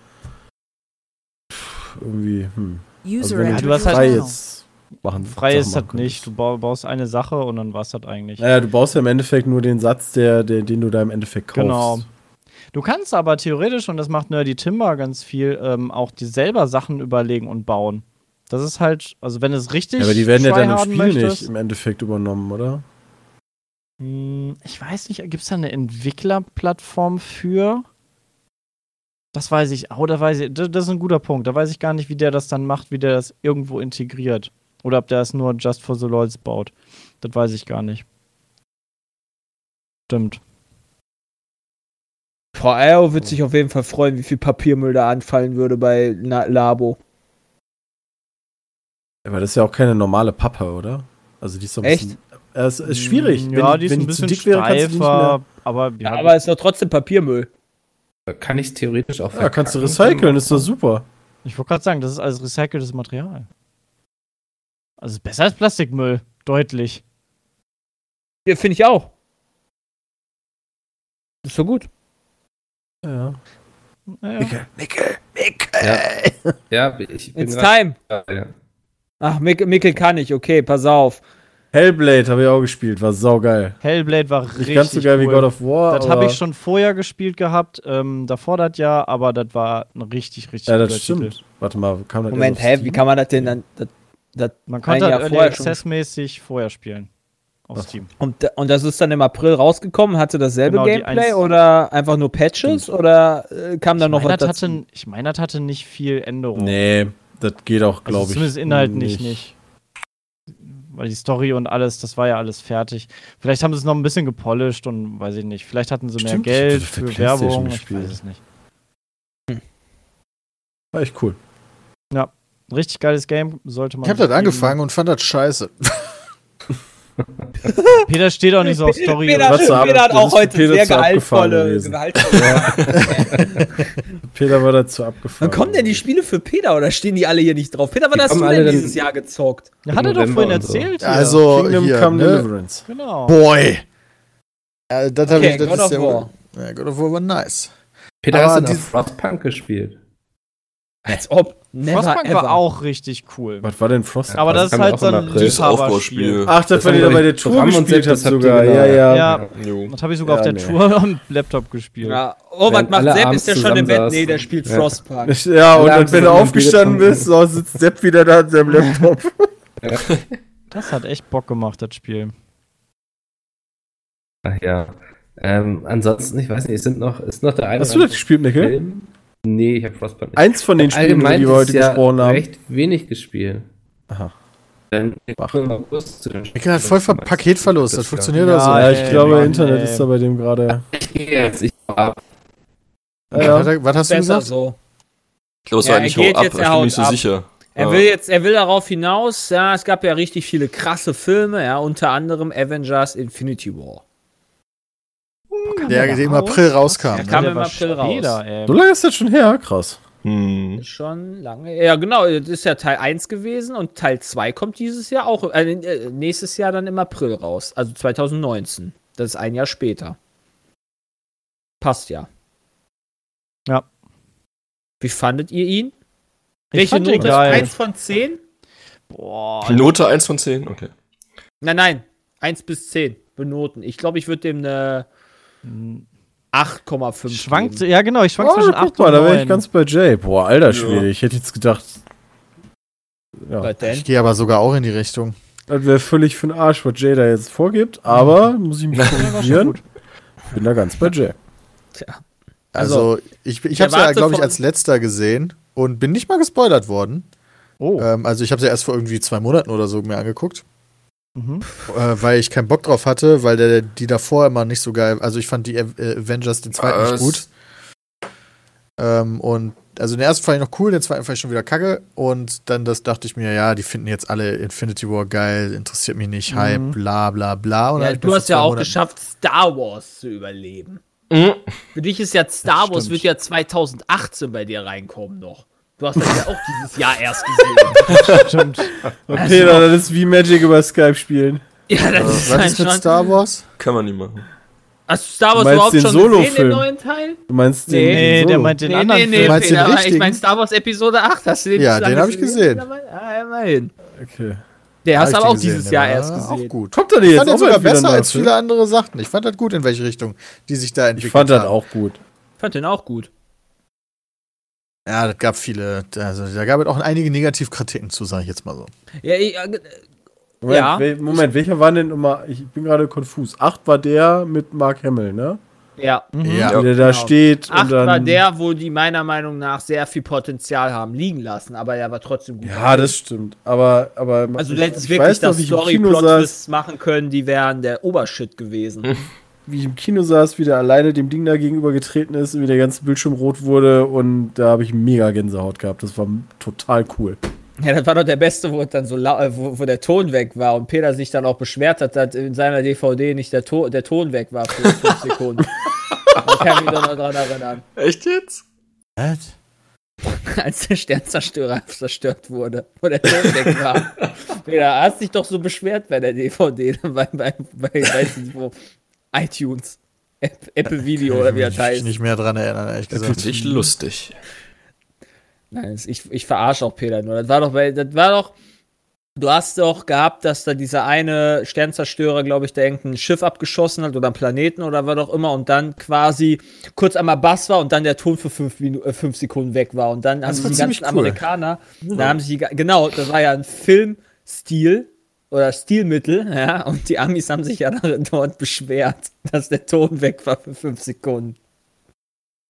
irgendwie, hm. Also User wenn Ja, du hast halt frei channel. jetzt machen. Frei ist das nicht. Du baust eine Sache und dann war's das eigentlich. Naja, du baust ja im Endeffekt nur den Satz, der, der, den du da im Endeffekt kaufst. Genau. Du kannst aber theoretisch, und das macht Nerdy Timber ganz viel, ähm, auch dir selber Sachen überlegen und bauen. Das ist halt, also wenn es richtig. Ja, aber die werden ja dann im Spiel möchtest- nicht im Endeffekt übernommen, oder? Hm, Ich weiß nicht, gibt es da eine Entwicklerplattform für? Das weiß ich. Oh, da weiß ich. Das, das ist ein guter Punkt. Da weiß ich gar nicht, wie der das dann macht, wie der das irgendwo integriert. Oder ob der es nur just for the lols baut. Das weiß ich gar nicht. Stimmt. Frau Eio wird sich auf jeden Fall freuen, wie viel Papiermüll da anfallen würde bei Na Labo. Aber das ist ja auch keine normale Pappe, oder? Also die ist so ein Echt? bisschen. Es ist schwierig. Hm, Ja, die ist wenn ein zu bisschen dick wäre, kannst du die nicht steifer. mehr. aber ja, Ja, aber es ist doch trotzdem Papiermüll. Kann ich es theoretisch auch Ja, kannst du recyceln, ist doch super. ich wollte gerade sagen, das ist alles recyceltes Material. Also besser als Plastikmüll. Deutlich. Ja, finde ich auch. Ist so gut. Ja. Naja. Ja, ja ich bin It's time. Ja. Ach, Mik Mikkel kann ich. Okay, pass auf. Hellblade habe ich auch gespielt, war saugeil. Hellblade war Nicht richtig ganz so geil cool. wie God of War. Das habe ich schon vorher gespielt gehabt, ähm, davor das Jahr, aber das war ein richtig, richtig Ja, das stimmt. Titel. Warte mal, kam das Moment, hä? Wie kann man das denn dann. Das, das, Man konnte halt Early vorher schon. Access-mäßig vorher spielen. Auf Steam. und, und das ist dann im April rausgekommen. Hatte dasselbe Genau, Gameplay oder einfach nur Patches? Oder äh, kam da Ich noch meine, was das dazu? hatte, ich meine, das hatte nicht viel Änderung. Nee, das geht auch, also glaube ich. zumindest inhaltlich nicht. Weil die Story und alles, das war ja alles fertig. Vielleicht haben sie es noch ein bisschen gepolished und weiß ich nicht. Vielleicht hatten sie mehr Stimmt, ich Geld für Werbung. Ich weiß es nicht. War echt cool. Richtig geiles Game, sollte man. Ich habe das angefangen und fand das scheiße. Peter steht auch nicht so auf Story. Peter, was Peter hat das auch heute Peter sehr gehaltvolle. Peter war dazu abgefahren. Wann kommen denn die Spiele für Peter oder stehen die alle hier nicht drauf? Peter, wann Die hast du denn dieses Jahr gezockt? Ja, hat er doch vorhin so. erzählt. hier. Also, Kingdom hier, Come ne? Deliverance. genau. Boy. Ja, das Okay, ich, das God ist of ja War. Ja, God of War war nice. Peter, Aber hast du noch dies- Frostpunk gespielt? Als ob. Never Frostpunk ever. war auch richtig cool. Was war denn Frost? Aber das ist kam ja halt so ein. Dieses Aufbauspiel. Liebhaberspiel. Ach, das, Das war haben, die da glaub bei ich, der Tour gespielt das habt ihr sogar. genau- Ja, ja. Ja, das habe ich sogar Ja, auf der nee. Tour am Laptop gespielt. Ja. Oh, was macht Sepp? Ist der schon im Bett? Nee, der spielt Ja. Frostpunk. Ja, und dann, wenn du aufgestanden bist, so sitzt Sepp wieder da an seinem Laptop. Das hat echt Bock gemacht, das Spiel. Ach ja. Ähm, ansonsten, ich weiß nicht, es sind noch, ist noch der eine Hast du das gespielt, Nickel? Nee, ich habe Frostpunk nicht. Eins von den Spielen, über die wir heute Jahr gesprochen haben. recht wenig gespielt. Aha. Dann Mikkel hat voll ver Paketverlust, das funktioniert Ja, doch so. Ja, ey, ich glaube, Mann, Internet ey. ist da bei dem gerade. Jetzt, ich Ja, Was, ja. er- was hast du Besser gesagt? so. Ich glaube, es Ja, war er eigentlich Hau ab, jetzt, ich bin nicht so ab. sicher. Er Ja. will jetzt, er will darauf hinaus, ja, es gab ja richtig viele krasse Filme, ja, unter anderem Avengers Infinity War. Der, der im April rauskam. Der ne? kam Der im April raus. So lange ist das schon her, krass. Hm. Schon lange. Ja, genau, das ist ja Teil 1 gewesen und Teil 2 kommt dieses Jahr auch, äh, äh, nächstes Jahr dann im April raus. Also 2019. Das ist ein Jahr später. Passt ja. Ja. Wie fandet ihr ihn? Ich Welche Note? geil. 1 von 10? Boah, Note 1 von 10? Okay. Nein, nein. 1 bis 10 benoten. Ich glaube, ich würde dem eine 8,5 schwankt, geben. ja genau, ich schwank Oh, zwischen guck 8 mal, und da wäre 9. ich ganz bei Jay. Boah, alter Ja. Schwede, ich hätte jetzt gedacht, ja? Ich gehe aber sogar auch in die Richtung. das wäre völlig für den Arsch, was Jay da jetzt vorgibt, aber muss ich mich korrigieren. Bin da ganz bei Jay. Also, ich, ich der habe es ja, glaube ich, als letzter gesehen und bin nicht mal gespoilert worden. Oh. Ähm, also, ich habe es ja erst vor irgendwie zwei Monaten oder so mir angeguckt, Mhm. äh, weil ich keinen Bock drauf hatte, weil der, die davor immer nicht so geil. Also, ich fand die äh, Avengers den zweiten Was? nicht gut. Ähm, und also den ersten fand ich noch cool, den zweiten fand ich schon wieder kacke. Und dann das dachte ich mir, ja, die finden jetzt alle Infinity War geil, interessiert mich nicht, Hype, Mhm. bla bla bla. Und Ja, du hast ja auch Monaten- geschafft, Star Wars zu überleben. Mhm. Für dich ist ja Star Wars, wird ja 2018 bei dir reinkommen noch. Du hast das ja auch dieses Jahr erst gesehen. Stimmt. Und Also- das ist wie Magic über Skype spielen. ja, das ist Was halt ist mit schon. Star Wars? Kann man nicht machen. Hast du Star Wars meinst überhaupt den schon gesehen, den Solo-Film? neuen Teil? Du meinst den, Nee, den der meint den nee, anderen nee, nee, Film. Meinst den Peter, ich richtigen? meine Star Wars Episode 8. Hast du den Ja, den hab ich gesehen. Ja, immerhin. Okay. Der hast du aber auch gesehen, dieses Jahr erst Auch gesehen. gut. Kommt er denn Ich jetzt fand den auch sogar besser als viele andere Sachen. Ich fand das gut, in welche Richtung die sich da entwickelt Ich fand das haben. auch gut. Ich fand den auch gut. Ja, das gab viele, also da gab es auch einige Negativkritiken zu, sage ich jetzt mal so. Ja, ich, äh, Moment, Ja. wel, Moment welcher war denn immer? Ich bin gerade konfus. Acht war der mit Mark Hamill, ne? ja. Ja. Wie der da Genau. steht Acht und dann. war der, wo die meiner Meinung nach sehr viel Potenzial haben liegen lassen, aber er war trotzdem gut. Ja, das stimmt. Aber, aber Also du hättest ich wirklich weiß das wie ich im story Kino plot saß, twists machen können, die wären der Obershit gewesen. wie ich im Kino saß, wie der alleine dem Ding da gegenüber getreten ist und wie der ganze Bildschirm rot wurde und da habe ich mega Gänsehaut gehabt. Das war total cool. Ja, das war doch der beste, wo dann so äh, wo, wo der Ton weg war und Peter sich dann auch beschwert hat, dass in seiner DVD nicht der, to der Ton weg war für fünf Sekunden. da kann ich mich doch noch dran erinnern. Echt jetzt? Was? Als der Sternzerstörer zerstört wurde, wo der Ton weg war. Peter, hast dich doch so beschwert bei der DVD, bei, bei, bei weiß nicht wo, iTunes, App, Apple Video oder wie das ich heißt. mich nicht mehr dran erinnern, ehrlich gesagt. Nicht lustig. Nein, das- ich, ich verarsche auch Peter nur. Das war doch, bei, das war doch, du hast doch gehabt, dass da dieser eine Sternzerstörer, glaube ich, da irgendein Schiff abgeschossen hat oder einen Planeten oder was auch immer und dann quasi kurz einmal Bass war und dann der Ton für fünf, Minu äh, fünf Sekunden weg war und dann Das haben war die ganzen cool. Amerikaner, da haben sie, genau, das war ja ein Filmstil oder Stilmittel, ja, und die Amis haben sich ja dort beschwert, dass der Ton weg war für fünf Sekunden.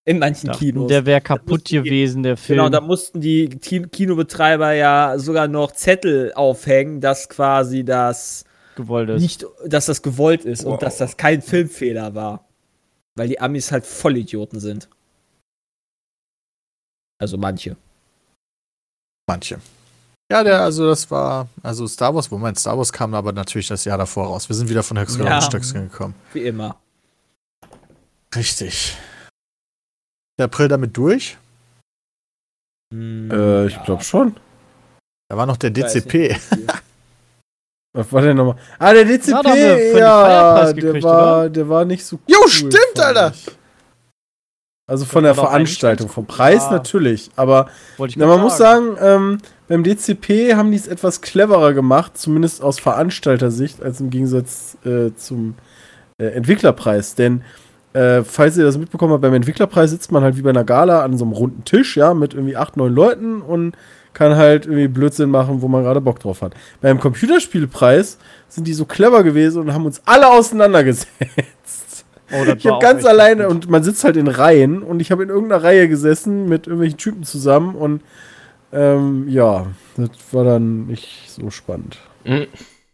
In manchen Dachten, Kinos. Der wäre kaputt mussten die- gewesen, der Film. Genau, da mussten die Ki- Kinobetreiber ja sogar noch Zettel aufhängen, dass quasi das gewollt ist. nicht, dass das gewollt ist Wow. und dass das kein Filmfehler war. Weil die Amis halt Vollidioten sind. Also manche. Manche. Ja, der, also das war, also Star Wars, Moment, Star Wars kam aber natürlich das Jahr davor raus. Wir sind wieder von Höchstgen Ja. auf gekommen. Wie immer. Richtig. Der April damit durch. Hm, Äh, ich ja, glaube schon. Da war noch der DCP. Was war denn nochmal? Ah, der DCP, Ja, ja, der gekriegt, war, der war nicht so Jo, cool, stimmt, Alter. ich. Also von der Veranstaltung, vom gut. Preis Ja. natürlich, aber na, man muss sagen, ähm, beim DCP haben die es etwas cleverer gemacht, zumindest aus Veranstaltersicht, als im Gegensatz äh, zum äh, Entwicklerpreis. Denn äh, falls ihr das mitbekommen habt, beim Entwicklerpreis sitzt man halt wie bei einer Gala an so einem runden Tisch, ja, mit irgendwie acht, neun Leuten und kann halt irgendwie Blödsinn machen, wo man gerade Bock drauf hat. Beim Computerspielpreis sind die so clever gewesen und haben uns alle auseinandergesetzt. Oh, Ich habe ganz alleine gut. und man sitzt halt in Reihen und ich habe in irgendeiner Reihe gesessen mit irgendwelchen Typen zusammen und ähm, ja, das war dann nicht so spannend. Mhm.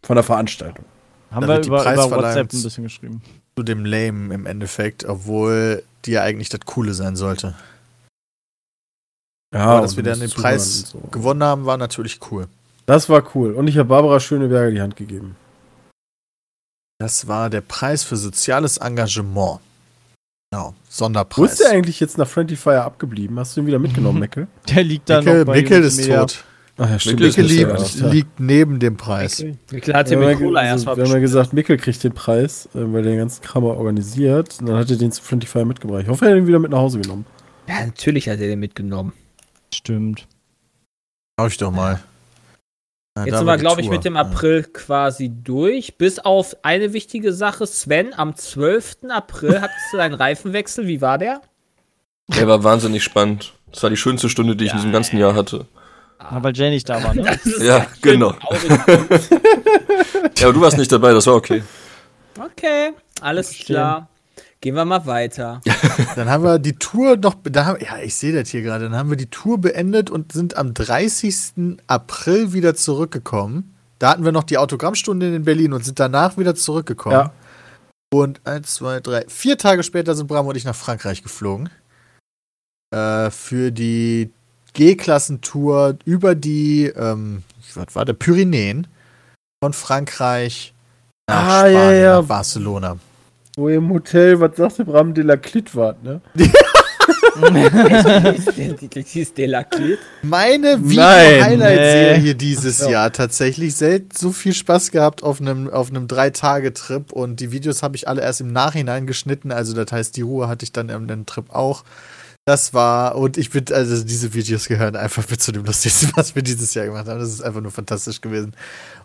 Von der Veranstaltung. Haben Da wir über, über Preisverleihung WhatsApp ein bisschen geschrieben. Zu dem Lame im Endeffekt, obwohl die ja eigentlich das Coole sein sollte. Ja, Aber dass wir dann den Preis so. gewonnen haben, war natürlich cool. Das war cool. Und ich habe Barbara Schöneberger die Hand gegeben. Das war der Preis für soziales Engagement. Genau, Wo Sonderpreis. ist der eigentlich jetzt nach Friendly Fire abgeblieben? Hast du ihn wieder mitgenommen, Meckel? Der liegt da Mikkel, noch bei Mikkel ist Multimedia. tot. Ach ja, stimmt. Nicht liegt, liegt neben dem Preis. Mikkel hat haben, mit ja, Cola erstmal wir haben ja gesagt, Mikkel kriegt den Preis, äh, weil der den ganzen Kram organisiert. Und dann hat er den zu Friendly Fire mitgebracht. Ich hoffe, er hat ihn wieder mit nach Hause genommen. Ja, natürlich hat er den mitgenommen. Stimmt. Schau ich doch mal. Ja, Jetzt da sind war wir, glaube ich, mit dem April quasi durch. Bis auf eine wichtige Sache. Sven, am 12. April hattest du deinen Reifenwechsel. Wie war der? Der war wahnsinnig spannend. Das war die schönste Stunde, die ich in diesem ganzen Jahr hatte. Ja, weil Jay nicht da war, ne? Ja, genau. Ja, aber du warst nicht dabei, das war okay. Okay, alles Verstehen. klar. Gehen wir mal weiter. Dann haben wir die Tour noch, da haben, ja, ich sehe das hier gerade, dann haben wir die Tour beendet und sind am 30. April wieder zurückgekommen. Da hatten wir noch die Autogrammstunde in Berlin und sind danach wieder zurückgekommen. Ja. Und eins, zwei, drei, vier Tage später sind Bram und ich nach Frankreich geflogen. Äh, für die G-Klassentour über die, ähm, was war der, Pyrenäen von Frankreich nach Ah, Spanien, ja, ja. nach Barcelona. Wo ihr im Hotel, was sagte Bram, de la Clit wart, ne? Die ist delackiert. Meine Nein, Video-Highlight-Serie dieses Jahr tatsächlich. Selten so viel Spaß gehabt auf einem, auf einem Drei-Tage-Trip und die Videos habe ich alle erst im Nachhinein geschnitten. Also, das heißt, die Ruhe hatte ich dann in dem Trip auch. Das war, und ich bin, also diese Videos gehören einfach mit zu dem Lustigsten, was wir dieses Jahr gemacht haben. Das ist einfach nur fantastisch gewesen.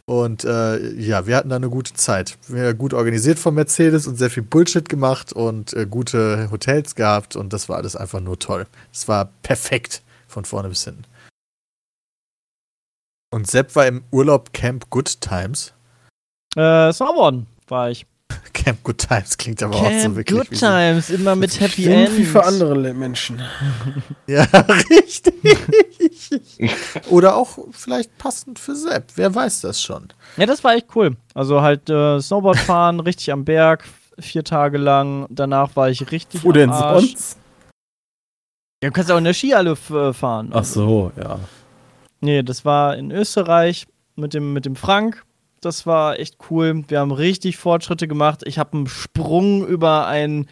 Und äh, ja, wir hatten da eine gute Zeit. Wir gut organisiert von Mercedes und sehr viel Bullshit gemacht und äh, gute Hotels gehabt und das war alles einfach nur toll. Es war perfekt von vorne bis hinten. Und Sepp war im Urlaub Camp Good Times. Äh, Snowboarden war ich. Camp Good Times klingt aber auch so Camp wirklich. Good wie so- Times, immer mit Happy End. wie für andere Menschen. Ja, richtig. Oder auch vielleicht passend für Sepp. Wer weiß das schon. Ja, das war echt cool. Also halt äh, Snowboard fahren, richtig am Berg, vier Tage lang. Danach war ich richtig Wo denn sonst? Ja, du kannst auch in der Skihalle äh, fahren. Ach so, ja. Nee, das war in Österreich mit dem, mit dem Frank. Das war echt cool. Wir haben richtig Fortschritte gemacht. Ich habe einen Sprung über ein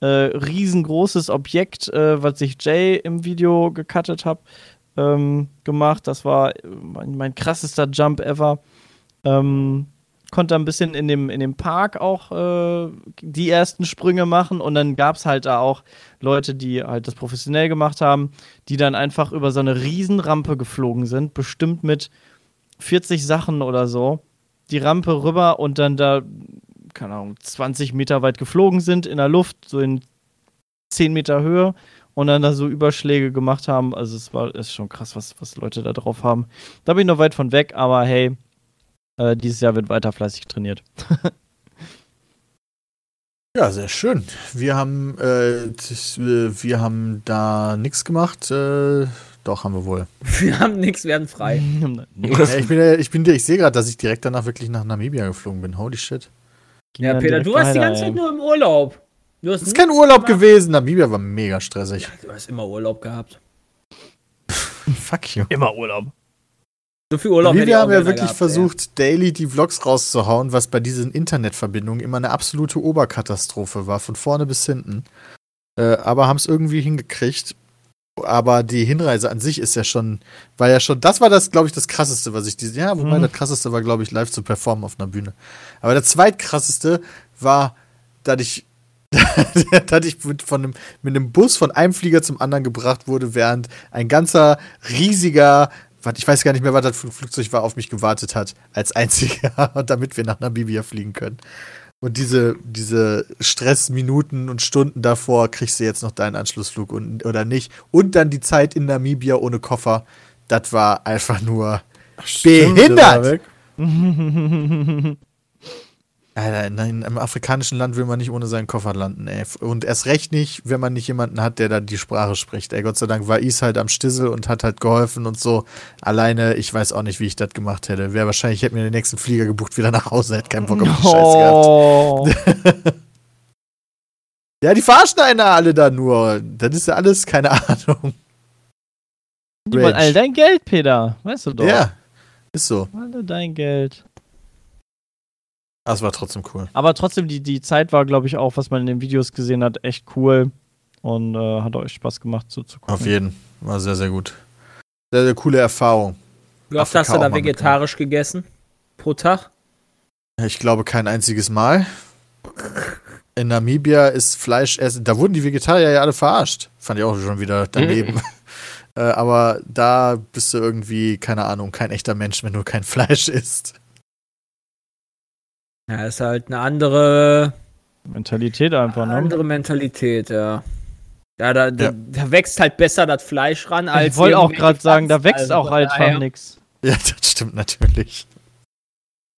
äh, riesengroßes Objekt, äh, was ich Jay im Video gecuttet habe, ähm, gemacht. Das war äh, mein, mein krassester Jump ever. Ähm, konnte ein bisschen in dem, in dem Park auch äh, die ersten Sprünge machen und dann gab es halt da auch Leute, die halt das professionell gemacht haben, die dann einfach über so eine Riesenrampe geflogen sind, bestimmt mit 40 Sachen oder so, die Rampe rüber und dann da, keine Ahnung, 20 Meter weit geflogen sind in der Luft, so in 10 Meter Höhe und dann da so Überschläge gemacht haben. Also es war ist schon krass, was, was Leute da drauf haben. Da bin ich noch weit von weg, aber hey, äh, dieses Jahr wird weiter fleißig trainiert. Ja, sehr schön. Wir haben, äh, äh, wir haben da nichts gemacht. Äh, doch, haben wir wohl. Wir haben nichts, werden frei. Ja, ich bin, ja- ich bin, ich sehe gerade, dass ich direkt danach wirklich nach Namibia geflogen bin. Holy shit. Ja, Peter, du warst die ganze ey. Zeit nur im Urlaub. Du hast Das ist kein Urlaub gewesen. Namibia war mega stressig. Du hast immer Urlaub gehabt. Fuck you. Immer Urlaub. So viel Urlaub wir haben ja wirklich gehabt, versucht, daily die Vlogs rauszuhauen, was bei diesen Internetverbindungen immer eine absolute Oberkatastrophe war, von vorne bis hinten. Äh, aber haben es irgendwie hingekriegt. Aber die Hinreise an sich ist ja schon, war ja schon, das war das, glaube ich, das krasseste, was ich diese, ja, wobei Mhm. das krasseste war, glaube ich, live zu performen auf einer Bühne. Aber das zweitkrasseste war, dass ich, dass ich mit, von einem, mit einem Bus von einem Flieger zum anderen gebracht wurde, während ein ganzer riesiger, was, ich weiß gar nicht mehr, was das Flugzeug war, auf mich gewartet hat, als einziger, damit wir nach Namibia fliegen können. Und diese, diese Stressminuten und Stunden davor, kriegst du jetzt noch deinen Anschlussflug und, oder nicht. Und dann die Zeit in Namibia ohne Koffer, das war einfach nur behindert. war weg. Alter, in einem afrikanischen Land will man nicht ohne seinen Koffer landen, ey. Und erst recht nicht, wenn man nicht jemanden hat, der da die Sprache spricht. Ey, Gott sei Dank war Is halt am Stissel und hat halt geholfen und so. Alleine, ich weiß auch nicht, wie ich das gemacht hätte. Wäre wahrscheinlich, ich hätte mir den nächsten Flieger gebucht, wieder nach Hause, hätte keinen Bock auf die Scheiße gehabt. Oh. Ja, die verarschen einen alle da nur. Das ist ja alles, keine Ahnung. Die wollen alle dein Geld, Peter. Weißt du doch. Ja, ist so. Alle dein Geld. Das war trotzdem cool. Aber trotzdem, die, die Zeit war, glaube ich, auch, was man in den Videos gesehen hat, echt cool. Und äh, hat euch Spaß gemacht zuzugucken. Auf jeden. War sehr, sehr gut. Sehr, sehr coole Erfahrung. Wie oft Afrika hast du da vegetarisch gegessen? Pro Tag? Ich glaube kein einziges Mal. In Namibia ist Fleisch essen. Da wurden die Vegetarier ja alle verarscht. Fand ich auch schon wieder daneben. äh, aber da bist du irgendwie, keine Ahnung, kein echter Mensch, wenn du kein Fleisch isst. Ja, ist halt eine andere, Mentalität einfach, ne? andere Mentalität, ja. Ja, da, da, da wächst halt besser das Fleisch ran als. Ich wollte auch gerade sagen, da wächst Also auch von einfach daher- nichts. Ja, das stimmt natürlich.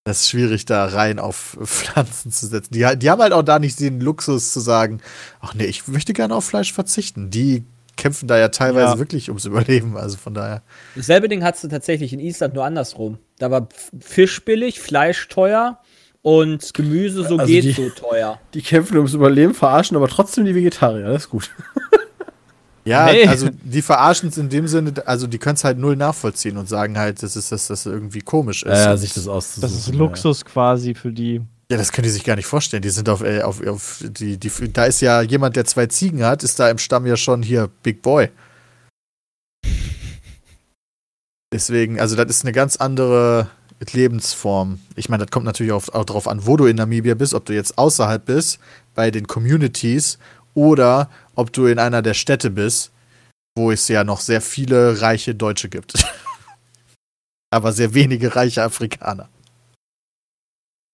Das ist schwierig, da rein auf Pflanzen zu setzen. Die, die haben halt auch da nicht den Luxus zu sagen, ach nee, ich möchte gerne auf Fleisch verzichten. Die kämpfen da ja teilweise Ja. wirklich ums Überleben. Also von daher. Dasselbe Ding hattest du tatsächlich in Island nur andersrum. Da war Fisch billig, Fleisch teuer und Gemüse so Also geht die- so teuer. Die kämpfen ums Überleben, verarschen aber trotzdem die Vegetarier. Das ist gut. Ja, Nee. also die verarschen es in dem Sinne, also die können es halt null nachvollziehen und sagen halt, das ist, dass das irgendwie komisch ist. Und- sich das auszusuchen. Das ist Luxus quasi für die. Ja, das können die sich gar nicht vorstellen. Die sind auf, äh, auf, auf die, die, da ist ja jemand, der zwei Ziegen hat, ist da im Stamm ja schon hier Big Boy. Deswegen, also das ist eine ganz andere Lebensform. Ich meine, das kommt natürlich auch, auch darauf an, wo du in Namibia bist, ob du jetzt außerhalb bist, bei den Communities, oder ob du in einer der Städte bist, wo es ja noch sehr viele reiche Deutsche gibt. Aber sehr wenige reiche Afrikaner.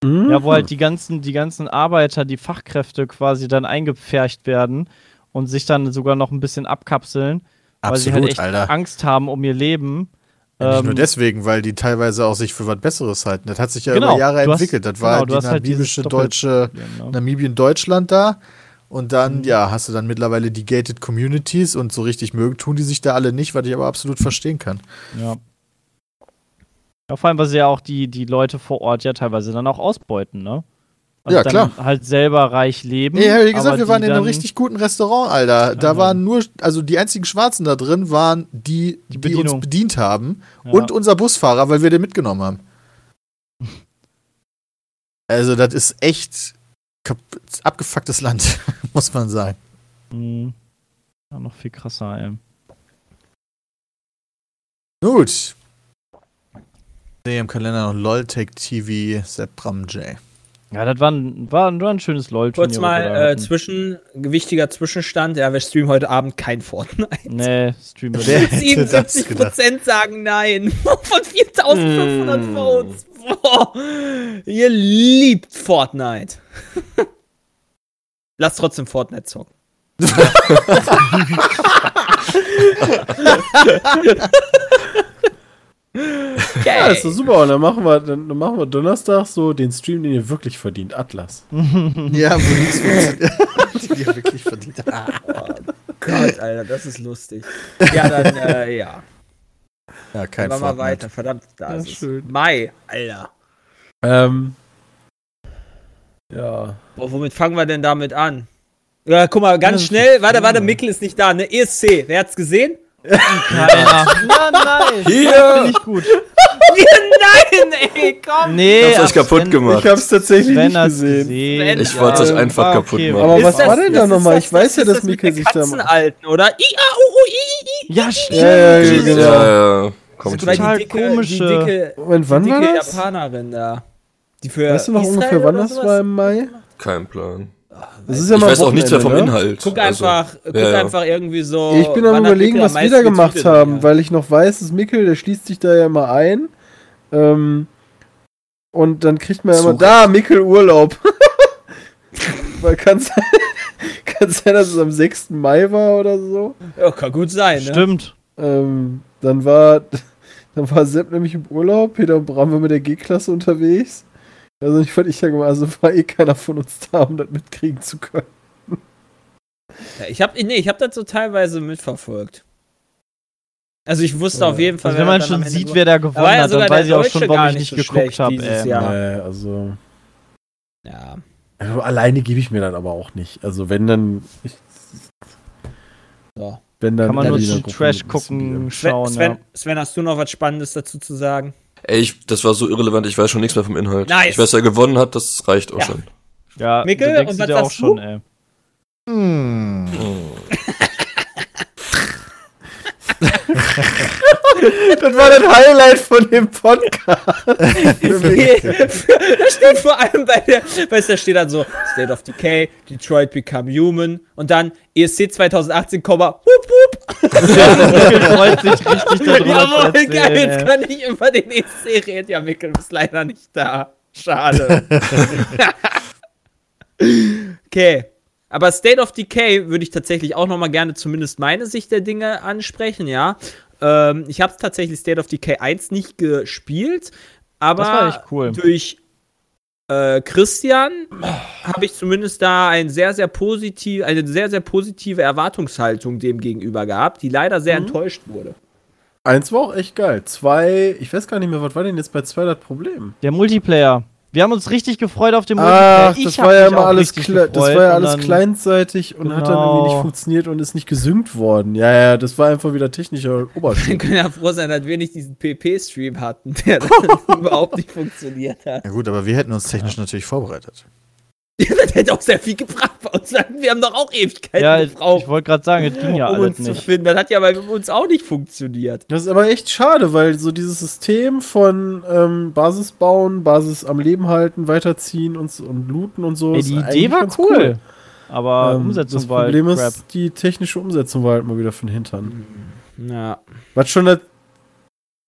Ja, wo halt die ganzen, die ganzen Arbeiter, die Fachkräfte quasi dann eingepfercht werden und sich dann sogar noch ein bisschen abkapseln, weil sie halt Absolut, echt Alter. Angst haben um ihr Leben. Ja, nicht nur Ähm, deswegen, weil die teilweise auch sich für was Besseres halten. Das hat sich ja Genau, über Jahre entwickelt. Das war genau, die halt namibische, Doppel- deutsche, Ja, ne? Namibien-Deutschland da. Und Mhm. dann, ja, hast du dann mittlerweile die Gated Communities und so richtig mögen tun die sich da alle nicht, was ich aber absolut verstehen kann. Ja. ja. Vor allem, weil sie ja auch die, die Leute vor Ort ja teilweise dann auch ausbeuten, ne? Ja, dann klar. halt selber reich leben. Nee, hab ich gesagt, wir waren in einem richtig guten Restaurant, Alter. Da Ja. waren nur, also die einzigen Schwarzen da drin waren die, Die die, uns bedient haben Ja. und unser Busfahrer, weil wir den mitgenommen haben. Also, das ist echt abgefucktes Land, muss man sagen. Mhm. Ja, noch viel krasser, ey. Gut. Sehe im Kalender noch LOL-Tech TV, Sepp Bram J. Ja, das war ein, war, ein- war ein schönes LOL. Kurz mal äh, zwischen, wichtiger Zwischenstand. Ja, wir streamen heute Abend kein Fortnite. Nee, Stream wird Wer hätte das 77 gedacht? Prozent sagen nein. Von 4500 Hm. Votes. Boah. Ihr liebt Fortnite. Lasst trotzdem Fortnite zocken. Ja, ist doch super. Und dann machen wir, dann, dann machen wir Donnerstag so den Stream, den ihr wirklich verdient. Atlas. Ja, wo nichts funktioniert. Die wir wirklich verdient haben. Gott, Alter, das ist lustig. Ja, dann, äh, ja. Ja, kein wir Fortnite. weiter. Verdammt, da Ja, ist schön. Mai, Alter. Ähm. Ja. Boah, womit fangen wir denn damit an? Ja, guck mal, ganz schnell. Warte, warte, Mikkel ist nicht da, ne? ESC, wer hat's gesehen? Keiner. Nein, nein. Hier! Bin ich gut. Nein, ey, komm. Nee, Hab's euch kaputt Sven- gemacht. Ich hab's tatsächlich Sven nicht gesehen. gesehen. Ich wollte es euch einfach war kaputt okay. machen. Aber Ist was das- war denn da das ist nochmal? das- Ich weiß ja, ist dass das Mikkel sich da. Katzenalten, oder? I, A, U, U, I, I, I. Ja, stimmt. Ja, ja, genau. Ja, ja. Kommt Weil Total die dicke, komische- Die dicke, Moment, wann die war dicke das? Japanerin da. Die für Weißt du noch Israel ungefähr, wann das war im Mai? Kein Plan. Das ist ja Ich mal weiß auch nichts mehr vom ne? Inhalt. Guck Also, einfach, guck ja, ja. einfach irgendwie so. Ich bin am überlegen, was wir da gemacht haben, ja. weil ich noch weiß, dass Mikkel, der schließt sich da ja immer ein. Ähm, und dann kriegt man ja immer, da, Mikkel Urlaub. weil kann sein, kann sein, dass es am 6. Mai war oder so. Ja, kann gut sein, ne? Stimmt. Ähm, dann war, dann war Sepp nämlich im Urlaub, Peter und Bram waren mit der G-Klasse unterwegs. Also ich fand ich ja gemacht, also war eh keiner von uns da, um das mitkriegen zu können. Ja, ich hab, nee, ich hab das so teilweise mitverfolgt. Also ich wusste auf jeden Fall, Also wenn man schon sieht, wer da gewonnen ja hat, dann weiß ich auch schon, warum gar ich nicht so geguckt habe. dieses ey. Jahr. Äh, also, Ja. also alleine gebe ich mir dann aber auch nicht. Also wenn dann, ich, So. wenn dann Kann man nur Trash gucken, Sven, schauen. Sven, ja. Sven, hast du noch was Spannendes dazu zu sagen? Ey, ich, das war so irrelevant, ich weiß schon nichts mehr vom Inhalt. Nice. Ich weiß, wer gewonnen hat, das reicht auch Ja. schon. Ja, Mikkel, du denkst und was dir auch sagst schon, du? ey. Hm. Das war das Highlight von dem Podcast. da steht vor allem bei der, weißt du, da steht dann so State of Decay, Detroit Become Human und dann ESC 2018, Komma, hup, hup. Mikkel freut sich richtig darüber Jawohl, zu geil, jetzt erzählen. kann ich über den ESC reden. Ja, Mikkel, du bist leider nicht da. Schade. okay. Aber State of Decay würde ich tatsächlich auch noch mal gerne zumindest meine Sicht der Dinge ansprechen, ja. Ähm, ich habe tatsächlich State of Decay 1 nicht gespielt, aber Das war echt cool. durch äh, Christian habe ich zumindest da ein sehr, sehr positiv, eine sehr, sehr positive Erwartungshaltung dem gegenüber gehabt, die leider sehr enttäuscht wurde. Eins war auch echt geil. Zwei, ich weiß gar nicht mehr, was war denn jetzt bei zwei das Problem? Der Multiplayer. Wir haben uns richtig gefreut auf den Ach, Ich das war ja immer alles, kle- das gefreut war ja und alles dann- kleinseitig und hat dann irgendwie nicht Genau. funktioniert und ist nicht gesynkt worden. Ja, ja, das war einfach wieder technischer Wir Oberschnitt. können ja froh sein, dass wir nicht diesen PP-Stream hatten, der dann überhaupt nicht funktioniert hat. Ja gut, aber wir hätten uns technisch natürlich vorbereitet. Das hätte auch sehr viel gebracht bei uns. Wir haben doch auch Ewigkeiten Ja, ich, gebraucht, ich wollte gerade sagen, es ging ja um alles uns zu nicht. finden. Das hat ja bei uns auch nicht funktioniert. Das ist aber echt schade, weil so dieses System von ähm, Basis bauen, Basis am Leben halten, weiterziehen und, und looten und so. Ey, die Idee war ganz cool. Aber Ähm, Umsetzung das war halt Problem crap. ist, die technische Umsetzung war halt mal wieder von Hintern. Ja. Was schon das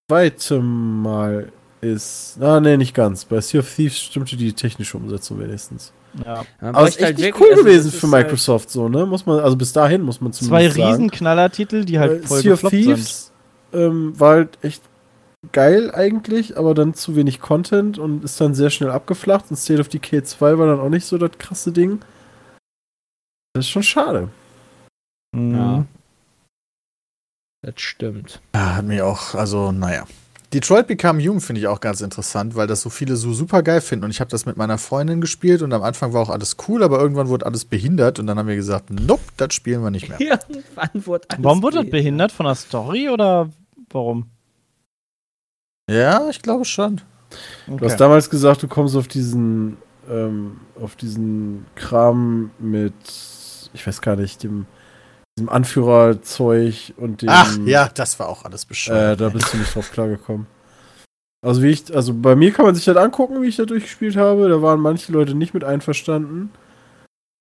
zweite Mal ist. Ah, nee, nicht ganz. Bei Sea of Thieves stimmte die technische Umsetzung wenigstens. Ja. Aber es ist echt wirklich- cool also gewesen für halt- Microsoft, so, ne? Muss man, also bis dahin muss man Zwei zumindest sagen. Riesenknallertitel, die halt Äh, voll sea of. Thieves ähm, war halt echt geil eigentlich, aber dann zu wenig Content und ist dann sehr schnell abgeflacht. Und State of Decay 2 war dann auch nicht so das krasse Ding. Das ist schon schade. Mhm. Ja. Das stimmt. Ja, hat mich auch, also naja. Detroit Become Human finde ich auch ganz interessant, weil das so viele so super geil finden. Und ich habe das mit meiner Freundin gespielt und am Anfang war auch alles cool, aber irgendwann wurde alles behindert und dann haben wir gesagt, nope, das spielen wir nicht mehr. Irgendwann wurde alles Warum wurde das behindert? Von der Story oder warum? Ja, ich glaube schon. Du hast damals gesagt, du kommst auf diesen, ähm, auf diesen Kram mit, ich weiß gar nicht, dem, diesem Anführerzeug und dem. Ach ja, das war auch alles Äh, bescheuert. da bist du nicht drauf klargekommen. Also wie ich, also bei mir kann man sich das angucken, wie ich da durchgespielt habe. Da waren manche Leute nicht mit einverstanden.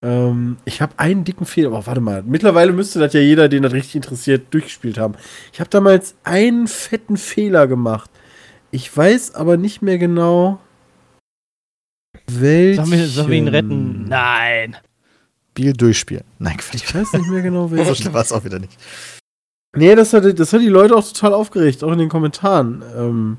Ähm, ich habe einen dicken Fehler, aber warte mal. Mittlerweile müsste das ja jeder, den das richtig interessiert, durchgespielt haben. Ich habe damals einen fetten Fehler gemacht. Ich weiß aber nicht mehr genau, welchen. Sollen wir, sollen wir ihn retten? Nein. Spiel durchspielen. Nein, Ich Quatsch. weiß nicht mehr genau, So welchen. schlimm war es auch wieder nicht. Nee, das hat, das hat die Leute auch total aufgeregt, auch in den Kommentaren. Ähm,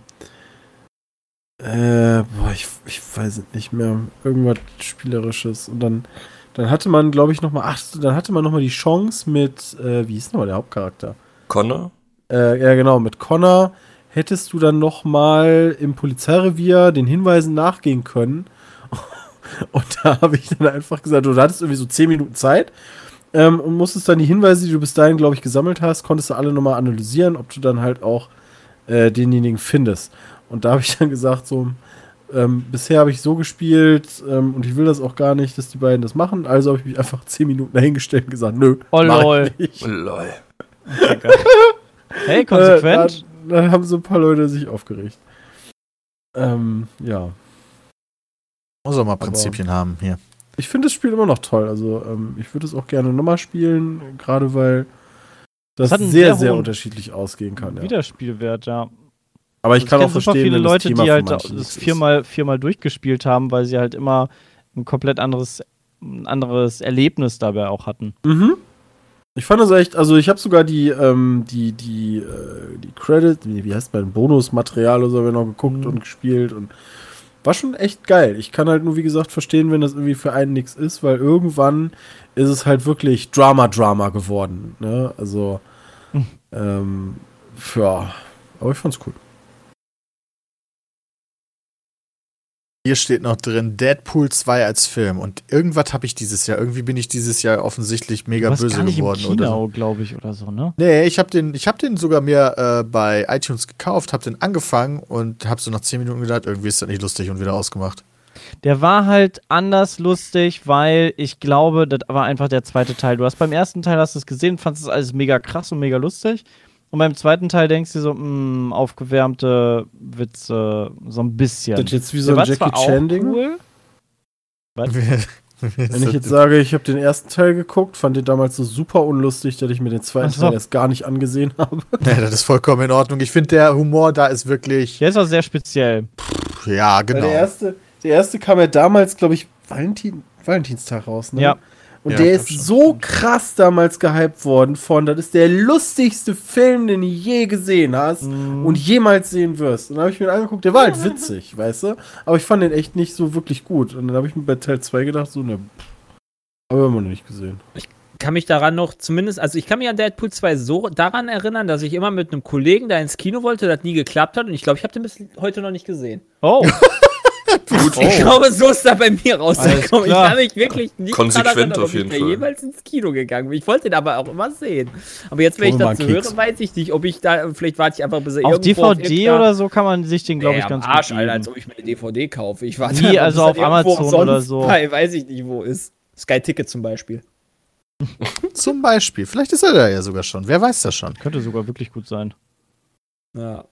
äh, boah, ich, ich weiß es nicht mehr. Irgendwas Spielerisches. Und dann, dann hatte man, glaube ich, nochmal, ach, dann hatte man nochmal die Chance mit, äh, wie hieß nochmal der Hauptcharakter? Connor? Äh, ja, genau, mit Connor hättest du dann nochmal im Polizeirevier den Hinweisen nachgehen können. Und da habe ich dann einfach gesagt, du hattest irgendwie so 10 Minuten Zeit ähm, und musstest dann die Hinweise, die du bis dahin, glaube ich, gesammelt hast, konntest du alle nochmal analysieren, ob du dann halt auch äh, denjenigen findest. Und da habe ich dann gesagt, so, ähm, bisher habe ich so gespielt ähm, und ich will das auch gar nicht, dass die beiden das machen. Also habe ich mich einfach 10 Minuten dahingestellt und gesagt, nö, Oh, mach ich lol. nicht. Lol. Hey, konsequent. Äh, da, da haben so ein paar Leute sich aufgeregt. Ähm, ja. Muss auch mal Prinzipien haben hier. Ich finde das Spiel immer noch toll. Also, ähm, ich würde es auch gerne nochmal spielen, gerade weil das, Das sehr, sehr sehr unterschiedlich ausgehen kann. Ja. Wiederspielwert, ja. Aber ich Also kann kenn auch verstehen, viele Leute, Thema die halt das viermal, viermal durchgespielt haben, weil sie halt immer ein komplett anderes, ein anderes Erlebnis dabei auch hatten. Mhm. Ich fand das echt, also ich habe sogar die, ähm, die, die, äh, die Credit, wie, heißt mein Bonusmaterial oder so, wir noch geguckt Mhm. und gespielt und war schon echt geil. Ich kann halt nur, wie gesagt, verstehen, wenn das irgendwie für einen nichts ist, weil irgendwann ist es halt wirklich Drama-Drama geworden. Ne? Also, Mhm. ähm, ja, aber ich fand's cool. Hier steht noch drin Deadpool 2 als Film. Und irgendwas habe ich dieses Jahr. Irgendwie bin ich dieses Jahr offensichtlich mega Du warst böse gar nicht geworden. im oder so. Kino, glaube ich, oder so, ne? Nee, ich habe den, ich hab den sogar mir äh, bei iTunes gekauft, habe den angefangen und habe so nach 10 Minuten gedacht, irgendwie ist das nicht lustig und wieder ausgemacht. Der war halt anders lustig, weil ich glaube, das war einfach der zweite Teil. Du hast beim ersten Teil hast du es gesehen, fandest es alles mega krass und mega lustig. Und beim zweiten Teil denkst du so, mh, aufgewärmte Witze, so ein bisschen. Das jetzt wie so ein Jackie auch Chan Ding. Cool. Was? Wenn ich jetzt sage, ich habe den ersten Teil geguckt, fand den damals so super unlustig, dass ich mir den zweiten. Teil erst gar nicht angesehen habe. nee, das ist vollkommen in Ordnung. Ich finde, der Humor da ist wirklich. Der ist auch sehr speziell. Ja, Weil genau. Der erste, der erste kam ja damals, glaube ich, Valentin, Valentinstag raus, ne? Ja. Und Ja, der ist so krass damals gehypt worden von, das ist der lustigste Film, den du je gesehen hast Mhm. und jemals sehen wirst. Und dann habe ich mir den angeguckt, der war halt witzig, weißt du? Aber ich fand den echt nicht so wirklich gut. Und dann habe ich mir bei Teil 2 gedacht, so, ne, aber immer noch nicht gesehen. kann mich daran noch zumindest, also ich kann mich an Deadpool 2 so daran erinnern, dass ich immer mit einem Kollegen da ins Kino wollte, das nie geklappt hat und ich glaube, ich habe den bis heute noch nicht gesehen. Oh, Gut, Ich glaube, so ist er bei mir rausgekommen. Ich kann mich wirklich nicht Konsequent erinnern, auf ob jeden ich da Fall. jemals ins Kino gegangen bin. Ich wollte ihn aber auch immer sehen. Aber jetzt, wenn ich Keks. höre, weiß ich nicht, ob ich da, vielleicht warte ich einfach, bis er Auf irgendwo DVD irgendeiner- oder so kann man sich den, glaube ich, Ey, ganz Arsch, gut Alter, geben. als ob ich mir eine DVD kaufe. Ich warte einfach, also auf Amazon oder so. Bei, weiß ich nicht, wo ist. Sky Ticket zum Beispiel. Zum Beispiel. Vielleicht ist er da ja sogar schon. Wer weiß das schon. Könnte sogar wirklich gut sein. Ja.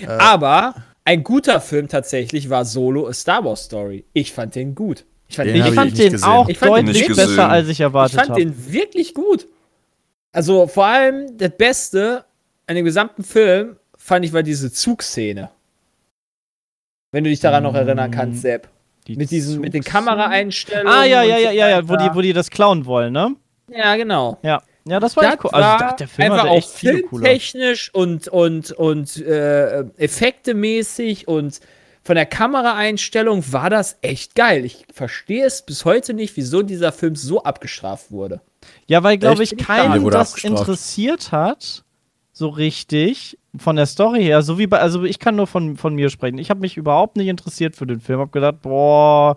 Äh, Aber ein guter Film tatsächlich war Solo A Star Wars Story. Ich fand den gut. Ich fand Den den, hab ich ich fand nicht den gesehen. auch Ich fand den deutlich nicht besser, als ich ich erwartet fand habe. den wirklich gut. Also vor allem das Beste an dem gesamten Film fand ich war diese Zugszene. Wenn du dich daran noch erinnern kannst, Sepp. Die Mit diesen, mit den? Kameraeinstellungen. Ah, ja, ja, ja, ja, ja, wo die, wo die das klauen wollen, ne? Ja, genau. Ja. Ja, das war Das echt cool. Also, war der Film einfach hatte auch coole. filmtechnisch und, und, und äh, effektemäßig und von der Kameraeinstellung war das echt geil. Ich verstehe es bis heute nicht, wieso dieser Film so abgestraft wurde. Ja, weil, glaube ich, keinen das abgestraft. interessiert hat, so richtig, von der Story her. So wie bei, also ich kann nur von, von mir sprechen. Ich habe mich überhaupt nicht interessiert für den Film. Hab gedacht, boah,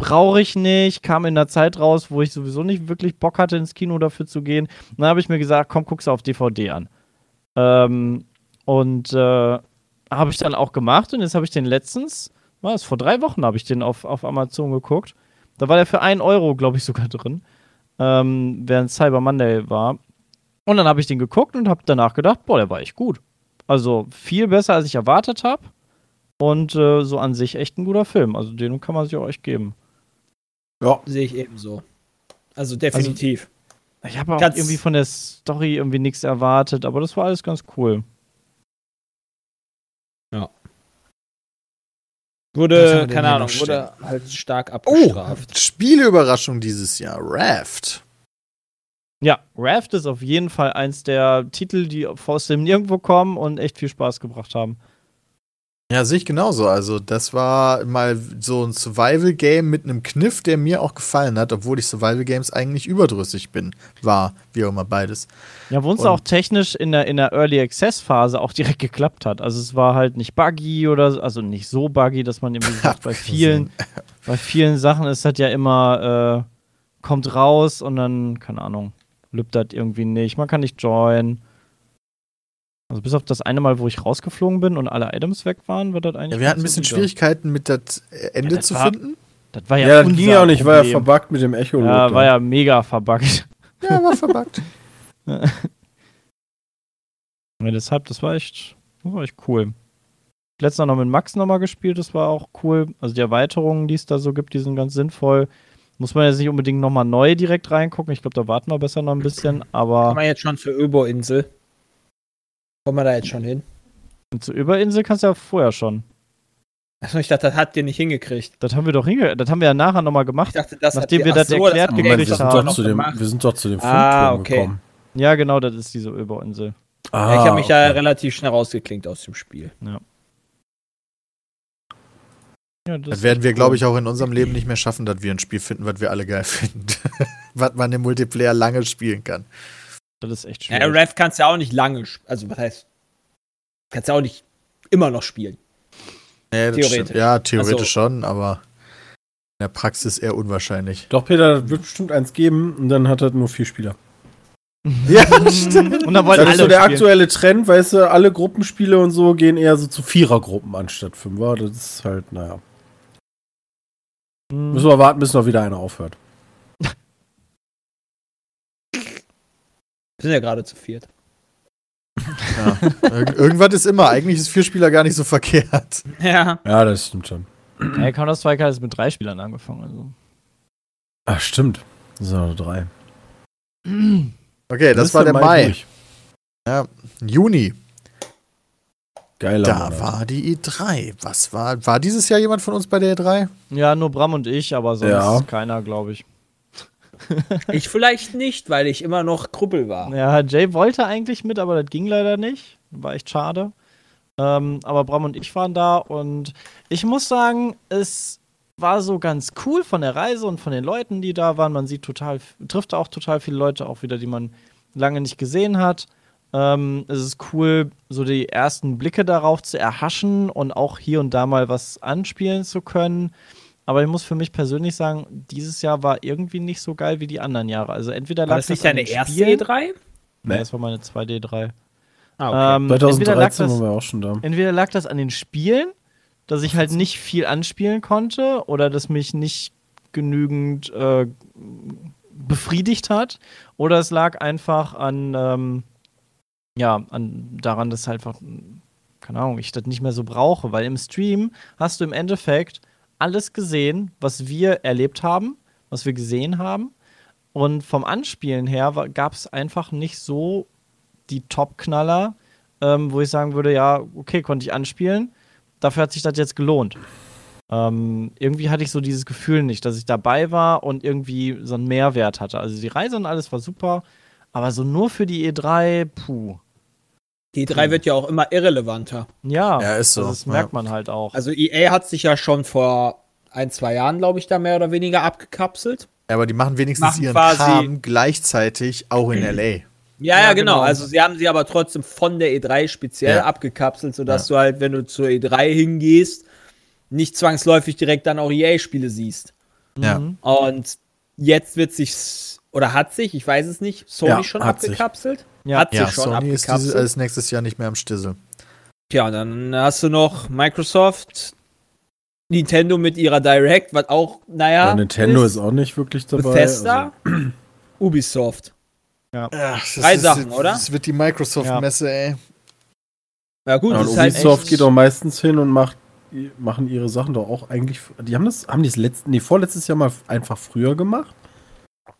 brauche ich nicht. Kam in der Zeit raus, wo ich sowieso nicht wirklich Bock hatte, ins Kino dafür zu gehen. Und dann habe ich mir gesagt, komm, guck's auf DVD an. Ähm, und äh, habe ich dann auch gemacht und jetzt habe ich den letztens, war es vor drei Wochen, habe ich den auf, auf Amazon geguckt. Da war der für 1 Euro, glaube ich, sogar drin ähm, während Cyber Monday war. Und dann habe ich den geguckt und habe danach gedacht, boah, der war echt gut. Also viel besser, als ich erwartet habe. Und äh, so an sich echt ein guter Film. Also den kann man sich auch echt geben. Ja. Sehe ich ebenso. Also definitiv. Ich habe auch Ganz- irgendwie von der Story irgendwie nichts erwartet, aber das war alles ganz cool. Haben wurde, keine Ahnung, wurde halt stark Oh, abgestraft. Spieleüberraschung dieses Jahr. Raft. Ja, Raft ist auf jeden Fall eins der Titel, die aus dem Nirgendwo kommen und echt viel Spaß gebracht haben. Ja, sehe ich genauso. Also, das war mal so ein Survival-Game mit einem Kniff, der mir auch gefallen hat, obwohl ich Survival-Games eigentlich überdrüssig bin. War, wie auch immer, beides. Ja, wo uns auch technisch in der, in der Early Access Phase auch direkt geklappt hat. Also es war halt nicht buggy oder so- also nicht so buggy, dass man irgendwie sagt, bei vielen, bei vielen Sachen ist das ja immer, äh, kommt raus und dann, keine Ahnung, lübt das irgendwie nicht. Man kann nicht joinen. Also bis auf das eine Mal, wo ich rausgeflogen bin und alle Items weg waren, wird das eigentlich. Ja, wir hatten ein bisschen so Schwierigkeiten mit das Ende das zu war- finden. Das war ja, Ja, das ging ja auch nicht, war ja Problem. verbuggt mit dem Echo. Ja, war ja mega verbuggt. Ja, war verbuggt. Ja, deshalb, das war echt, das war echt cool. Letztes Mal noch mit Max nochmal gespielt, das war auch cool. Also die Erweiterungen, die es da so gibt, die sind ganz sinnvoll. Muss man jetzt nicht unbedingt nochmal neu direkt reingucken. Ich glaube, da warten wir besser noch ein bisschen. Aber wir jetzt schon zur Öbo-Insel? Kommen wir da jetzt schon hin? zur Überinsel kannst du ja vorher schon. Achso, ich dachte, das hat ihr nicht hingekriegt. Das haben wir doch hinge das haben wir ja nachher nochmal Ich gemacht. dachte, das Nachdem wir das so, erklärt gekriegt Moment, wir sind, haben. doch zu dem, gemacht. wir sind doch zu dem Ah, okay. gekommen. Ja, genau, das ist diese Überinsel. Ah, Ja, ich habe mich da okay. relativ schnell rausgeklinkt aus dem Spiel. Ja, Das werden wir, glaube ich, auch in unserem Leben nicht mehr schaffen, dass wir ein Spiel finden, was wir alle geil finden. was man im Multiplayer lange spielen kann. Das ist echt Ja, schwierig. Rev kannst ja auch nicht lange, also was heißt, kannst ja auch nicht immer noch spielen. Nee, Theoretisch. Ja, theoretisch Also- schon, aber in der Praxis eher unwahrscheinlich. Doch, Peter, das wird bestimmt eins geben und dann hat er nur vier Spieler. Ja, stimmt. Und dann wollen Das alle ist so der spielen. aktuelle Trend, weißt du, alle Gruppenspiele und so gehen eher so zu Vierergruppen anstatt Fünfer. Das ist halt, naja. Hm. Müssen wir warten, bis noch wieder einer aufhört. Wir sind ja gerade zu viert. Ir irgendwas ist immer. Eigentlich ist Vierspieler gar nicht so verkehrt. Ja. Ja, das stimmt schon. Hey, Counter-Strike hat jetzt mit drei Spielern angefangen. Also. Ach, stimmt. Das sind noch drei. Okay, das, war der Mai. durch. Juni. Geiler Da Monat. war die E3. Was war, war dieses Jahr jemand von uns bei der E E3? Ja, nur Bram und ich, aber sonst Ja. keiner, glaube ich. Ich vielleicht nicht, weil ich immer noch Krüppel war. Ja, Jay wollte eigentlich mit, aber das ging leider nicht. War echt schade. Ähm, aber Bram und ich waren da und ich muss sagen, es war so ganz cool von der Reise und von den Leuten, die da waren. Man sieht total, trifft auch total viele Leute auch wieder, die man lange nicht gesehen hat. Ähm, es ist cool, so die ersten Blicke darauf zu erhaschen und auch hier und da mal was anspielen zu können. Aber ich muss für mich persönlich sagen, dieses Jahr war irgendwie nicht so geil wie die anderen Jahre. Also entweder War lag das nicht an deine den erste Spielen- E3? Nee, das war meine 2D3. Ah, Ähm, entweder, lag 2013 das, waren wir auch schon da. entweder lag das an den Spielen, dass ich halt nicht viel anspielen konnte oder dass mich nicht genügend äh, befriedigt hat, oder es lag einfach an, ähm, ja, an daran, dass halt einfach, keine Ahnung, ich das nicht mehr so brauche, weil im Stream hast du im Endeffekt alles gesehen, was wir erlebt haben, was wir gesehen haben. Und vom Anspielen her gab es einfach nicht so die Top-Knaller, ähm, wo ich sagen würde, ja, okay, konnte ich anspielen. Dafür hat sich das jetzt gelohnt. Ähm, irgendwie hatte ich so dieses Gefühl nicht, dass ich dabei war und irgendwie so einen Mehrwert hatte. Also die Reise und alles war super, aber so nur für die E3, puh. Die E3 wird ja auch immer irrelevanter. Ja, Ja, ist so, Das ja. merkt man halt auch. Also EA hat sich ja schon vor ein, zwei Jahren, glaube ich, da mehr oder weniger abgekapselt. Ja, aber die machen wenigstens Machen ihren Kram gleichzeitig auch in L.A. Ja, ja, Ja, genau. genau. Also sie haben sie aber trotzdem von der E3 speziell Ja. abgekapselt, sodass du halt, wenn du zur E3 hingehst, nicht zwangsläufig direkt dann auch EA-Spiele siehst. Ja. Mhm. Und jetzt wird sich oder hat sich, ich weiß es nicht, Sony Ja, schon hat sich. Ja. hat sich Ja, schon Sony ist, abgekapselt. dieses, ist nächstes Jahr nicht mehr am Stissel. Tja, dann hast du noch Microsoft, Nintendo mit ihrer Direct, was auch, naja, Ja, Nintendo ist auch nicht wirklich dabei. Bethesda, Also, Ubisoft. Ach, Drei Sachen, oder? Das wird die Microsoft-Messe, ey. Ja gut, ja, das und ist halt Ubisoft echt, geht auch meistens hin und macht, machen ihre Sachen doch auch eigentlich. Die haben das, haben die das letzten, nee, vorletztes Jahr mal einfach früher gemacht.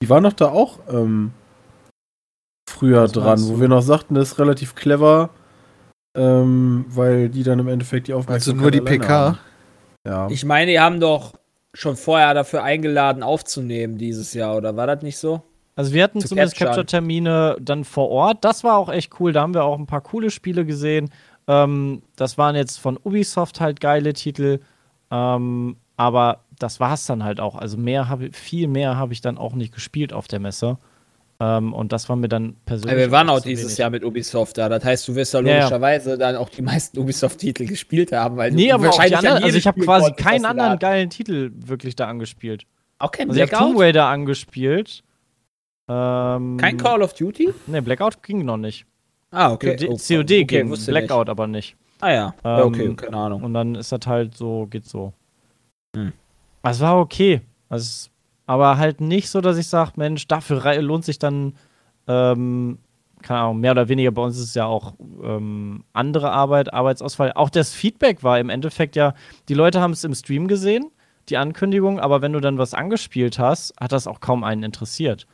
Die waren doch da auch ähm, früher Was dran, wo wir noch sagten, das ist relativ clever, ähm, weil die dann im Endeffekt die Also Aufmerksamkeit nur die PK. haben. Ja. Ich meine, die haben doch schon vorher dafür eingeladen, aufzunehmen dieses Jahr, oder war das nicht so? Also wir hatten Zu zumindest. Capture-Termine dann vor Ort. Das war auch echt cool. Da haben wir auch ein paar coole Spiele gesehen. Ähm, das waren jetzt von Ubisoft halt geile Titel. Ähm, aber das war es dann halt auch. Also mehr habe viel mehr habe ich dann auch nicht gespielt auf der Messe. Ähm, und das war mir dann persönlich. Ja, wir waren auch dieses wenig. Jahr mit Ubisoft da. Das heißt, du wirst Ja, ja. logischerweise dann auch die meisten Ubisoft-Titel gespielt haben, weil Nee, aber auch die wahrscheinlich anderen. jedem Also ich habe quasi konntest, keinen anderen geilen Titel wirklich da angespielt. Auch kein Also ich habe Tomb Blackout? Raider angespielt. Ähm, Kein Call of Duty? Nee, Blackout ging noch nicht. Ah, okay. COD, Oh, COD okay, ging, Blackout aber nicht. Nicht. Ah ja. ja, okay, Ähm, keine Ahnung. Und dann ist das halt so, geht so. Hm. Es war okay. Also, aber halt nicht so, dass ich sage, Mensch, dafür lohnt sich dann, ähm, keine Ahnung, mehr oder weniger. Bei uns ist es ja auch ähm, andere Arbeit, Arbeitsausfall. Auch das Feedback war im Endeffekt ja, die Leute haben es im Stream gesehen, die Ankündigung, aber wenn du dann was angespielt hast, hat das auch kaum einen interessiert.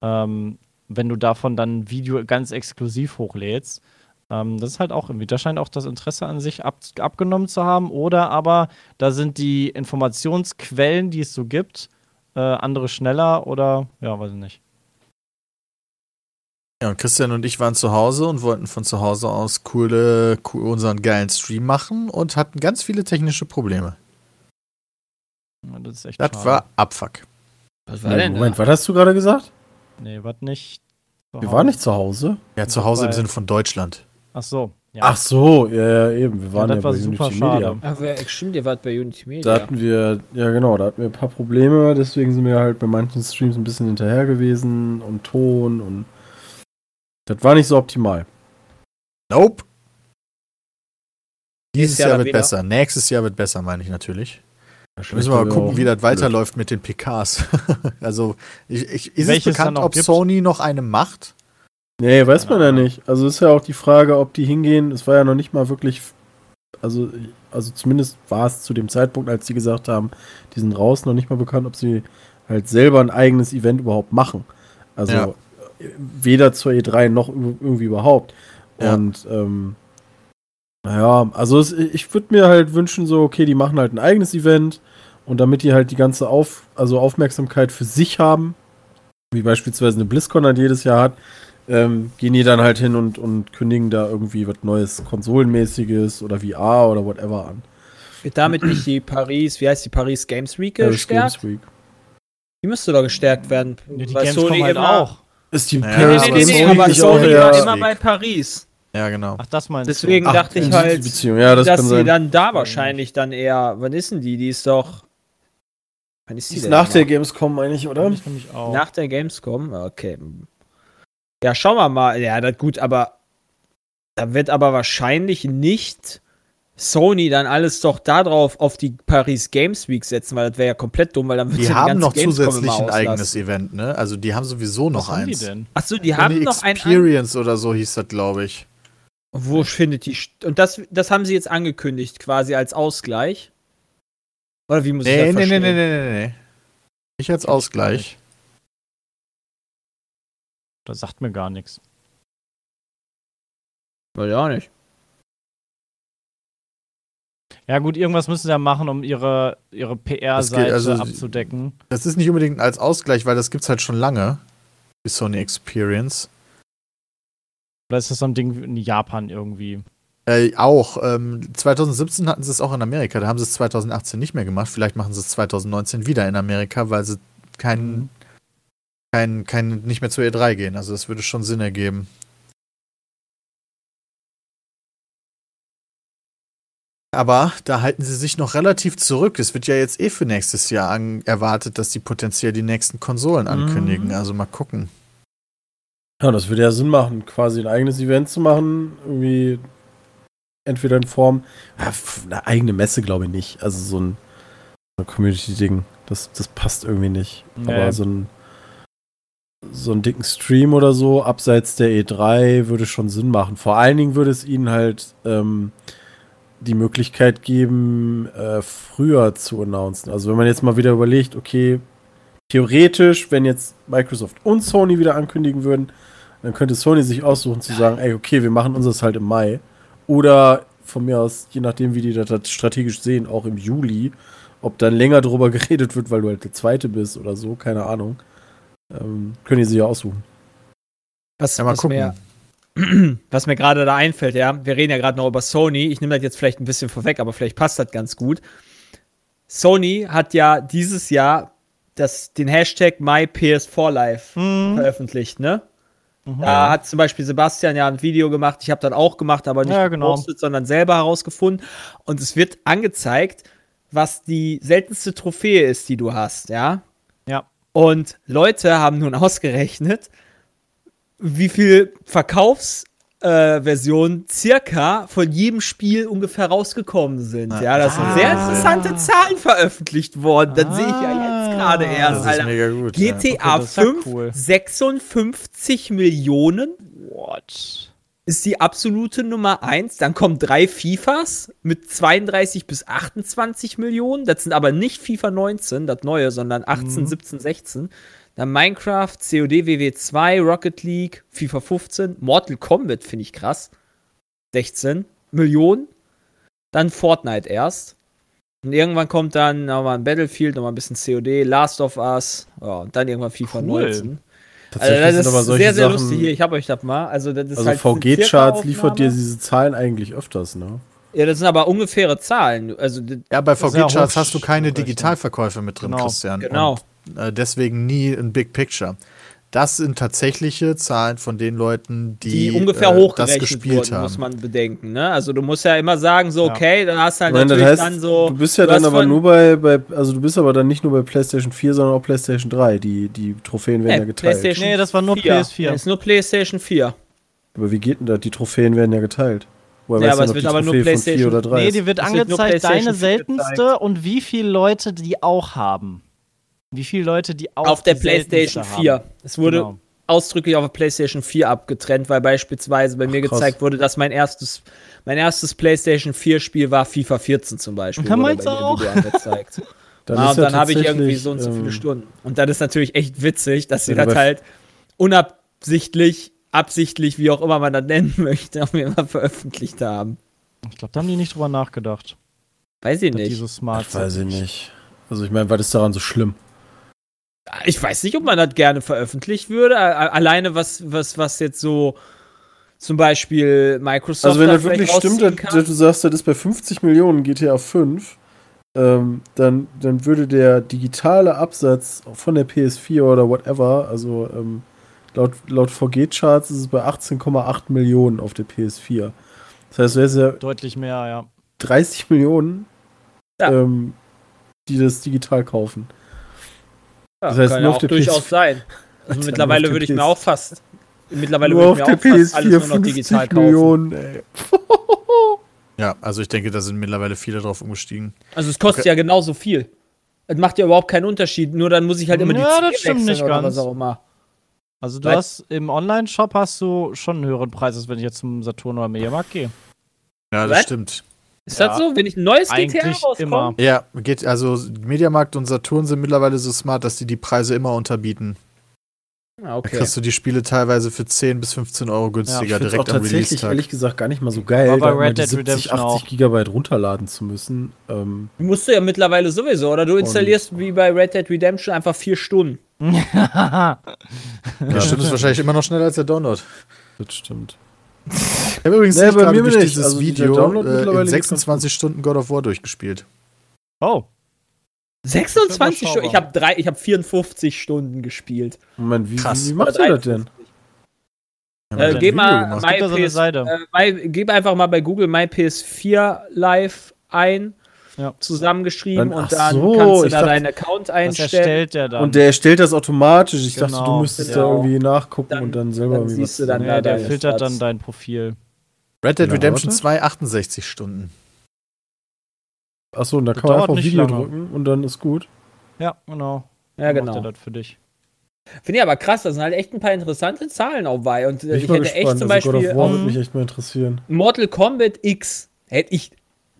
Ähm, wenn du davon dann ein Video ganz exklusiv hochlädst. Ähm, das ist halt auch irgendwie, da scheint auch das Interesse an sich ab, abgenommen zu haben. Oder aber da sind die Informationsquellen, die es so gibt, äh, andere schneller oder ja, weiß ich nicht. Ja, und Christian und ich waren zu Hause und wollten von zu Hause aus coole, cool, unseren geilen Stream machen und hatten ganz viele technische Probleme. Das ist echt Das war Abfuck. Was Nee, Moment, was hast du gerade gesagt? Nee, was nicht. Wir waren nicht zu Hause. Ja, zu Hause im Sinne von Deutschland. Ach so. Ja. Ach so, ja, ja eben. Wir waren ja, das war bei super Unity schade. Media. Ach, wer- stimmt, ihr wart bei Unity Media. Da hatten wir, ja genau, da hatten wir ein paar Probleme, deswegen sind wir halt bei manchen Streams ein bisschen hinterher gewesen und Ton und das war nicht so optimal. Nope. Dieses Jahr Jahr wird wieder? besser. Nächstes Jahr wird besser, meine ich natürlich. Da müssen wir mal gucken, wie das blöd. weiterläuft mit den PKs. also, ich, ich, ist Welches es bekannt, ob gibt? Sony noch eine macht? Nee, weiß man ja nicht. Also ist ja auch die Frage, ob die hingehen. Es war ja noch nicht mal wirklich, also, also zumindest war es zu dem Zeitpunkt, als die gesagt haben, die sind raus, noch nicht mal bekannt, ob sie halt selber ein eigenes Event überhaupt machen. Also Ja. weder zur E3 noch irgendwie überhaupt. Ja. Und ähm, naja, also es, ich würde mir halt wünschen, so, okay, die machen halt ein eigenes Event und damit die halt die ganze Auf, also Aufmerksamkeit für sich haben, wie beispielsweise eine BlizzCon halt jedes Jahr hat, ähm, gehen die dann halt hin und, und kündigen da irgendwie was Neues Konsolenmäßiges oder VR oder whatever an. Wird damit nicht die Paris, wie heißt die Paris Games Week Paris gestärkt? Games Week. Die müsste doch gestärkt werden. Ja, die weil Gamescom Sony halt immer- auch. Ist die Ja, Paris aber nee, Games nee, Sony aber Week ist auch Sony war immer bei Paris. Ja, genau. Ach, das meinst Deswegen du. Ach, dachte ich diese halt. Ja, das dass sie sein. dann da wahrscheinlich dann eher. Wann ist denn die? Die ist doch. Wann ist die Die ist denn nach der? Gamescom eigentlich, oder? Ich auch. Nach der Gamescom? Okay. Ja, schauen wir mal. Ja, das gut, aber da wird aber wahrscheinlich nicht Sony dann alles doch darauf auf die Paris Games Week setzen, weil das wäre ja komplett dumm, weil dann wird Die ja haben ganze noch Gamescom zusätzlich ein eigenes. Event, ne? Also die haben sowieso noch Was haben eins. die denn? Achso, die Sony haben noch ein. Experience oder so hieß das, glaube ich. Wo findet die. st- Und das, das haben sie jetzt angekündigt, quasi als Ausgleich. Oder wie muss ich Nee, das nee, nee, verstehen? nee, nee, nee, nee. Nicht als Ausgleich. Das sagt mir gar nichts. Weiß ich auch nicht. Ja, gut, irgendwas müssen sie ja machen, um ihre, ihre PR-Seite also- abzudecken. Das ist nicht unbedingt als Ausgleich, weil das gibt's halt schon lange. Die Sony Experience. Oder ist das so ein Ding in Japan irgendwie? Äh, auch. Ähm, 2017 hatten sie es auch in Amerika. Da haben sie es 2018 nicht mehr gemacht. Vielleicht machen sie es 2019 wieder in Amerika, weil sie keinen, kein, kein, nicht mehr zur E3 gehen. Also das würde schon Sinn ergeben. Aber da halten sie sich noch relativ zurück. Es wird ja jetzt eh für nächstes Jahr an, erwartet, dass sie potenziell die nächsten Konsolen ankündigen. Also mal gucken. Ja, das würde ja Sinn machen, quasi ein eigenes Event zu machen. Irgendwie entweder in Form, ja, eine eigene Messe glaube ich nicht. Also so ein, so ein Community-Ding, das, das passt irgendwie nicht. Nee. Aber so ein so einen dicken Stream oder so, abseits der E3, würde schon Sinn machen. Vor allen Dingen würde es ihnen halt ähm, die Möglichkeit geben, äh, früher zu announcen. Also wenn man jetzt mal wieder überlegt, okay, theoretisch, wenn jetzt Microsoft und Sony wieder ankündigen würden, dann könnte Sony sich aussuchen zu sagen, ey, okay, wir machen unseres halt im Mai. Oder von mir aus, je nachdem, wie die das halt strategisch sehen, auch im Juli, ob dann länger drüber geredet wird, weil du halt der Zweite bist oder so, keine Ahnung. Ähm, können die sich ja aussuchen. Was, Ja, mal was gucken. mir, was mir gerade da einfällt, ja, wir reden ja gerade noch über Sony. Ich nehme das jetzt vielleicht ein bisschen vorweg, aber vielleicht passt das ganz gut. Sony hat ja dieses Jahr das, den Hashtag MyPS4Live Hm. veröffentlicht, ne? Mhm. Da hat zum Beispiel Sebastian ja ein Video gemacht. Ich habe das auch gemacht, aber nicht Ja, genau. gepostet, sondern selber herausgefunden. Und es wird angezeigt, was die seltenste Trophäe ist, die du hast, ja? Und Leute haben nun ausgerechnet, wie viel Verkaufsversionen äh, circa von jedem Spiel ungefähr rausgekommen sind. Ja, das sind sehr interessante Zahlen veröffentlicht worden. Das sehe ich ja jetzt gerade erst, Das ist Alter. mega gut. ja. GTA Okay, ja 5, cool. 56 Millionen What? Ist die absolute Nummer 1. Dann kommen drei FIFAs mit 32 bis 28 Millionen. Das sind aber nicht FIFA 19, das neue, sondern 18, 17, 16. Dann Minecraft, COD WW2, Rocket League, FIFA 15, Mortal Kombat finde ich krass. 16 Millionen. Dann Fortnite erst. Und irgendwann kommt dann nochmal ein Battlefield, nochmal ein bisschen COD, Last of Us, ja, und dann irgendwann FIFA Cool. 19. Also Tatsächlich das sind aber ist solche sehr, sehr Sachen, lustig hier. Ich habe euch das mal. Also, das ist Also halt VG-Charts liefert dir diese Zahlen eigentlich öfters, ne? Ja, das sind aber ungefähre Zahlen. Also, Ja, bei VG-Charts hast du keine. Digitalverkäufe mit drin, Genau. Christian. Genau. Und, äh, deswegen nie ein Big Picture. Das sind tatsächliche Zahlen von den Leuten, die, die, ungefähr äh, hochgerechnet das gespielt wurden, haben. muss man bedenken. Ne? Also, du musst ja immer sagen, so, okay, dann hast du halt Ich meine, das natürlich heißt, dann so. du bist ja du dann aber nur bei, bei, also du bist aber dann nicht nur bei PlayStation 4, sondern auch PlayStation 3. Die, die Trophäen werden Nee, ja geteilt. PlayStation Nee, das war nur 4. PS4. Das ist nur PlayStation 4. Aber wie geht denn das? Die Trophäen werden ja geteilt. Woher Ja, aber es wird aber nur Trophäe von PlayStation- 4 oder 3 Nee, die wird Es wird nur angezeigt, PlayStation deine 4 seltenste und wie viele Leute die auch haben. Wie viele Leute die auch Auf der PlayStation 4. Haben. Es wurde Genau. ausdrücklich auf der PlayStation 4 abgetrennt, weil beispielsweise bei mir Ach, krass. gezeigt wurde, dass mein erstes, mein erstes PlayStation 4 Spiel war FIFA 14 zum Beispiel. Ja, mir im auch? Video angezeigt. Dann ah, und ja dann habe ich irgendwie so und so viele ähm, Stunden. Und dann ist natürlich echt witzig, dass sie das halt unabsichtlich, absichtlich, wie auch immer man das nennen möchte, auf jeden Fall veröffentlicht haben. Ich glaube, da haben die nicht drüber nachgedacht, Weiß ich nicht. so smart Ach, weiß ich nicht. Also ich meine, was ist daran so schlimm? Ich weiß nicht, ob man das gerne veröffentlicht würde. Alleine was, was, was jetzt so zum Beispiel Microsoft. Also wenn da das wirklich stimmt, dass, du sagst, das ist bei 50 Millionen GTA 5, ähm, dann, dann würde der digitale Absatz von der PS4 oder whatever, also ähm, Laut, laut VG-Charts ist es bei 18,8 Millionen auf der PS4. Das heißt, wäre es ja Deutlich mehr, ja. 30 Millionen, Ja. ähm, die das digital kaufen. Ja, Das heißt, kann ja auch durchaus PS4 sein. Also Alter, mittlerweile würde ich mir PS4 auch fast. Mittlerweile Nur würde ich mir auch fast alles PS4 nur noch digital 50 kaufen. Millionen, ey. Ja, also ich denke, da sind mittlerweile viele drauf umgestiegen. Also es kostet ja genauso viel. Es macht ja überhaupt keinen Unterschied. Nur dann muss ich halt immer die Ja, das Ziele stimmt nicht oder ganz. was auch immer. Also du Weil- hast im Online-Shop hast du schon einen höheren Preis, als wenn ich jetzt zum Saturn oder Mediamarkt gehe. Ja, das Was? stimmt. Ist Ja. das so? Wenn ich ein neues GTA immer. Ja, geht, also Mediamarkt und Saturn sind mittlerweile so smart, dass die die Preise immer unterbieten. Ah, Da okay. kriegst du die Spiele teilweise für 10 bis 15 Euro günstiger finde es auch direkt am tatsächlich, Release-Tag. ehrlich gesagt, gar nicht mal so geil, War bei da Red Dead 70, Redemption 80 auch. Gigabyte runterladen zu müssen. Ähm, Musst du ja mittlerweile sowieso, oder du installierst wie bei Red Dead Redemption einfach vier Stunden. Ja, stimmt, ist wahrscheinlich immer noch schneller als der Download. das stimmt. Ich habe übrigens Nee, bei mir durch nicht. dieses Also Video äh, in geht ganz 26 Stunden God of War durchgespielt. Oh, 26 überschaubar. Stunden? Ich habe drei, ich habe 54 Stunden gespielt. Moment, wie, Krass. wie, wie macht Oder ihr das denn? Äh, wir geh mal so PS, Seite. äh, my, gib einfach mal bei Google My PS4 Live ein. Ja. Zusammengeschrieben Dann- und dann so, kannst du ich da dachte- deinen Account einstellen. erstellt der dann? Und der erstellt das automatisch. Ich dachte, du Genau, müsstest da genau. irgendwie nachgucken Dann- und dann selber dann siehst du dann nee, da der filtert Stats. dann dein Profil. Red Dead Redemption warte. 2 68 Stunden. Achso, und da Das kann man einfach nicht Video lange. drücken und dann ist gut. Ja, genau. Ja, Dann genau. Macht er das für dich. Finde ich aber krass, da sind halt echt ein paar interessante Zahlen auch bei. Und äh, ich, mal hätte echt zum Also God Beispiel of War ähm, würde mich echt mal interessieren. Mortal Kombat X hätte ich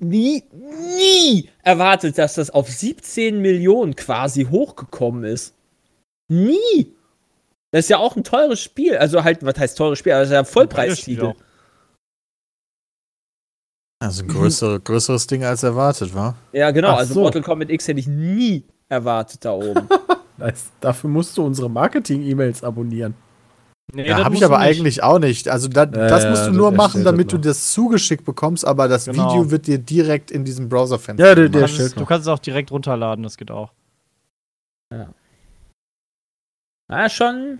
nie, nie erwartet, dass das auf 17 Millionen quasi hochgekommen ist. Nie. Das ist ja auch ein teures Spiel. Also halt, was heißt teures Spiel? Also das ist ja ein Vollpreistitel. Spiel Also ein größere, größeres Ding als erwartet, war. Ja, genau. Ach also so. Mortal Kombat X hätte ich nie erwartet da oben. Nice. Dafür musst du unsere Marketing-E-Mails abonnieren. Nee, Ja, das habe ich aber eigentlich auch nicht. Also da, das ja, musst du das nur machen, damit das du das zugeschickt bekommst, aber das Genau. Video wird dir direkt in diesem Browserfenster Ja, der- Du der kannst, es, du kannst es auch direkt runterladen, das geht auch. ja, schon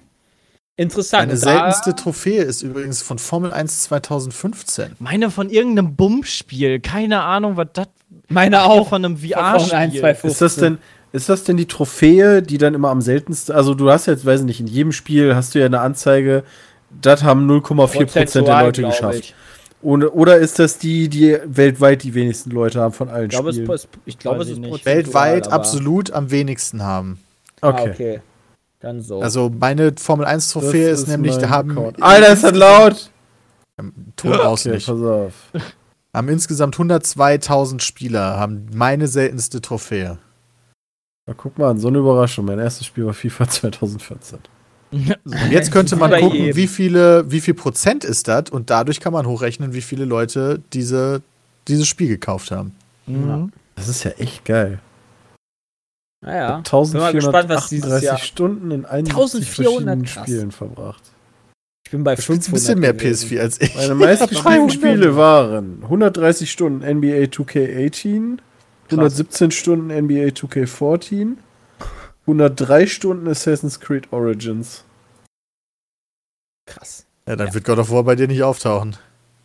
interessant. Eine Und da- seltenste Trophäe ist übrigens von Formel 1 2015. Meine von irgendeinem Bumspiel. Keine Ahnung, was das. Meine auch. Von einem Von Formel 1, VR-Spiel. 215. Ist das denn, ist das denn die Trophäe, die dann immer am seltensten, also du hast jetzt, weiß ich nicht, in jedem Spiel hast du ja eine Anzeige, das haben 0,4% der Leute geschafft. Ich, Oder, oder ist das die, die weltweit die wenigsten Leute haben von allen ich glaube, es, Spielen? ist- ich glaube, es ist nicht. Weltweit absolut am wenigsten haben. Okay. okay. Ah, okay. Dann so. Also meine Formel 1 Trophäe Das ist, nämlich, da haben. Alter, ist das laut! Ton raus Okay, nicht. pass auf. Haben insgesamt 102.000 Spieler, haben meine seltenste Trophäe. Na, guck mal an, so eine Überraschung. Mein erstes Spiel war FIFA 2014. Und jetzt könnte man gucken, wie viele, wie viel Prozent ist das und dadurch kann man hochrechnen, wie viele Leute diese, dieses Spiel gekauft haben. Mhm. Das ist ja echt geil. naja. Bin mal gespannt, was dieses 1438 Jahr. Stunden in 71 1400, verschiedenen krass. Spielen verbracht. Ich bin bei Du spielst 500 ein bisschen mehr gewesen. PS4 als ich. Meine 300. Spiele waren 130 Stunden NBA 2K18, 117 Stunden NBA 2K14, 103 Stunden Assassin's Creed Origins. Krass. Ja, dann wird God of War bei dir nicht auftauchen.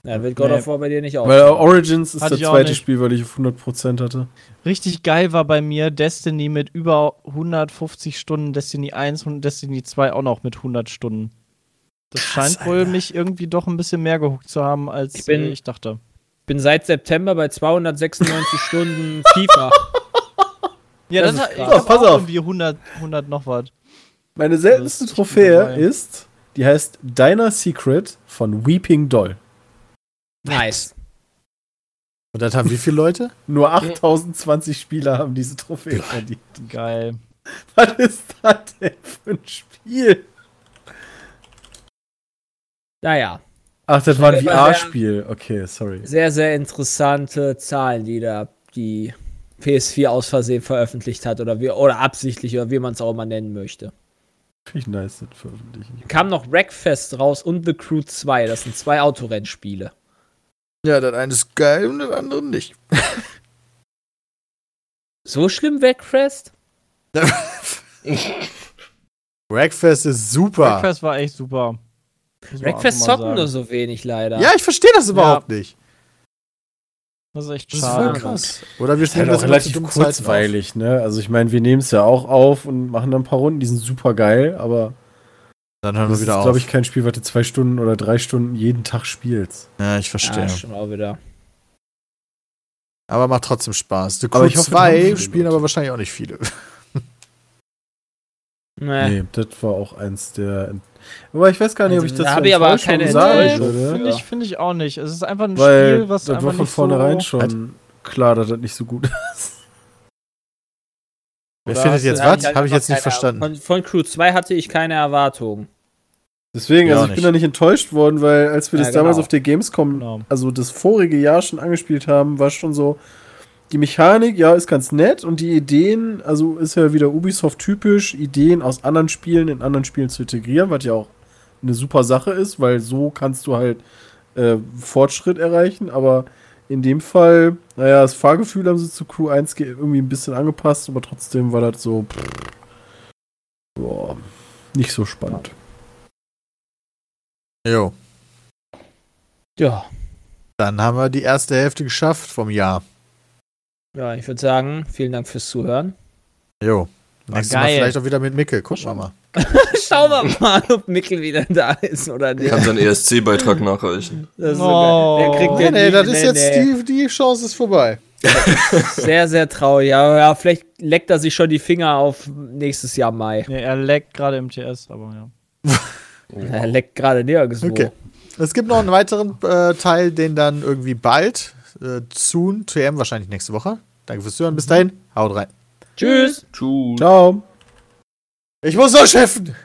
Ja, wird God Nee. of War bei dir nicht Weil auf. Origins ist das zweite. Spiel, weil ich auf 100% hatte. Richtig geil war bei mir Destiny mit über 150 Stunden, Destiny 1 und Destiny 2 auch noch mit 100 Stunden. Das Krass, scheint wohl Alter. mich irgendwie doch ein bisschen mehr gehuckt zu haben, als Ich bin- ich dachte. Bin seit September bei 296 Stunden FIFA. Ja, Das das, ist ich krass. hab Pass auf. irgendwie 100, 100 noch was. Meine seltenste ist Trophäe ist, die heißt Diner Secret von Weeping Doll. Nice. Und das haben wie viele Leute? Nur 8020 Spieler haben diese Trophäe verdient. Geil. Was ist das denn für ein Spiel? Naja, Ach, das war ein sehr- VR-Spiel. Okay, sorry. sehr, sehr interessante Zahlen, die da die PS4 aus Versehen veröffentlicht hat oder, wie, oder absichtlich oder wie man es auch immer nennen möchte. Finde ich nice, das veröffentlichen. Kam noch Wreckfest raus und The Crew 2. Das sind zwei Autorennspiele. Ja, das eine ist geil und das andere nicht. So schlimm Wreckfest? Wreckfest ist super. Breakfast war echt super. Breakfast zocken sagen. nur so wenig leider. Ja, ich verstehe das überhaupt nicht. Das ist echt Das ist voll schade. krass. Oder wir Ist halt nehmen auch das relativ kurzweilig, ne? Also ich meine, wir nehmen es ja auch auf und machen dann ein paar Runden, die sind super geil, aber Dann hören das wir ist, wieder auf. glaube ich, kein Spiel, was du zwei Stunden oder drei Stunden jeden Tag spielst. ja, ich verstehe. Ja, schon auch wieder. Aber macht trotzdem Spaß. The Aber ich hoffe, da haben 2 viele spielen aber wahrscheinlich auch nicht viele. Nee. Nee, das war auch eins der. Aber ich weiß gar nicht, ob Also, ich das da für hab ich aber keine sagen Enttäuschung. Finde ich, find ich auch nicht. Es ist einfach ein Weil Spiel, was das einfach war von nicht vornherein so schon klar, dass das nicht so gut ist. Wer findet jetzt was? halt Habe ich jetzt nicht verstanden. Von, von Crew 2 hatte ich keine Erwartungen. Deswegen, also ich nicht. bin da nicht enttäuscht worden, weil als wir Ja, das damals genau. auf der Gamescom, Genau. also das vorige Jahr schon angespielt haben, war schon so, die Mechanik, ja, ist ganz nett und die Ideen, also ist ja wieder Ubisoft typisch, Ideen aus anderen Spielen in anderen Spielen zu integrieren, was ja auch eine super Sache ist, weil so kannst du halt äh, Fortschritt erreichen, aber in dem Fall, naja, das Fahrgefühl haben sie zu Crew 1 ge- irgendwie ein bisschen angepasst, aber trotzdem war das so, pff, boah, nicht so spannend. Jo. Ja. Dann haben wir die erste Hälfte geschafft vom Jahr. Ja, ich würde sagen, vielen Dank fürs Zuhören. Jo. Nächstes Mal vielleicht auch wieder mit Mickel. Gucken wir mal. Schauen wir mal, ob Mikkel wieder da ist oder nicht. Kann seinen ESC-Beitrag nachreichen. Das ist so Oh. Der kriegt Nee, den nee, das ist jetzt nee. die, die Chance ist vorbei. Sehr, sehr traurig. Aber ja, vielleicht leckt er sich schon die Finger auf nächstes Jahr Mai. Nee, er leckt gerade im TS, aber ja. Er leckt gerade nirgendwo. Okay. Es gibt noch einen weiteren äh, Teil, den dann irgendwie bald, äh, soon, TM wahrscheinlich nächste Woche. Danke fürs Zuhören. Bis dahin. Haut rein. Tschüss. Tschüss. Ciao. Ich muss noch chefen.